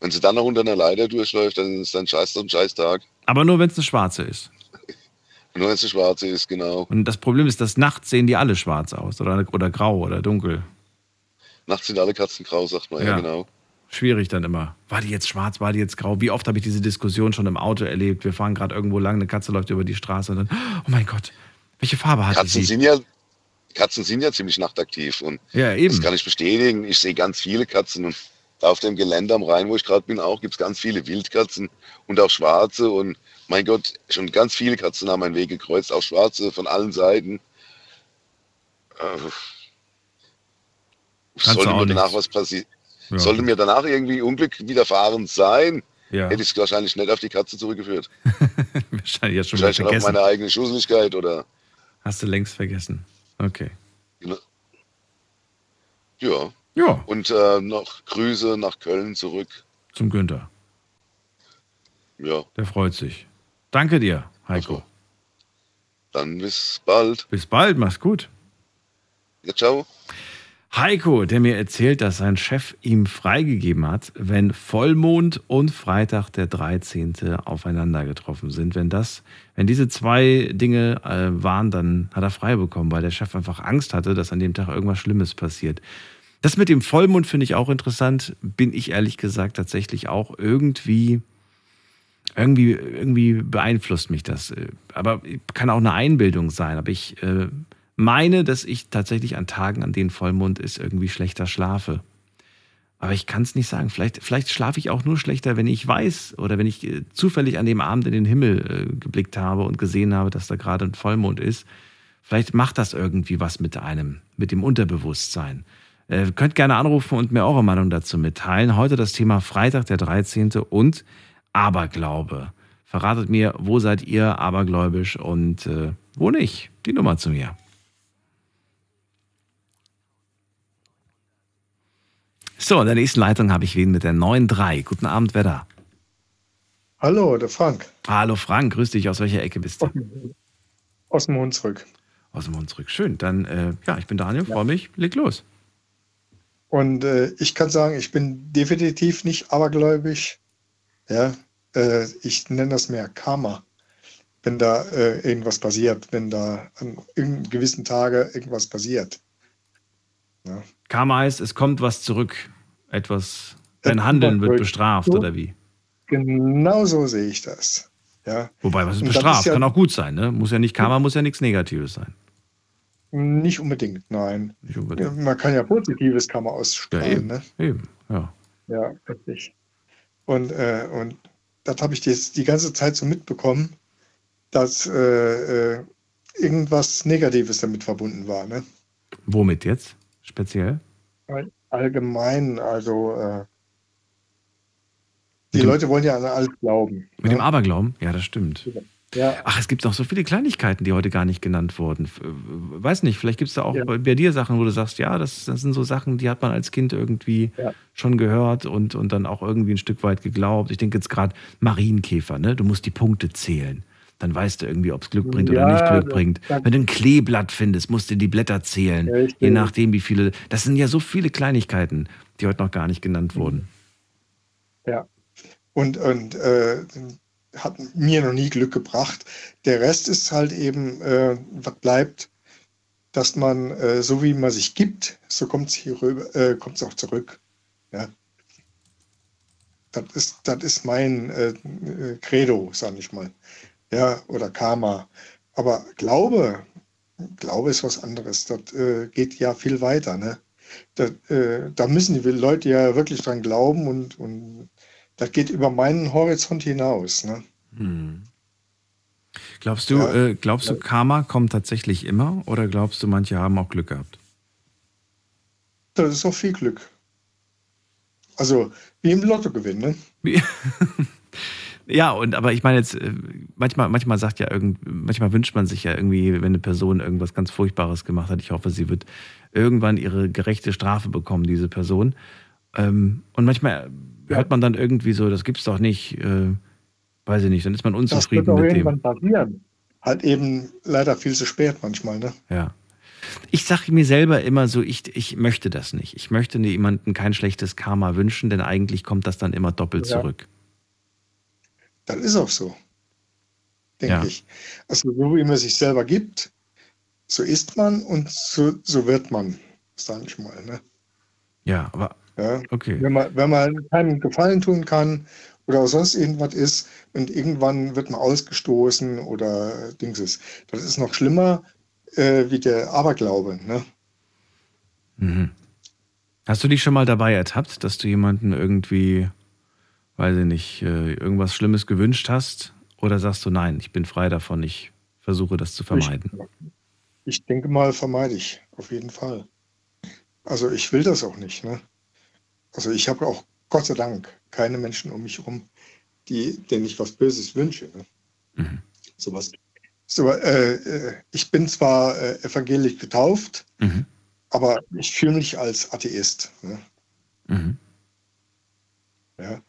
Wenn sie dann noch unter einer Leiter durchläuft, dann ist dann scheiß ein Scheißtag. Aber nur, wenn es eine schwarze ist. Nur wenn es eine schwarze ist, genau. Und das Problem ist, dass nachts sehen die alle schwarz aus oder, oder grau oder dunkel. Nachts sind alle Katzen grau, sagt man, ja, Ja. genau. Schwierig dann immer. War die jetzt schwarz, war die jetzt grau? Wie oft habe ich diese Diskussion schon im Auto erlebt? Wir fahren gerade irgendwo lang, eine Katze läuft über die Straße und dann, oh mein Gott, welche Farbe hat Katzen sie? sind ja Katzen sind ja ziemlich nachtaktiv und Ja, eben. das kann ich bestätigen. Ich sehe ganz viele Katzen und auf dem Gelände am Rhein, wo ich gerade bin, auch gibt es ganz viele Wildkatzen und auch schwarze und mein Gott, schon ganz viele Katzen haben meinen Weg gekreuzt, auch schwarze von allen Seiten. Äh, Kannst sollte mir danach nichts. was passieren, Ja. sollte mir danach irgendwie Unglück widerfahren sein, Ja. hätte ich es wahrscheinlich nicht auf die Katze zurückgeführt. Wahrscheinlich jetzt schon Vielleicht auf meine eigene Schusseligkeit oder Hast du längst vergessen. Okay. ja. Ja. Und äh, noch Grüße nach Köln zurück. Zum Günther. Ja, Der freut sich. Danke dir, Heiko. dann bis bald. Bis bald, mach's gut. Ja, ciao. Heiko, der mir erzählt, dass sein Chef ihm freigegeben hat, wenn Vollmond und Freitag der 13. aufeinander getroffen sind. Wenn das, wenn diese zwei Dinge äh, waren, dann hat er frei bekommen, weil der Chef einfach Angst hatte, dass an dem Tag irgendwas Schlimmes passiert. Das mit dem Vollmond finde ich auch interessant. Bin ich ehrlich gesagt tatsächlich auch irgendwie, irgendwie, irgendwie beeinflusst mich das. Aber kann auch eine Einbildung sein. Aber ich äh, meine, dass ich tatsächlich an Tagen, an denen Vollmond ist, irgendwie schlechter schlafe. Aber ich kann es nicht sagen. Vielleicht, vielleicht schlafe ich auch nur schlechter, wenn ich weiß oder wenn ich äh, zufällig an dem Abend in den Himmel äh, geblickt habe und gesehen habe, dass da gerade ein Vollmond ist. Vielleicht macht das irgendwie was mit einem, mit dem Unterbewusstsein. Äh, könnt gerne anrufen und mir eure Meinung dazu mitteilen. Heute das Thema Freitag, der 13. und Aberglaube. Verratet mir, wo seid ihr abergläubisch und äh, wo nicht? Die Nummer zu mir. So, in der nächsten Leitung habe ich wen mit der 9.3. Guten Abend, wer da? Hallo, der Frank. Hallo Frank, grüß dich. Aus welcher Ecke bist du? Aus dem Hunsrück. Aus dem Hunsrück. Schön. Dann, äh, ja, ich bin Daniel, freue mich. Leg los. Und äh, ich kann sagen, ich bin definitiv nicht abergläubig. Ja, äh, ich nenne das mehr Karma. Wenn da äh, irgendwas passiert, wenn da an gewissen Tage irgendwas passiert. Ja. Karma heißt, es kommt was zurück. Etwas, dein Handeln wird bestraft, oder wie? Genau so sehe ich das. Ja. Wobei, was ist bestraft? ist ja- Kann auch gut sein, ne? Muss ja nicht, Karma muss ja nichts Negatives sein. Nicht unbedingt, nein. Nicht unbedingt. Ja, Man kann ja positives Karma Ja, ausstrahlen. eben. Ne? Eben, ja. Ja, richtig. Und, äh, und das habe ich jetzt die ganze Zeit so mitbekommen, dass äh, äh, irgendwas Negatives damit verbunden war. Ne? Womit jetzt? Speziell? All- Allgemein, also äh, die dem- Leute wollen ja an alles glauben. Mit dem Aberglauben? Ja, das stimmt. Ja. Ach, es gibt noch so viele Kleinigkeiten, die heute gar nicht genannt wurden. Äh, Weiß nicht, vielleicht gibt es da auch bei, bei dir Sachen, wo du sagst, ja, das, das sind so Sachen, die hat man als Kind irgendwie schon gehört und, und dann auch irgendwie ein Stück weit geglaubt. Ich denke jetzt gerade Marienkäfer, ne? Du musst die Punkte zählen. Dann weißt du irgendwie, ob es Glück bringt oder Ja, nicht Glück bringt. Wenn du ein Kleeblatt findest, musst du die Blätter zählen. Richtig. Je nachdem, wie viele. Das sind ja so viele Kleinigkeiten, die heute noch gar nicht genannt wurden. Ja. Und, und äh, hat mir noch nie Glück gebracht. Der Rest ist halt eben, äh, was bleibt, dass man, äh, so wie man sich gibt, so kommt es äh, auch zurück. Ja. Das ist, das ist mein äh, äh, Credo, sag ich mal. Ja, oder Karma. Aber Glaube, Glaube ist was anderes. Das äh, geht ja viel weiter. Ne? Da, äh, da müssen die Leute ja wirklich dran glauben und, und das geht über meinen Horizont hinaus. Ne? Hm. Glaubst du, Ja. äh, glaubst du, Karma kommt tatsächlich immer oder glaubst du, manche haben auch Glück gehabt? Das ist auch viel Glück. Also wie im Lottogewinn, ne? Ja, und aber ich meine jetzt, äh, manchmal, manchmal sagt ja irgend, manchmal wünscht man sich ja irgendwie, wenn eine Person irgendwas ganz Furchtbares gemacht hat, ich hoffe, sie wird irgendwann ihre gerechte Strafe bekommen, diese Person. Ähm, und manchmal hört man dann irgendwie so, das gibt's doch nicht, äh, weiß ich nicht, dann ist man Das wird unzufrieden auch mit dem. irgendwann passieren. Halt eben leider viel zu spät manchmal, ne? Ja. Ich sage mir selber immer so, ich, ich möchte das nicht. Ich möchte jemandem kein schlechtes Karma wünschen, denn eigentlich kommt das dann immer doppelt Ja. zurück. Das ist auch so, denke Ja. ich. Also so wie man sich selber gibt, so ist man und so, so wird man, sage ich mal. Ne? Ja, aber Ja. okay. Wenn man, wenn man keinem Gefallen tun kann oder sonst irgendwas ist und irgendwann wird man ausgestoßen oder Dings ist. Das ist noch schlimmer äh, wie der Aberglaube. Ne? Mhm. Hast du dich schon mal dabei ertappt, dass du jemanden irgendwie, weiß ich nicht, äh, irgendwas Schlimmes gewünscht hast? Oder sagst du, nein, ich bin frei davon, ich versuche das zu vermeiden? Ich denke mal, vermeide ich auf jeden Fall. Also ich will das auch nicht. Ne? Also ich habe auch Gott sei Dank keine Menschen um mich herum, die, denen ich was Böses wünsche. Ne? Sowas. So, äh, äh, ich bin zwar äh, evangelisch getauft, Mhm. aber ich fühle mich als Atheist. Ne? Mhm. Ja,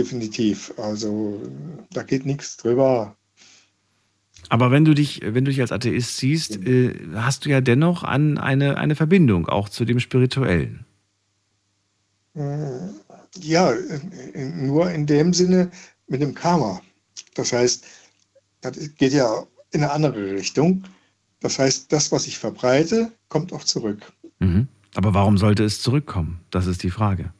definitiv. Also da geht nichts drüber. Aber wenn du dich, wenn du dich als Atheist siehst, äh, hast du ja dennoch an eine, eine Verbindung auch zu dem Spirituellen. Äh, Ja, nur in dem Sinne mit dem Karma. Das heißt, das geht ja in eine andere Richtung. Das heißt, das, was ich verbreite, kommt auch zurück. Mhm. Aber warum sollte es zurückkommen? Das ist die Frage.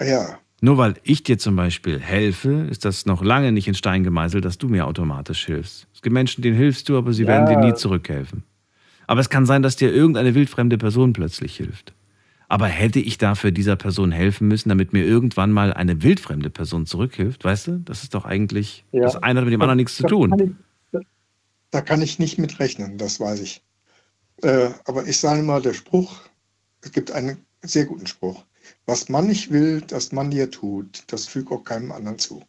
Ja, Nur weil ich dir zum Beispiel helfe, ist das noch lange nicht in Stein gemeißelt, dass du mir automatisch hilfst. Es gibt Menschen, denen hilfst du, aber sie werden Ja. dir nie zurückhelfen. Aber es kann sein, dass dir irgendeine wildfremde Person plötzlich hilft. Aber hätte ich dafür dieser Person helfen müssen, damit mir irgendwann mal eine wildfremde Person zurückhilft, weißt du? Das ist doch eigentlich, Ja. das eine hat mit dem anderen nichts zu tun. kann ich- da kann ich nicht mit rechnen, das weiß ich. Äh, aber ich sage mal, der Spruch, es gibt einen sehr guten Spruch. Was man nicht will, dass man dir tut, das fügt auch keinem anderen zu.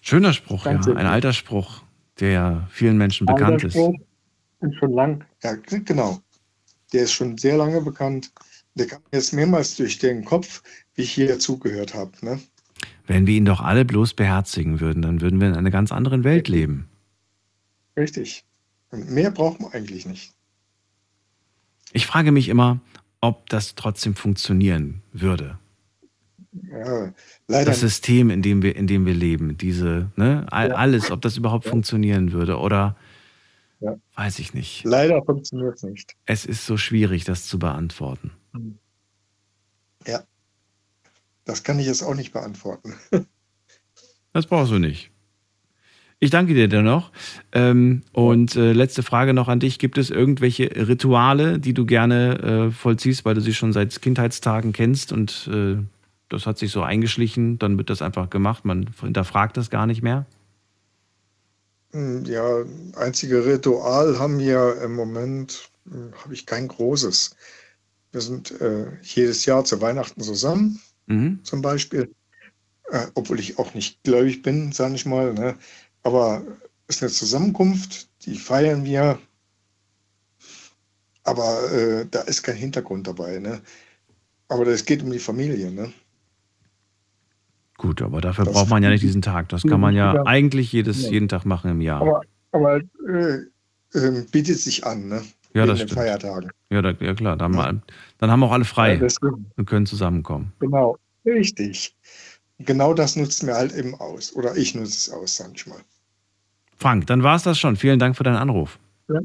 Schöner Spruch, ja. Ganz Ein alter Spruch, der vielen Menschen bekannt ist. ist schon lang. Ja, genau. Der ist schon sehr lange bekannt. Der kam mir jetzt mehrmals durch den Kopf, wie ich hier zugehört habe. Ne? Wenn wir ihn doch alle bloß beherzigen würden, dann würden wir in einer ganz anderen Welt leben. Richtig. Und mehr braucht man eigentlich nicht. Ich frage mich immer, ob das trotzdem funktionieren würde. Ja, Das System, in dem wir, in dem wir leben, diese, ne, all, Ja. alles, ob das überhaupt funktionieren würde oder Ja. weiß ich nicht. Leider funktioniert es nicht. Es ist so schwierig, das zu beantworten. Ja. Das kann ich jetzt auch nicht beantworten. Das brauchst du nicht. Ich danke dir dennoch. Ähm, und äh, letzte Frage noch an dich. Gibt es irgendwelche Rituale, die du gerne äh, vollziehst, weil du sie schon seit Kindheitstagen kennst und äh, das hat sich so eingeschlichen, dann wird das einfach gemacht, man hinterfragt das gar nicht mehr? Hm, Ja, einzige Ritual haben wir im Moment, hm, habe ich kein großes. Wir sind äh, jedes Jahr zu Weihnachten zusammen, Mhm. zum Beispiel. Äh, obwohl ich auch nicht gläubig bin, sage ich mal. Ne? Aber es ist eine Zusammenkunft, die feiern wir. Aber äh, da ist kein Hintergrund dabei. Ne? Aber es geht um die Familie. Ne? Gut, aber dafür Das- braucht man ja nicht diesen Tag. Das kann man ja Ja. eigentlich jedes, Ja. jeden Tag machen im Jahr. Aber, aber äh, äh, bietet sich an, ne? Ja, Wegen das den stimmt. Feiertagen. Ja, da, ja klar, dann, mal, dann haben auch alle frei Ja, und können zusammenkommen. Genau, richtig. Genau das nutzt mir halt eben aus. Oder ich nutze es aus, sag ich mal. Frank, dann war es das schon. Vielen Dank für deinen Anruf. Ja.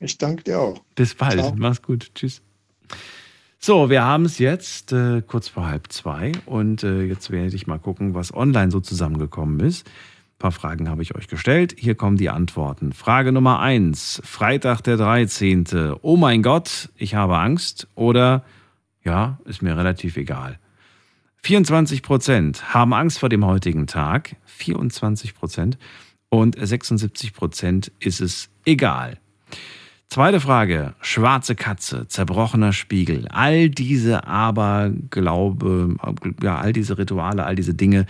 Ich danke dir auch. Bis bald. Ciao. Mach's gut. Tschüss. So, wir haben es jetzt äh, kurz vor halb zwei und äh, jetzt werde ich mal gucken, was online so zusammengekommen ist. Ein paar Fragen habe ich euch gestellt. Hier kommen die Antworten. Frage Nummer eins: Freitag der 13. Oh mein Gott, ich habe Angst. Oder ja, ist mir relativ egal. 24 Prozent haben Angst vor dem heutigen Tag. 24 Prozent. Und 76 Prozent ist es egal. Zweite Frage. Schwarze Katze, zerbrochener Spiegel. All diese Aberglaube, ja, all diese Rituale, all diese Dinge.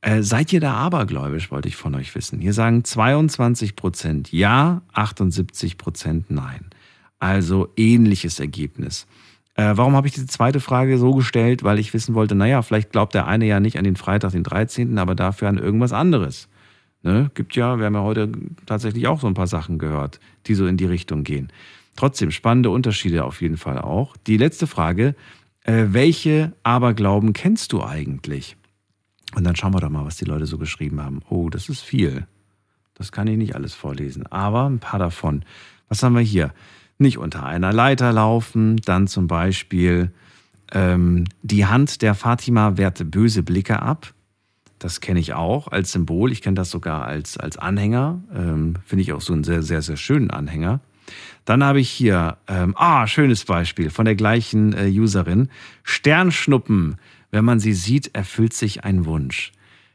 Äh, seid ihr da abergläubisch, wollte ich von euch wissen. Hier sagen 22 Prozent ja, 78 Prozent nein. Also ähnliches Ergebnis. Äh, warum habe ich diese zweite Frage so gestellt? Weil ich wissen wollte, naja, vielleicht glaubt der eine ja nicht an den Freitag, den 13., aber dafür an irgendwas anderes. Ne? Gibt ja, wir haben ja heute tatsächlich auch so ein paar Sachen gehört, die so in die Richtung gehen. Trotzdem spannende Unterschiede auf jeden Fall auch. Die letzte Frage, äh, welche Aberglauben kennst du eigentlich? Und dann schauen wir doch mal, was die Leute so geschrieben haben. Oh, das ist viel. Das kann ich nicht alles vorlesen, aber ein paar davon. Was haben wir hier? Nicht unter einer Leiter laufen, dann zum Beispiel ähm, die Hand der Fatima wehrt böse Blicke ab. Das kenne ich auch als Symbol. Ich kenne das sogar als, als Anhänger. Ähm, Finde ich auch so einen sehr, sehr, sehr schönen Anhänger. Dann habe ich hier, ähm, ah, schönes Beispiel von der gleichen äh, Userin. Sternschnuppen. Wenn man sie sieht, erfüllt sich ein Wunsch.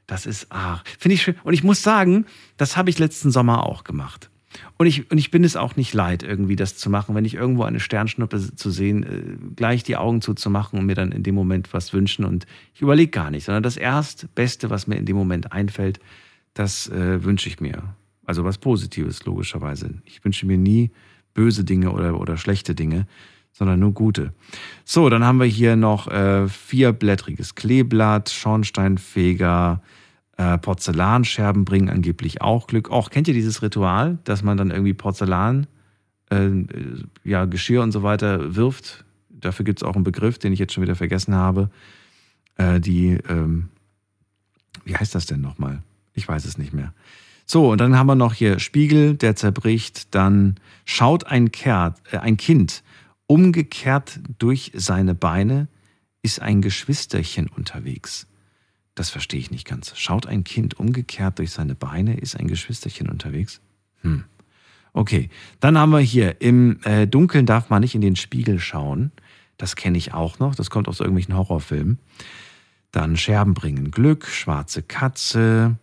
Das ist, ach, finde ich schön. Und ich muss sagen, das habe ich letzten Sommer auch gemacht. Und ich, und ich bin es auch nicht leid, irgendwie das zu machen, wenn ich irgendwo eine Sternschnuppe zu sehen, äh, gleich die Augen zuzumachen und mir dann in dem Moment was wünschen. Und ich überlege gar nicht, sondern das Erstbeste, was mir in dem Moment einfällt, das äh, wünsche ich mir. Also was Positives, logischerweise. Ich wünsche mir nie böse Dinge oder, oder schlechte Dinge, sondern nur gute. So, dann haben wir hier noch äh, vierblättriges Kleeblatt, Schornsteinfeger, Äh, Porzellanscherben bringen angeblich auch Glück. Auch kennt ihr dieses Ritual, dass man dann irgendwie Porzellan, äh, ja, Geschirr und so weiter wirft? Dafür gibt es auch einen Begriff, den ich jetzt schon wieder vergessen habe. Äh, die, ähm, wie heißt das denn nochmal? Ich weiß es nicht mehr. So, und dann haben wir noch hier Spiegel, der zerbricht. Dann schaut ein, Kert, äh, ein Kind umgekehrt durch seine Beine, ist ein Geschwisterchen unterwegs. Das verstehe ich nicht ganz. Schaut ein Kind umgekehrt durch seine Beine, ist ein Geschwisterchen unterwegs? Hm. Okay, dann haben wir hier, im äh, Dunkeln darf man nicht in den Spiegel schauen. Das kenne ich auch noch, das kommt aus irgendwelchen Horrorfilmen. Dann Scherben bringen Glück, schwarze Katze,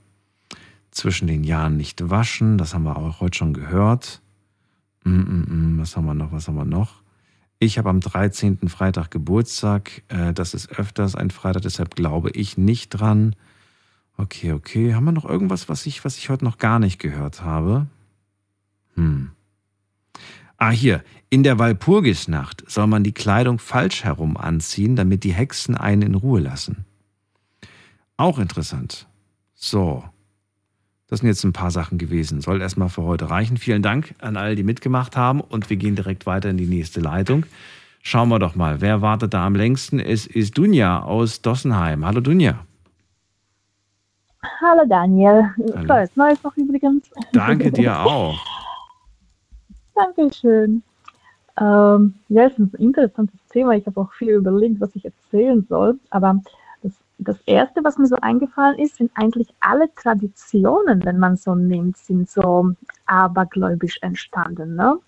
zwischen den Jahren nicht waschen, das haben wir auch heute schon gehört. Mm -mm -mm, was haben wir noch, was haben wir noch? Ich habe am 13. Freitag Geburtstag. Äh, das ist öfters ein Freitag, deshalb glaube ich nicht dran. Okay, okay. Haben wir noch irgendwas, was ich, was ich heute noch gar nicht gehört habe? Hm. Ah, hier. In der Walpurgisnacht soll man die Kleidung falsch herum anziehen, damit die Hexen einen in Ruhe lassen. Auch interessant. So. Das sind jetzt ein paar Sachen gewesen. Soll erstmal für heute reichen. Vielen Dank an alle, die mitgemacht haben. Und wir gehen direkt weiter in die nächste Leitung. Schauen wir doch mal, wer wartet da am längsten? Es ist Dunja aus Dossenheim. Hallo Dunja. Hallo Daniel. Hallo. Frohes Neues noch übrigens. Danke dir auch. Dankeschön. Ähm, ja, es ist ein interessantes Thema. Ich habe auch viel überlegt, was ich erzählen soll. Aber das, Erste, was mir so eingefallen ist, sind eigentlich alle Traditionen, wenn man so nimmt, sind so abergläubisch entstanden. Ne?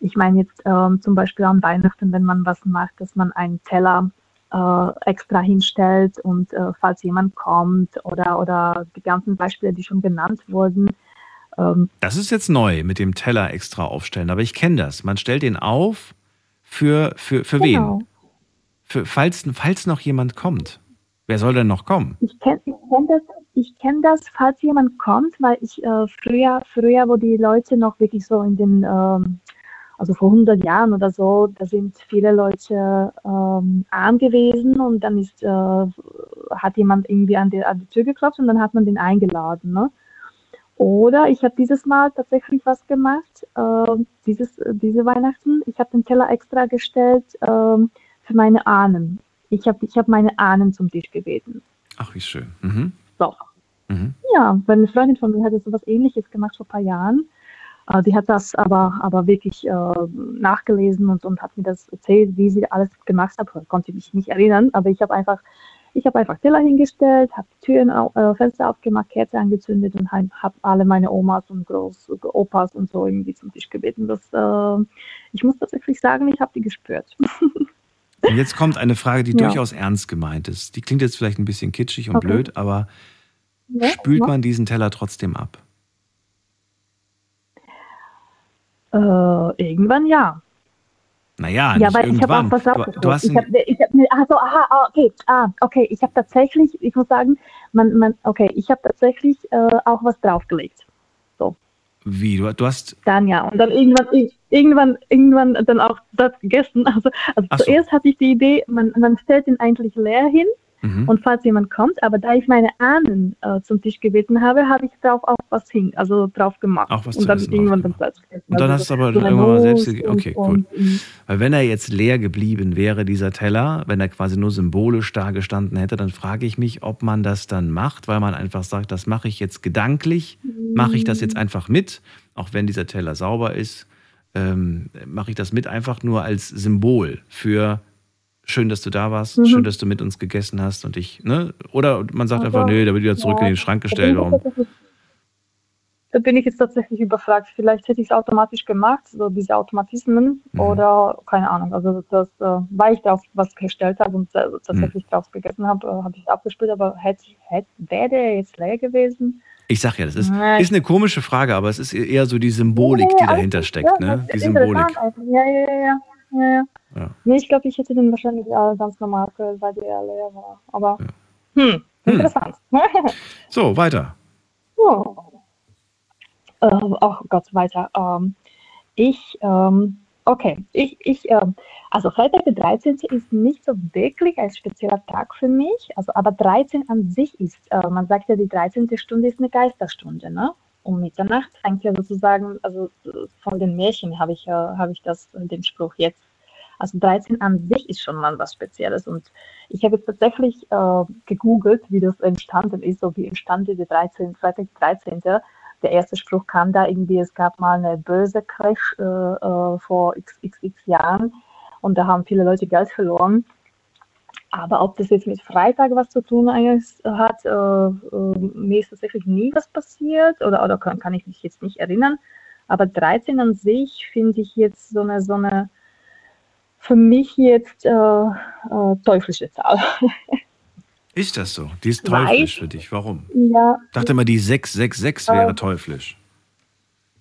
Ich meine jetzt ähm, zum Beispiel an Weihnachten, wenn man was macht, dass man einen Teller äh, extra hinstellt und äh, falls jemand kommt oder, oder die ganzen Beispiele, die schon genannt wurden, ähm, Das ist jetzt neu mit dem Teller extra aufstellen, aber ich kenne das. Man stellt den auf für, für, für Genau. wen? Für, falls, falls noch jemand kommt. Wer soll denn noch kommen? Ich kenne ich kenn das, kenn das, falls jemand kommt, weil ich äh, früher, früher, wo die Leute noch wirklich so in den, ähm, also vor 100 Jahren oder so, da sind viele Leute ähm, arm gewesen und dann ist, äh, hat jemand irgendwie an die, an die Tür geklopft und dann hat man den eingeladen. Ne? Oder ich habe dieses Mal tatsächlich was gemacht, ähm, dieses, diese Weihnachten. Ich habe den Teller extra gestellt ähm, für meine Ahnen. Ich habe ich hab meine Ahnen zum Tisch gebeten. Ach, wie schön. Mhm. So. Mhm. Ja, weil eine Freundin von mir hat so was ähnliches gemacht vor ein paar Jahren. Äh, die hat das aber, aber wirklich äh, nachgelesen und, und hat mir das erzählt, wie sie alles gemacht hat. Ich konnte mich nicht erinnern, aber ich habe einfach, ich habe einfach Teller hingestellt, habe Türen, äh, Fenster aufgemacht, Kerze angezündet und habe hab alle meine Omas und Groß Opas und so irgendwie zum Tisch gebeten. Das, äh, ich muss tatsächlich sagen, ich habe die gespürt. Und jetzt kommt eine Frage, die Ja. durchaus ernst gemeint ist. Die klingt jetzt vielleicht ein bisschen kitschig und Okay. blöd, aber Ja, spült ja. man diesen Teller trotzdem ab? Äh, irgendwann ja. Naja, Ja, nicht weil ich habe irgendwann. auch was du, rausgesucht. du hast ich habe, ich hab, ne, also, aha, ah, okay, ah, okay, ich habe tatsächlich, ich muss sagen, man, man, okay, ich habe tatsächlich äh, auch was draufgelegt. Wie? Du, du hast, Dann ja, und dann irgendwann, ir- irgendwann, irgendwann dann auch das gegessen. Also, also so. zuerst hatte ich die Idee, man, man stellt ihn eigentlich leer hin Mhm. und falls jemand kommt, aber da ich meine Ahnen äh, zum Tisch gebeten habe, habe ich drauf auch was hin, also drauf gemacht. Auch was und zu dann irgendwann dann Platz gegessen. und dann Also hast du aber so irgendwann mal selbst. Moos ge- Okay, cool. Weil wenn er jetzt leer geblieben wäre, dieser Teller, wenn er quasi nur symbolisch da gestanden hätte, dann frage ich mich, ob man das dann macht, weil man einfach sagt, das mache ich jetzt gedanklich, mache ich das jetzt einfach mit, auch wenn dieser Teller sauber ist, ähm, mache ich das mit einfach nur als Symbol für schön, dass du da warst, Mhm. schön, dass du mit uns gegessen hast und ich, ne? Oder man sagt einfach, nö, da wird wieder zurück ja, in den Schrank gestellt. Warum? Da bin ich jetzt tatsächlich überfragt. Vielleicht hätte ich es automatisch gemacht, so diese Automatismen Mhm. oder keine Ahnung. Also das, äh, weil ich darauf was gestellt habe und äh, tatsächlich Mhm. drauf gegessen habe, äh, habe ich es abgespielt, aber hätte, hätte, wäre der jetzt leer gewesen? Ich sag ja, das ist, ist eine komische Frage, aber es ist eher so die Symbolik, die alles dahinter steckt, Ja, ne? Die Symbolik. Ja, ja, ja, ja. ja, ja. Ja. Nee, ich glaube, ich hätte den wahrscheinlich äh, ganz normal gehört, weil der leer war. Aber hm, interessant. So, weiter. Oh. Äh, oh Gott, weiter. Ähm, ich, ähm, Okay, ich, ich, ähm, also Freitag der 13. ist nicht so wirklich ein spezieller Tag für mich, also aber 13 an sich ist, äh, man sagt ja, die 13. Stunde ist eine Geisterstunde, ne? Um Mitternacht fängt ja sozusagen, also von den Märchen habe ich, äh, habe ich das, den Spruch jetzt. Also 13 an sich ist schon mal was Spezielles und ich habe jetzt tatsächlich äh, gegoogelt, wie das entstanden ist, so wie entstand die 13, Freitag 13 der erste Spruch kam da irgendwie, es gab mal eine böse Crash äh, äh, vor xxx Jahren und da haben viele Leute Geld verloren. Aber ob das jetzt mit Freitag was zu tun hat, äh, äh, mir ist tatsächlich nie was passiert oder, oder kann, kann ich mich jetzt nicht erinnern. Aber 13 an sich finde ich jetzt so eine, so eine für mich jetzt äh, äh, teuflische Zahl. Ist das so? Die ist teuflisch für dich. Warum? Ja. Ich dachte immer, die 666 wäre teuflisch.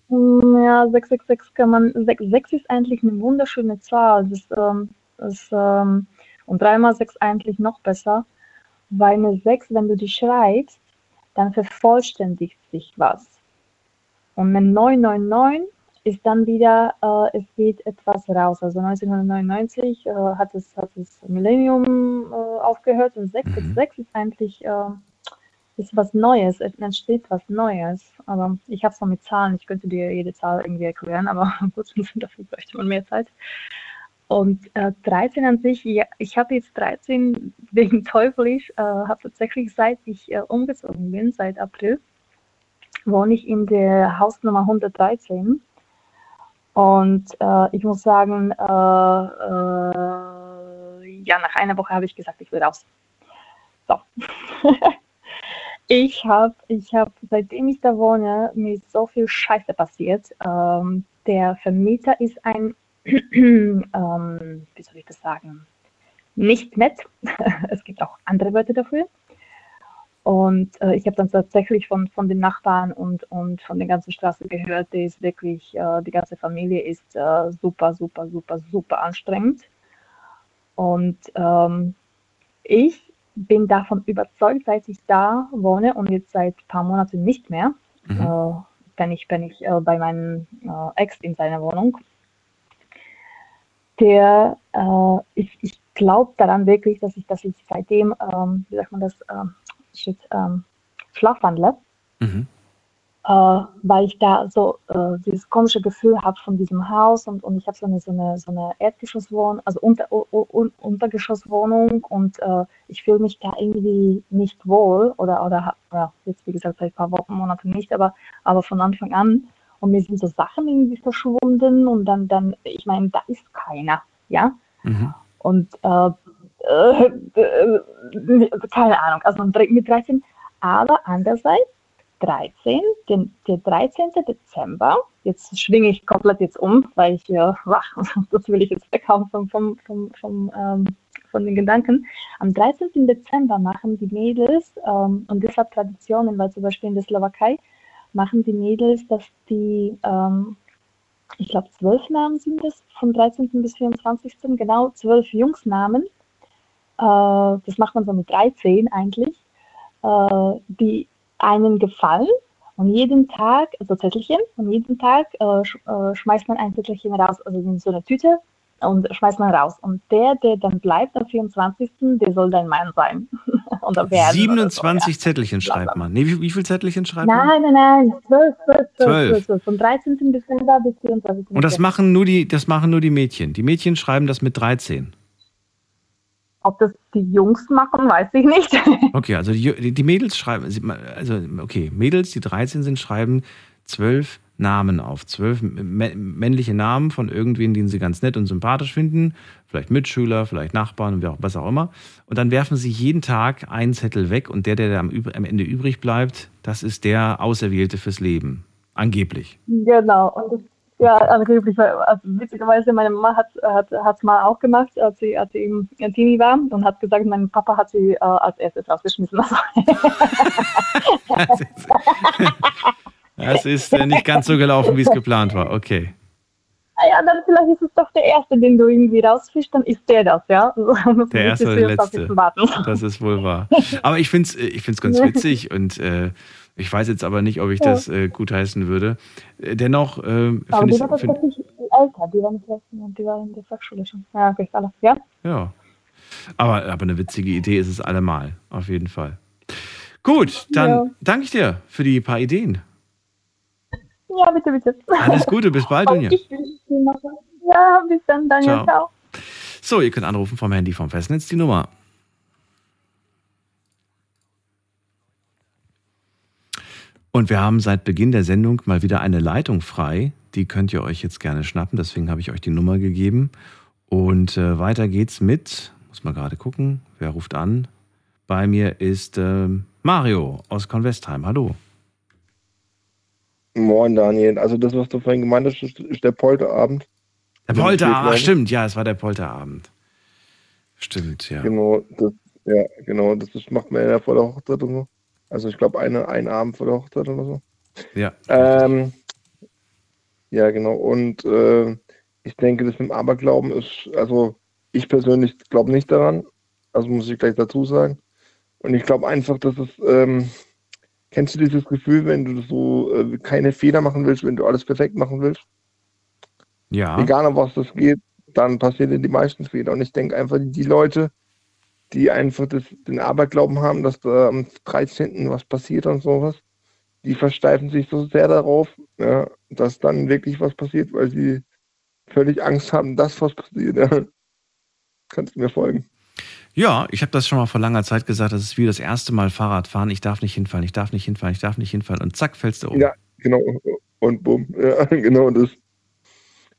Mm, Ja, 666 kann man, 6, 6 ist eigentlich eine wunderschöne Zahl. Das, ähm, das, ähm, und 3 mal 6 eigentlich noch besser, weil eine 6, wenn du die schreibst, dann vervollständigt sich was. Und eine 999 ist dann wieder, äh, es geht etwas raus. Also 1999 äh, hat, es, hat das Millennium äh, aufgehört und 666 ist eigentlich äh, ist was Neues, es entsteht was Neues. Aber ich habe es noch mit Zahlen, ich könnte dir jede Zahl irgendwie erklären, aber gut, dafür bräuchte man mehr Zeit. Und äh, 13 an sich, ja, ich habe jetzt 13 wegen teuflisch, äh, habe tatsächlich seit ich äh, umgezogen bin, seit April, wohne ich in der Hausnummer 113. Und äh, ich muss sagen, äh, äh, ja, nach einer Woche habe ich gesagt, ich will raus. So. ich habe, ich hab, seitdem ich da wohne, mir so viel Scheiße passiert. Ähm, der Vermieter ist ein, ähm, wie soll ich das sagen, nicht nett. es gibt auch andere Wörter dafür. Und äh, ich habe dann tatsächlich von, von den Nachbarn und, und von der ganzen Straße gehört, die ist wirklich, äh, die ganze Familie ist äh, super, super, super, super anstrengend. Und ähm, ich bin davon überzeugt, seit ich da wohne und jetzt seit ein paar Monaten nicht mehr, Mhm. äh, bin ich, bin ich äh, bei meinem äh, Ex in seiner Wohnung. Der, äh, ich, ich glaube daran wirklich, dass ich, dass ich seitdem, ähm, wie sagt man das, ähm, shit, ähm, schlafwandle, Mhm. äh, weil ich da so äh, dieses komische Gefühl habe von diesem Haus und, und ich habe so eine, so eine, so eine Erdgeschosswohnung, also unter, u, u, Untergeschosswohnung und äh, ich fühle mich da irgendwie nicht wohl oder, oder ja, jetzt wie gesagt seit ein paar Wochen, Monaten nicht, aber, aber von Anfang an und mir sind so Sachen irgendwie verschwunden und dann, dann ich meine, da ist keiner, ja, Mhm. und äh, äh, äh, keine Ahnung, also mit 13, aber andererseits 13, den, der 13. Dezember, jetzt schwinge ich komplett jetzt um, weil ich, äh, wach, das will ich jetzt weghauen vom, vom, vom, vom, ähm, von den Gedanken. Am 13. Dezember machen die Mädels, ähm, und das hat Traditionen, weil zum Beispiel in der Slowakei machen die Mädels, dass die, ähm, ich glaube, zwölf Namen sind es, vom 13. bis 24. genau, zwölf Jungsnamen. Äh, das macht man so mit 13 eigentlich, äh, die einen gefallen. Und jeden Tag, also Zettelchen, und jeden Tag äh, sch äh, schmeißt man ein Zettelchen raus, also in so eine Tüte und schmeißt man raus. Und der, der dann bleibt am 24., der soll dein Mann sein. Oder werden. 27 Zettelchen schreibt man. Nee, wie, wie viele Zettelchen schreibt man? Nein, nein, nein, 12, 12, 12, Zwölf. 12, 12. Vom 13. Dezember bis 24. Und das machen nur die, das machen nur die Mädchen. Die Mädchen schreiben das mit 13. Ob das die Jungs machen, weiß ich nicht. Okay, also die, die Mädels schreiben, also okay, Mädels, die 13 sind, schreiben zwölf Namen auf. Zwölf mä- männliche Namen von irgendwen, den sie ganz nett und sympathisch finden. Vielleicht Mitschüler, vielleicht Nachbarn, was auch immer. Und dann werfen sie jeden Tag einen Zettel weg und der, der am, Ende übrig bleibt, das ist der Auserwählte fürs Leben. Angeblich. Genau. Und ja, angeblich, weil, also witzigerweise, meine Mama hat es hat, mal auch gemacht, als sie, als sie im im Teenie war und hat gesagt, mein Papa hat sie äh, als erstes rausgeschmissen. Das ist äh, nicht ganz so gelaufen, wie es geplant war. Okay. Ah ja, dann vielleicht ist es doch der erste, den du irgendwie rausfischst, dann ist der das, ja. Der erste oder der letzte. Das ist wohl wahr. Aber ich finde es ich find's ganz witzig und äh, ich weiß jetzt aber nicht, ob ich Ja. das äh, gutheißen würde. Äh, Dennoch äh, Aber finde die ich war tatsächlich älter, die waren 16 und die waren in der Fachschule schon. Ja, okay, alles, ja? Ja. Aber, aber eine witzige Idee ist es allemal, auf jeden Fall. Gut, dann Ja. danke ich dir für die paar Ideen. Ja, bitte, bitte. Alles Gute, bis bald, Dunja. Ja, bis dann, Daniel. Ciao. Ciao. So, ihr könnt anrufen vom Handy vom Festnetz die Nummer. Und wir haben seit Beginn der Sendung mal wieder eine Leitung frei. Die könnt ihr euch jetzt gerne schnappen. Deswegen habe ich euch die Nummer gegeben. Und äh, weiter geht's mit, muss mal gerade gucken, wer ruft an. Bei mir ist ähm, Mario aus Convestheim. Hallo. Moin, Daniel. Also das, was du vorhin gemeint hast, ist, der Polterabend. Der Polterabend, stimmt, ja, es war der Polterabend. Stimmt, ja. Genau, das, ja, genau. Das macht man ja vor der Hochzeit und so. Also ich glaube, eine, einen Abend vor der Hochzeit oder so. Ja. Ähm, ja, genau. Und äh, ich denke, das mit dem Aberglauben ist, also ich persönlich glaube nicht daran. Also muss ich gleich dazu sagen. Und ich glaube einfach, dass es, ähm, kennst du dieses Gefühl, wenn du so äh, keine Fehler machen willst, wenn du alles perfekt machen willst? Ja. Egal um was das geht, dann passieren die meisten Fehler. Und ich denke einfach, die Leute, die einfach das, den Aberglauben haben, dass da am 13. was passiert und sowas, die versteifen sich so sehr darauf, ja, dass dann wirklich was passiert, weil sie völlig Angst haben, dass was passiert. Ja. Kannst du mir folgen? Ja, ich habe das schon mal vor langer Zeit gesagt. Das ist wie das erste Mal Fahrradfahren. Ich darf nicht hinfallen, ich darf nicht hinfallen, ich darf nicht hinfallen. Und zack, fällst du um. Ja, genau. Und bumm. Ja, genau das.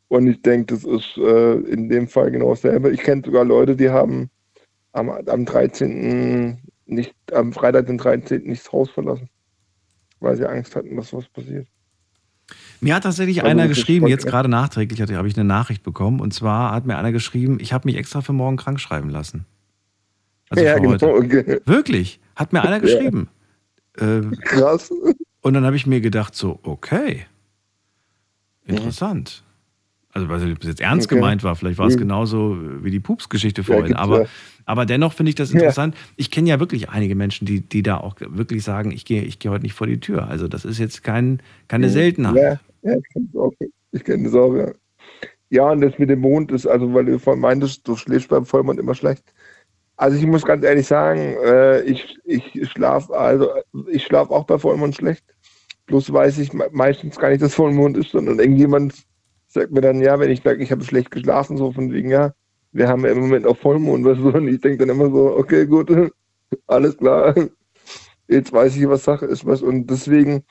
Und ich denke, das ist äh, in dem Fall genau dasselbe. Ich kenne sogar Leute, die haben am, am 13. nicht, am Freitag, den 13. nicht das Haus verlassen. Weil sie Angst hatten, dass was passiert. Mir hat tatsächlich Also einer geschrieben, jetzt gerade nachträglich habe ich eine Nachricht bekommen. Und zwar hat mir einer geschrieben, ich habe mich extra für morgen krank schreiben lassen. Also Ja, genau, okay. Wirklich? Hat mir einer Ja. geschrieben. Äh, Krass. Und dann habe ich mir gedacht, so, okay. Interessant. Also, weiß nicht, ob es jetzt ernst Okay. gemeint war, vielleicht war es Mhm. genauso wie die Pups-Geschichte Ja, vorhin. gibt's aber, ja. aber dennoch finde ich das Ja. interessant. Ich kenne ja wirklich einige Menschen, die, die da auch wirklich sagen, ich gehe ich gehe heute nicht vor die Tür. Also, das ist jetzt kein, keine Seltenheit. Ja, ja ich kenne das auch. Ich kenne das auch, ja. Ja, und das mit dem Mond ist, also weil du vorhin meintest, du schläfst beim Vollmond immer schlecht. Also ich muss ganz ehrlich sagen, äh, ich, ich schlafe, also ich schlafe auch bei Vollmond schlecht. Bloß weiß ich me- meistens gar nicht, dass Vollmond ist, sondern irgendjemand sagt mir dann, ja, wenn ich sage, ich habe schlecht geschlafen, so von wegen, ja, wir haben ja im Moment auch Vollmond, weißt du, und ich denke dann immer so, okay, gut, alles klar, jetzt weiß ich, was Sache ist, was, und deswegen,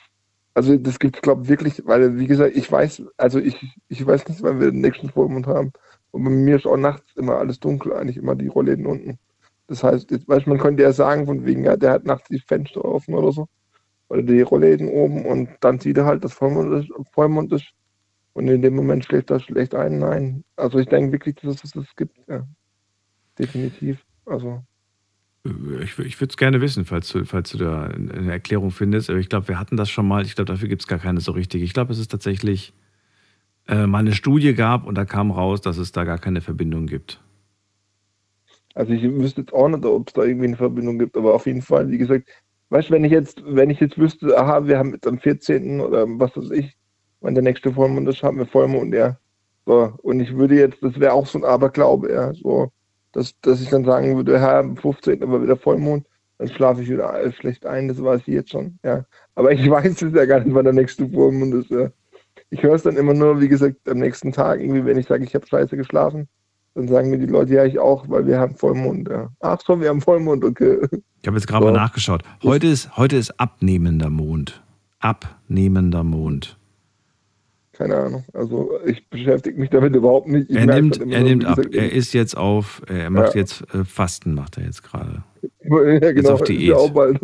also das gibt es, glaube ich, wirklich, weil, wie gesagt, ich weiß, also ich, ich weiß nicht, wann wir den nächsten Vollmond haben. Und bei mir ist auch nachts immer alles dunkel, eigentlich immer die Rollläden unten. Das heißt, jetzt, man könnte ja sagen, von wegen, ja, der hat nachts die Fenster offen oder so. Oder die Rollläden oben und dann sieht er halt, dass Vollmond ist, Vollmond ist. Und in dem Moment schläft er schlecht ein. Nein. Also ich denke wirklich, dass es das gibt, ja. Definitiv. Also. Ich, ich würde es gerne wissen, falls du, falls du da eine Erklärung findest. Aber ich glaube, wir hatten das schon mal. Ich glaube, dafür gibt es gar keine so richtig. Ich glaube, es ist tatsächlich äh, mal eine Studie gab und da kam raus, dass es da gar keine Verbindung gibt. Also ich wüsste jetzt auch nicht, ob es da irgendwie eine Verbindung gibt, aber auf jeden Fall, wie gesagt, weißt du, wenn ich jetzt, wenn ich jetzt wüsste, aha, wir haben jetzt am 14. oder was weiß ich, wenn der nächste Vollmond ist, haben wir Vollmond, ja. So, und ich würde jetzt, das wäre auch so ein Aberglaube, ja, so, dass, dass ich dann sagen würde, ja, am 15. war wieder Vollmond, dann schlafe ich wieder äh, schlecht ein, das weiß ich jetzt schon, ja. Aber ich weiß es ja gar nicht, wann der nächste Vollmond ist, ja. Ich höre es dann immer nur, wie gesagt, am nächsten Tag, irgendwie, wenn ich sage, ich habe scheiße geschlafen, dann sagen mir die Leute, ja, ich auch, weil wir haben Vollmond, ja. Ach so, wir haben Vollmond, okay. Ich habe jetzt gerade So. mal nachgeschaut. Heute ist, heute ist abnehmender Mond. Abnehmender Mond. Keine Ahnung. Also ich beschäftige mich damit überhaupt nicht. Ich Er nimmt, er nimmt wie ab. Er ist jetzt auf, äh, er macht Ja. jetzt äh, Fasten, macht er jetzt gerade. Ja, Jetzt genau, auf ist Diät. ja auch bald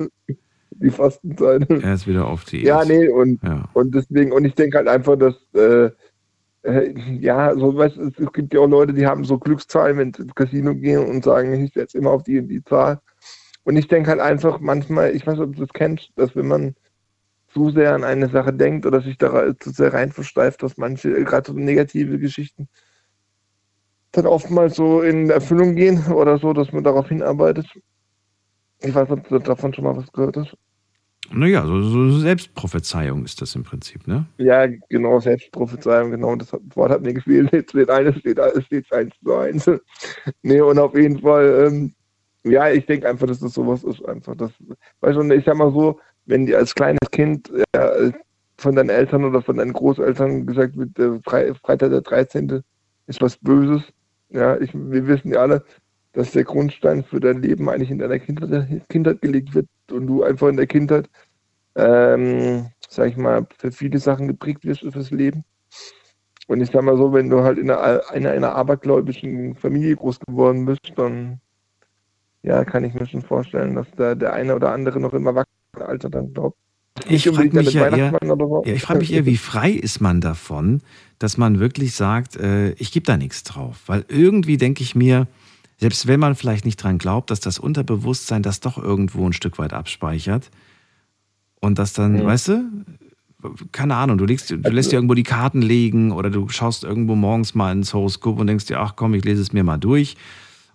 die Fastenzeit. Er ist wieder auf Diät. Ja, nee, und, Ja. und deswegen, und ich denke halt einfach, dass, äh, äh, ja, so, weißt es, es gibt ja auch Leute, die haben so Glückszahlen, wenn sie ins Casino gehen und sagen, ich setze immer auf die und die Zahl. Und ich denke halt einfach manchmal, ich weiß nicht, ob du das kennst, dass wenn man zu sehr an eine Sache denkt oder sich da zu sehr rein versteift, dass manche, äh, gerade so negative Geschichten, dann oftmals so in Erfüllung gehen oder so, dass man darauf hinarbeitet. Ich weiß nicht, ob du davon schon mal was gehört hast. Naja, so, so Selbstprophezeiung ist das im Prinzip, ne? Ja, genau, Selbstprophezeiung, genau, das Wort hat mir gefehlt. Jetzt steht eines, steht, steht eins zu eins. nee, und auf jeden Fall, ähm, ja, ich denke einfach, dass das sowas ist, einfach. Das, weißt du, ich sag mal so, wenn dir als kleines Kind ja, von deinen Eltern oder von deinen Großeltern gesagt wird, äh, Freitag der 13. ist was Böses, ja, ich, wir wissen ja alle, dass der Grundstein für dein Leben eigentlich in deiner Kindheit, Kindheit gelegt wird und du einfach in der Kindheit, ähm, sag ich mal, für viele Sachen geprägt wirst fürs Leben. Und ich sag mal so, wenn du halt in einer, in einer abergläubischen Familie groß geworden bist, dann ja, kann ich mir schon vorstellen, dass da der eine oder andere noch im Erwachsenenalter dann glaubt. Ich frage mich, ja eher, so. ja, frag mich eher, wie frei ist man davon, dass man wirklich sagt, äh, ich gebe da nichts drauf. Weil irgendwie denke ich mir, selbst wenn man vielleicht nicht dran glaubt, dass das Unterbewusstsein das doch irgendwo ein Stück weit abspeichert und das dann, mhm. weißt du, keine Ahnung, du, legst, du lässt also dir irgendwo die Karten legen oder du schaust irgendwo morgens mal ins Horoskop und denkst dir, ach komm, ich lese es mir mal durch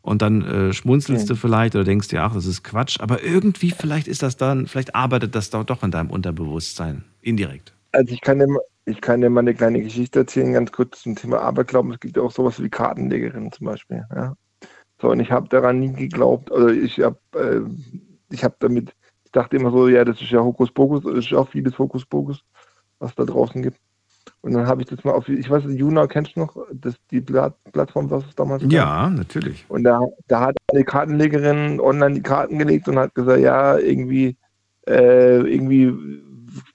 und dann äh, schmunzelst mhm. du vielleicht oder denkst dir, ach, das ist Quatsch, aber irgendwie vielleicht ist das dann, vielleicht arbeitet das doch in deinem Unterbewusstsein, indirekt. Also ich kann dir, ich kann dir mal eine kleine Geschichte erzählen, ganz kurz zum Thema Aberglauben. Es gibt ja auch sowas wie Kartenlegerinnen zum Beispiel. Ja? So, und ich habe daran nie geglaubt, also ich habe äh, ich hab damit, ich dachte immer so, ja, das ist ja Hokuspokus, das ist ja auch vieles Hokuspokus, was da draußen gibt. Und dann habe ich das mal auf, ich weiß nicht, Juna, kennst du noch das, die Plattform, was es damals gab? Ja, natürlich. Und da, da hat eine Kartenlegerin online die Karten gelegt und hat gesagt, ja, irgendwie, äh, irgendwie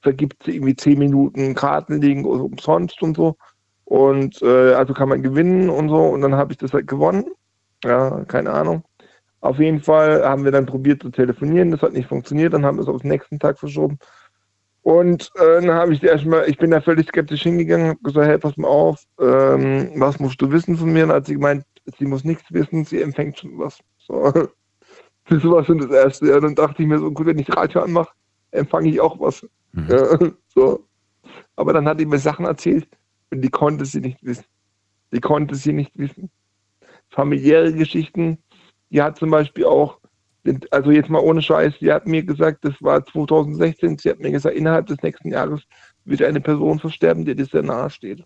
vergibt sie irgendwie zehn Minuten Kartenlegen umsonst und so. Und äh, also kann man gewinnen und so. Und dann habe ich das halt gewonnen. Ja, keine Ahnung. Auf jeden Fall haben wir dann probiert zu telefonieren, das hat nicht funktioniert, dann haben wir es auf den nächsten Tag verschoben. Und äh, dann habe ich erstmal, ich bin da völlig skeptisch hingegangen, habe gesagt, hey, pass mal auf, ähm, was musst du wissen von mir? Und hat sie gemeint, sie muss nichts wissen, sie empfängt schon was. So. Das war schon das Erste. Ja, dann dachte ich mir so, gut, wenn ich Radio anmache, empfange ich auch was. Mhm. Ja, so. Aber dann hat sie mir Sachen erzählt und die konnte sie nicht wissen. Die konnte sie nicht wissen familiäre Geschichten. Die hat zum Beispiel auch, also jetzt mal ohne Scheiß, die hat mir gesagt, das war 2016, sie hat mir gesagt, innerhalb des nächsten Jahres wird eine Person versterben, der dir sehr nahe steht.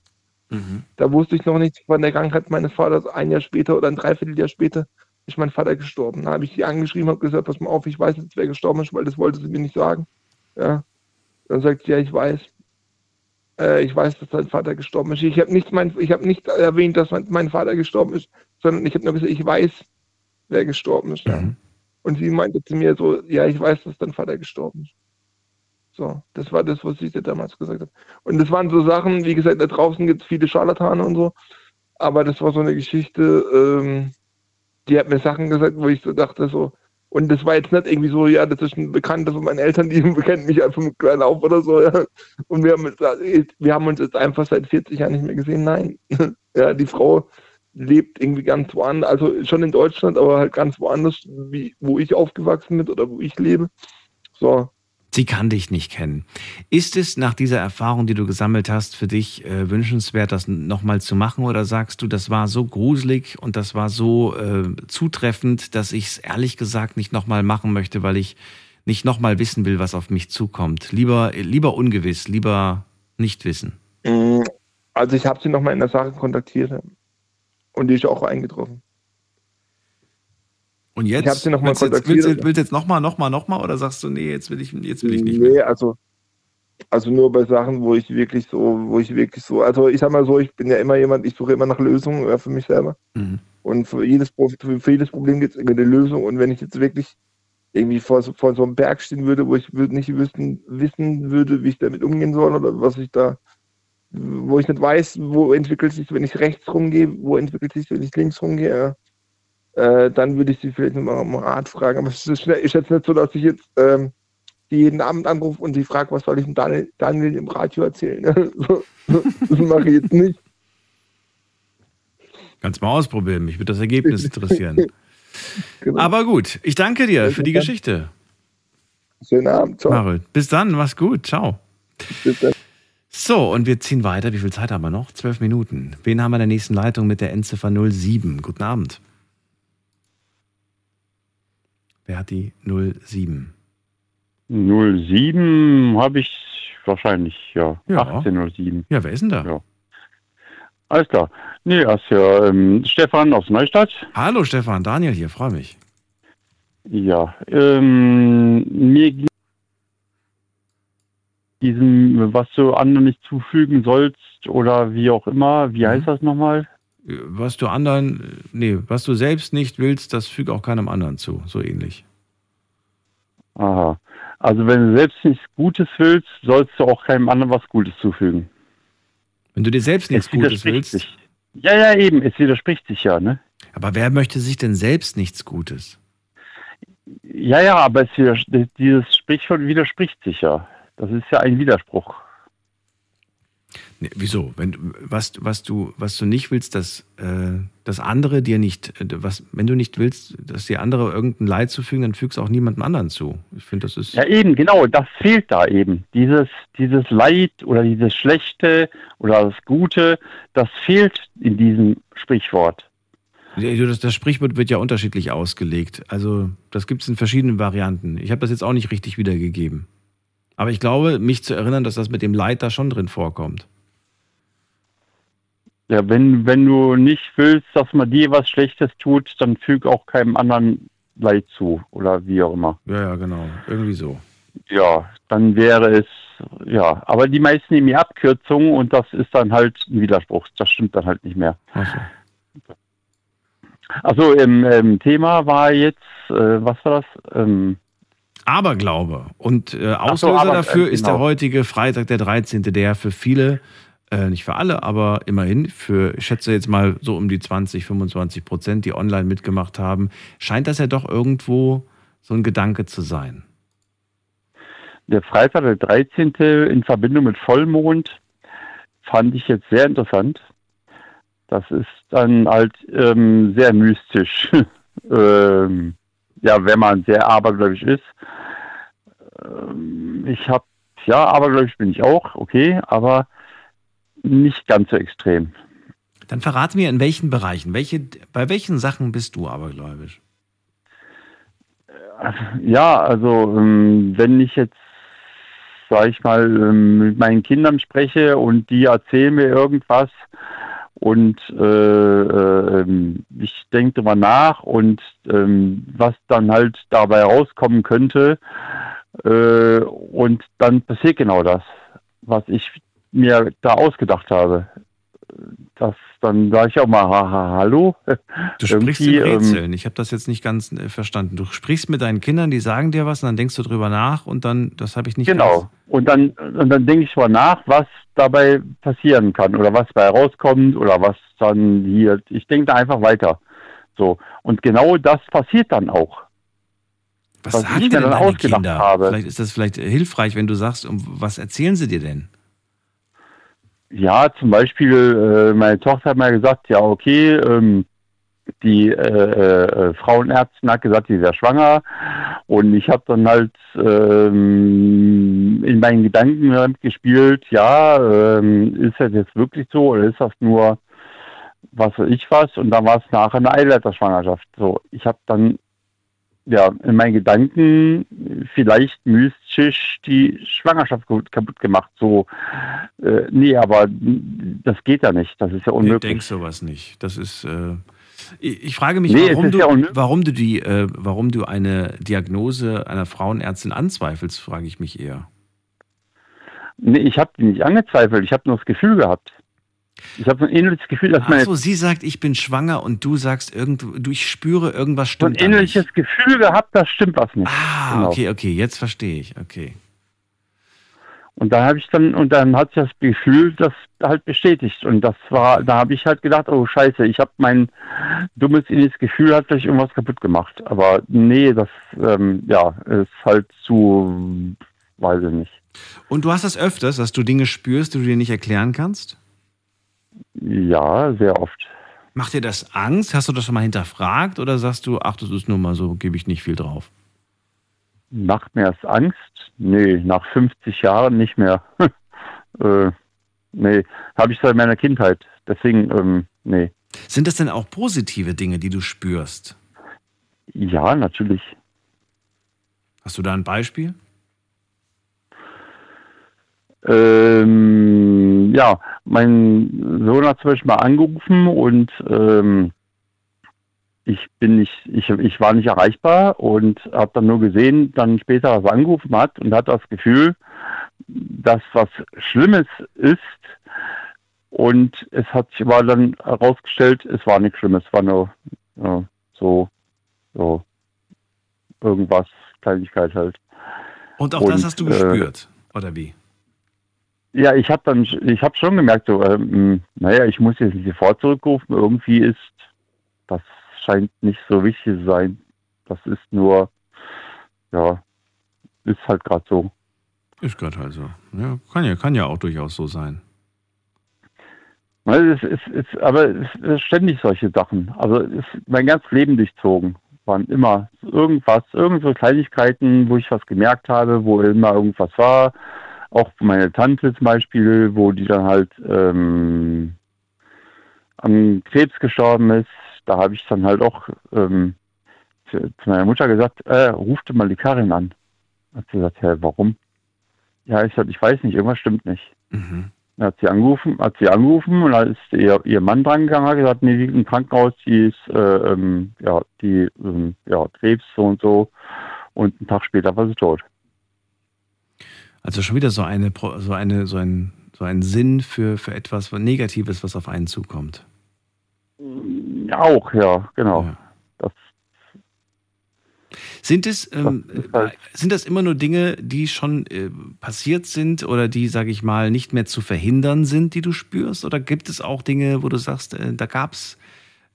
Mhm. Da wusste ich noch nichts von der Krankheit meines Vaters. Ein Jahr später oder ein Dreivierteljahr später ist mein Vater gestorben. Da habe ich sie angeschrieben und gesagt, pass mal auf, ich weiß jetzt, wer gestorben ist, weil das wollte sie mir nicht sagen. Ja. Dann sagt sie, ja, ich weiß. Äh, ich weiß, dass dein Vater gestorben ist. Ich habe nicht, mein, hab nicht erwähnt, dass mein, mein Vater gestorben ist, sondern ich habe nur gesagt, ich weiß, wer gestorben ist. Mhm. Und sie meinte zu mir so, ja, ich weiß, dass dein Vater gestorben ist. So, das war das, was sie dir damals gesagt hat. Und das waren so Sachen, wie gesagt, da draußen gibt es viele Scharlatane und so, aber das war so eine Geschichte, ähm, die hat mir Sachen gesagt, wo ich so dachte, so, und das war jetzt nicht irgendwie so, ja, das ist ein Bekannter von meinen Eltern, die kennen mich einfach mit klein auf oder so, ja. Und wir haben, wir haben uns jetzt einfach seit 40 Jahren nicht mehr gesehen. Nein. Ja, die Frau lebt irgendwie ganz woanders, also schon in Deutschland, aber halt ganz woanders, wie, wo ich aufgewachsen bin oder wo ich lebe. So. Sie kann dich nicht kennen. Ist es nach dieser Erfahrung, die du gesammelt hast, für dich äh, wünschenswert, das nochmal zu machen? Oder sagst du, das war so gruselig und das war so äh, zutreffend, dass ich es ehrlich gesagt nicht nochmal machen möchte, weil ich nicht nochmal wissen will, was auf mich zukommt? Lieber, lieber ungewiss, lieber nicht wissen. Mm, also ich habe sie nochmal in der Sache kontaktiert. Und die ist auch eingetroffen. Und jetzt? Ich habe sie nochmal kontaktiert. Willst, willst, willst du jetzt nochmal, nochmal, nochmal oder sagst du, nee, jetzt will ich, jetzt will ich nicht nee, mehr? also, also nur bei Sachen, wo ich wirklich so, wo ich wirklich so, also ich sag mal so, ich bin ja immer jemand, ich suche immer nach Lösungen für mich selber. Mhm. Und für jedes, für jedes Problem gibt es eine Lösung. Und wenn ich jetzt wirklich irgendwie vor, vor so einem Berg stehen würde, wo ich nicht wissen, wissen würde, wie ich damit umgehen soll oder was ich da wo ich nicht weiß, wo entwickelt sich, wenn ich rechts rumgehe, wo entwickelt sich, wenn ich links rumgehe, äh, dann würde ich sie vielleicht nochmal um Rat fragen. Aber es ist, ist, jetzt nicht so, dass ich jetzt ähm, die jeden Abend anrufe und sie frage, was soll ich dem Daniel, Daniel im Radio erzählen. das mache ich jetzt nicht. Kannst mal ausprobieren, mich würde das Ergebnis interessieren. genau. Aber gut, ich danke dir für die Geschichte. Schönen Abend, ciao. Marut. Bis dann, mach's gut, ciao. Bis dann. So, und wir ziehen weiter. Wie viel Zeit haben wir noch? Zwölf Minuten. Wen haben wir in der nächsten Leitung mit der Endziffer 07? Guten Abend. Wer hat die 07? 07 habe ich wahrscheinlich, ja. Ja. 1807. Ja, wer ist denn da? Ja. Alles klar. Nee, das ist ja ähm, Stefan aus Neustadt. Hallo Stefan, Daniel hier, freue mich. Ja, ähm, mir ging diesem, was du anderen nicht zufügen sollst oder wie auch immer, wie heißt das nochmal? Was du anderen, nee, was du selbst nicht willst, das füge auch keinem anderen zu, so ähnlich. Aha. Also wenn du selbst nichts Gutes willst, sollst du auch keinem anderen was Gutes zufügen. Wenn du dir selbst nichts Es Gutes willst. sich. Ja, ja, eben, es widerspricht sich ja, ne? Aber wer möchte sich denn selbst nichts Gutes? Ja, ja, aber dieses Sprichwort widerspricht sich ja. Das ist ja ein Widerspruch. Nee, wieso? Wenn, du- was, was, du, was du nicht willst, dass, äh, dass andere dir nicht, äh, was, wenn du nicht willst, dass dir andere irgendein Leid zufügen, dann fügst auch niemandem anderen zu. Ich finde, das ist. Ja, eben, genau, das fehlt da eben. Dieses, dieses Leid oder dieses Schlechte oder das Gute, das fehlt in diesem Sprichwort. Das, das Sprichwort wird ja unterschiedlich ausgelegt. Also, das gibt es in verschiedenen Varianten. Ich habe das jetzt auch nicht richtig wiedergegeben. Aber ich glaube, mich zu erinnern, dass das mit dem Leid da schon drin vorkommt. Ja, wenn, wenn du nicht willst, dass man dir was Schlechtes tut, dann füg auch keinem anderen Leid zu oder wie auch immer. Ja, ja, genau. Irgendwie so. Ja, dann wäre es, ja, aber die meisten nehmen die Abkürzung und das ist dann halt ein Widerspruch. Das stimmt dann halt nicht mehr. Also im, im Thema war jetzt, äh, was war das? Ähm, Aberglaube. Und äh, Ach so, Auslöser aber- dafür äh, ist der genau. heutige Freitag, der 13., der für viele, äh, nicht für alle, aber immerhin, für, ich schätze jetzt mal so um die 20, 25 Prozent, die online mitgemacht haben, scheint das ja doch irgendwo so ein Gedanke zu sein. der Freitag, der 13. in Verbindung mit Vollmond fand ich jetzt sehr interessant. Das ist dann halt ähm, sehr mystisch. ähm, ja, wenn man sehr abergläubisch ist. Ähm, ich habe, ja, abergläubisch bin ich auch, okay, aber nicht ganz so extrem. Dann verrate mir, in welchen Bereichen, welche, bei welchen Sachen bist du abergläubisch? Ja, also ähm, wenn ich jetzt, sag ich mal, ähm, mit meinen Kindern spreche und die erzählen mir irgendwas und äh, äh, ähm, ich denke drüber nach und ähm, was dann halt dabei rauskommen könnte äh, und dann passiert genau das, was ich mir da ausgedacht habe. Das, dann sage ich auch mal, ha, ha, hallo. Du sprichst in ähm, Rätseln. Ich habe das jetzt nicht ganz äh, verstanden. Du sprichst mit deinen Kindern, die sagen dir was und dann denkst du drüber nach und dann, das habe ich nicht Genau. Und dann, und dann denke ich mal nach, was dabei passieren kann oder was dabei rauskommt oder was dann hier. Ich denke da einfach weiter. So. Und genau das passiert dann auch. Was was sagen ich mir dann ausgedacht Kinder? habe. Vielleicht ist das vielleicht hilfreich, wenn du sagst, um was erzählen sie dir denn? Ja, zum Beispiel, äh, meine Tochter hat mal gesagt, ja, okay, ähm, die äh, äh, Frauenärztin hat gesagt, sie wäre schwanger. Und ich habe dann halt ähm, in meinen Gedanken gespielt, ja, ähm, ist das jetzt wirklich so oder ist das nur was weiß ich was? Und dann war es nachher eine Eileiterschwangerschaft. So, ich habe dann ja in meinen Gedanken vielleicht mystisch die Schwangerschaft kaputt gemacht. So, äh, nee, aber das geht ja nicht. Das ist ja Ich unmöglich. denk sowas nicht. Das ist. Äh, ich, ich frage mich, Nee, warum, du, ja warum du die, äh, warum du eine Diagnose einer Frauenärztin anzweifelst, frage ich mich eher. Nee, ich habe die nicht angezweifelt. Ich habe nur das Gefühl gehabt. Ich habe so ein ähnliches Gefühl, dass meine Achso, sie sagt, ich bin schwanger und du sagst, irgend, du, ich spüre, irgendwas so ein stimmt. da nicht. ähnliches Gefühl gehabt, das stimmt was nicht. Ah, Genau. okay, okay, jetzt verstehe ich. Okay. Und da habe ich dann, und dann hat sich das Gefühl das halt bestätigt. Und das war, da habe ich halt gedacht, oh scheiße, ich habe mein dummes inneres Gefühl, hat vielleicht irgendwas kaputt gemacht. Aber nee, das, ähm, ja, ist halt zu, weiß ich nicht. Und du hast das öfters, dass du Dinge spürst, die du dir nicht erklären kannst? Ja, sehr oft. Macht dir das Angst? Hast du das schon mal hinterfragt oder sagst du, ach, das ist nur mal so, gebe ich nicht viel drauf? Macht mir das Angst? Nee, nach 50 Jahren nicht mehr. äh, nee, habe ich seit meiner Kindheit. Deswegen, ähm, nee. Sind das denn auch positive Dinge, die du spürst? Ja, natürlich. Hast du da ein Beispiel? Ähm, ja, mein Sohn hat zum Beispiel mal angerufen und ähm, ich bin nicht, ich, ich war nicht erreichbar und habe dann nur gesehen, dann später, dass er angerufen hat und hat das Gefühl, dass was Schlimmes ist. Und es hat sich aber dann herausgestellt, es war nichts Schlimmes, es war nur ja, so, so irgendwas, Kleinigkeit halt. Und auch das hast du äh, gespürt, oder wie? Ja, ich habe dann, ich habe schon gemerkt, so, ähm, naja, ich muss jetzt nicht sofort zurückrufen. Irgendwie ist, das scheint nicht so wichtig zu sein. Das ist nur, ja, ist halt gerade so. Ist gerade halt so. Ja, kann ja, kann ja auch durchaus so sein. Es ist, ist, aber es ist ständig solche Sachen. Also es ist mein ganzes Leben durchzogen. Waren immer irgendwas, irgendwo Kleinigkeiten, wo ich was gemerkt habe, wo immer irgendwas war. Auch meine Tante zum Beispiel, wo die dann halt ähm, an Krebs gestorben ist. Da habe ich dann halt auch ähm, zu, zu meiner Mutter gesagt, äh, rufte mal die Karin an. Hat sie gesagt, hä, warum? Ja, ich sagte, ich weiß nicht, irgendwas stimmt nicht. Mhm. Dann hat sie angerufen, hat sie angerufen und dann ist ihr, ihr Mann dran gegangen, hat gesagt, nee, die liegt im Krankenhaus, die ist, äh, ähm, ja, die, ähm, ja, Krebs so und so. Und einen Tag später war sie tot. Also schon wieder so eine, so eine, so ein, so ein Sinn für, für etwas Negatives, was auf einen zukommt. Ja, auch, ja, genau. Das, Sind es, ähm, Das halt- äh, sind das immer nur Dinge, die schon äh, passiert sind oder die, sage ich mal, nicht mehr zu verhindern sind, die du spürst? Oder gibt es auch Dinge, wo du sagst, äh, da gab's,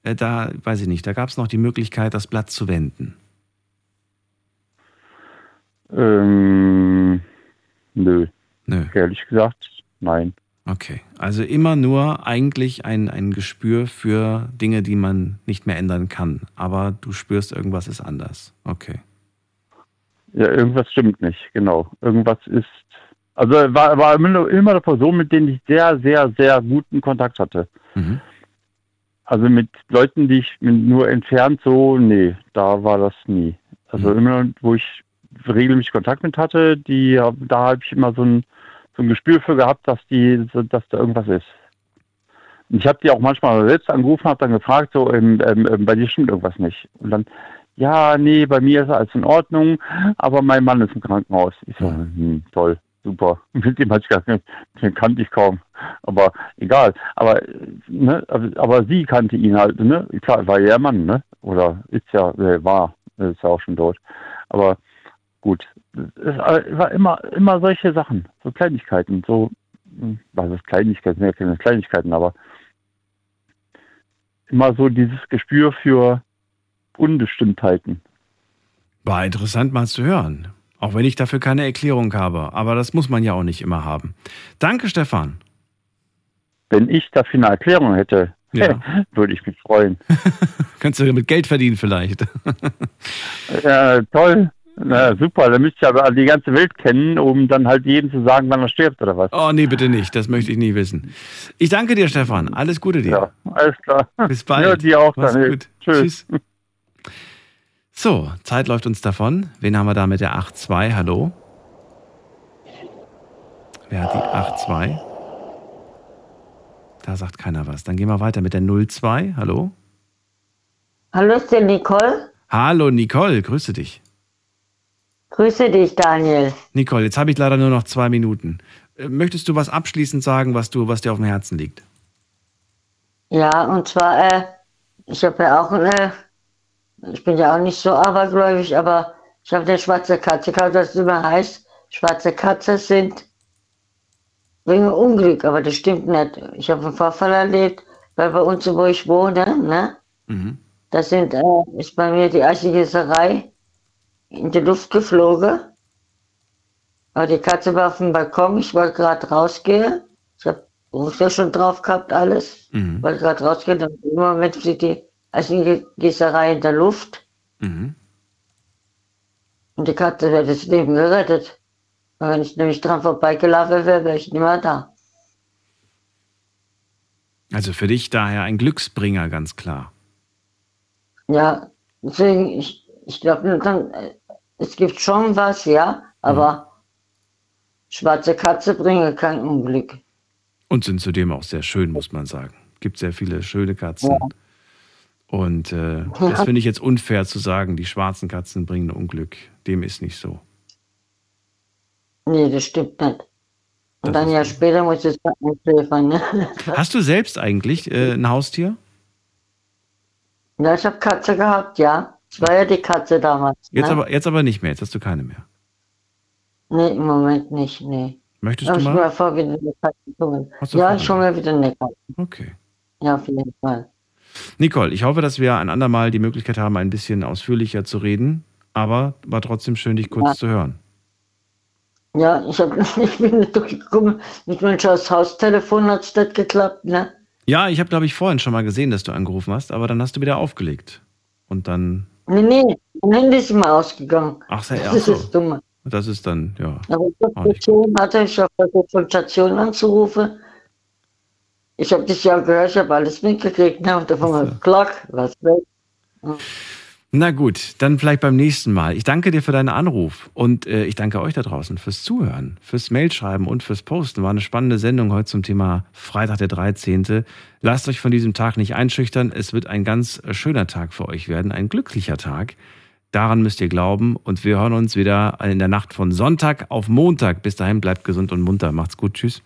äh, da, weiß ich nicht, da gab es noch die Möglichkeit, das Blatt zu wenden? ähm, nö. Nö. Ehrlich gesagt, nein. Okay, also immer nur eigentlich ein, ein Gespür für Dinge, die man nicht mehr ändern kann. Aber du spürst, irgendwas ist anders. Okay. Ja, irgendwas stimmt nicht, genau. Irgendwas ist. Also war, war immer, immer eine Person, mit denen ich sehr, sehr, sehr guten Kontakt hatte. Mhm. Also mit Leuten, die ich nur entfernt so, nee, da war das nie. Also immer, wo ich regelmäßig Kontakt mit hatte, die, da habe ich immer so ein, so ein Gespür für gehabt, dass die, dass da irgendwas ist. Und ich habe die auch manchmal selbst angerufen, habe dann gefragt, so, ähm, ähm, ähm, bei dir stimmt irgendwas nicht. Und dann, ja, nee, bei mir ist alles in Ordnung, aber mein Mann ist im Krankenhaus. Ich so, hm, toll, super. Mit dem hatte ich gar nicht, den kannte ich kaum. Aber egal. Aber, ne, aber, aber sie kannte ihn halt, ne? Klar, war ja ihr Mann, ne? Oder ist ja, äh, war, ist ja auch schon tot. Aber gut, es war immer, immer solche Sachen, so Kleinigkeiten, so, hm, was ist Kleinigkeiten, ja, keine Kleinigkeiten, aber immer so dieses Gespür für Unbestimmtheiten. War interessant mal zu hören. Auch wenn ich dafür keine Erklärung habe. Aber das muss man ja auch nicht immer haben. Danke, Stefan. Wenn ich dafür eine Erklärung hätte, Ja. würde ich mich freuen. Könntest du mit Geld verdienen vielleicht. Ja, toll. Na, super, dann müsst ihr aber die ganze Welt kennen, um dann halt jedem zu sagen, wann er stirbt oder was. Oh nee, bitte nicht. Das möchte ich nie wissen. Ich danke dir, Stefan. Alles Gute dir. Ja, alles klar. Bis bald. Ja, dir auch, Mach's Daniel. gut. Tschüss. So, Zeit läuft uns davon. Wen haben wir da mit der 8.2? Hallo? Wer hat die 8.2? Da sagt keiner was. Dann gehen wir weiter mit der 02. Hallo? Hallo, ist der Nicole? Hallo, Nicole. Grüße dich. Grüße dich, Daniel. Nicole, jetzt habe ich leider nur noch zwei Minuten. Äh, Möchtest du was abschließend sagen, was, du, was dir auf dem Herzen liegt? Ja, und zwar, äh, ich habe ja auch eine, ich bin ja auch nicht so abergläubig, aber ich habe eine schwarze Katze gehabt, das immer heißt, schwarze Katze sind wegen Unglück, aber das stimmt nicht. Ich habe einen Vorfall erlebt, weil bei uns, wo ich wohne, ne, Mhm. da sind, äh, ist bei mir die Eichengießerei in die Luft geflogen. Aber die Katze war auf dem Balkon, ich wollte gerade rausgehen. Ich habe ja schon drauf gehabt, alles. Mhm. Wollte gerade rausgehen, dann im Moment sieht die Eichengießerei in der Luft Mhm. und die Katze wäre das Leben gerettet. Aber wenn ich nämlich dran vorbeigelaufen wäre, wäre ich nicht mehr da. Also für dich daher ein Glücksbringer, ganz klar. Ja, deswegen, ich, ich glaube, dann, äh, es gibt schon was, ja, aber Schwarze Katze bringe kein Unglück. Und sind zudem auch sehr schön, muss man sagen. Gibt sehr viele schöne Katzen. Ja. Und äh, das finde ich jetzt unfair zu sagen, die schwarzen Katzen bringen Unglück. Dem ist nicht so. Nee, das stimmt nicht. Und dann ja später muss ich einschläfern, ne? Hast du selbst eigentlich äh, ein Haustier? Ja, ich habe Katze gehabt, ja. Es war ja die Katze damals. Jetzt, ne? aber, jetzt aber nicht mehr. Jetzt hast du keine mehr. Nee, im Moment nicht, nee. Möchtest du ich mal? vor, wieder eine Katze du Ja, hole mir wieder eine Katze. Okay. Ja, auf jeden Fall. Nicole, ich hoffe, dass wir ein andermal die Möglichkeit haben, ein bisschen ausführlicher zu reden. Aber war trotzdem schön, dich kurz Ja. zu hören. Ja, ich, hab, ich bin nicht durchgekommen. Mit meinem Haustelefon hat es nicht geklappt, ne? Ja, ich habe, glaube ich, vorhin schon mal gesehen, dass du angerufen hast, aber dann hast du wieder aufgelegt. Und dann, Nee, nee, mein Handy ist immer ausgegangen. ach, sei, Das so. ist dumm. Das ist dann, ja. Aber ich hab Station hatte, ich habe versucht, von Station anzurufen. Ich habe dich ja gehört, ich habe alles mitgekriegt, ne? Und auf einmal, klack, was weg. Na gut, dann vielleicht beim nächsten Mal. Ich danke dir für deinen Anruf und äh, ich danke euch da draußen fürs Zuhören, fürs Mailschreiben und fürs Posten. War eine spannende Sendung heute zum Thema Freitag der 13. Lasst euch von diesem Tag nicht einschüchtern. Es wird ein ganz schöner Tag für euch werden, ein glücklicher Tag. Daran müsst ihr glauben und wir hören uns wieder in der Nacht von Sonntag auf Montag. Bis dahin bleibt gesund und munter. Macht's gut. Tschüss.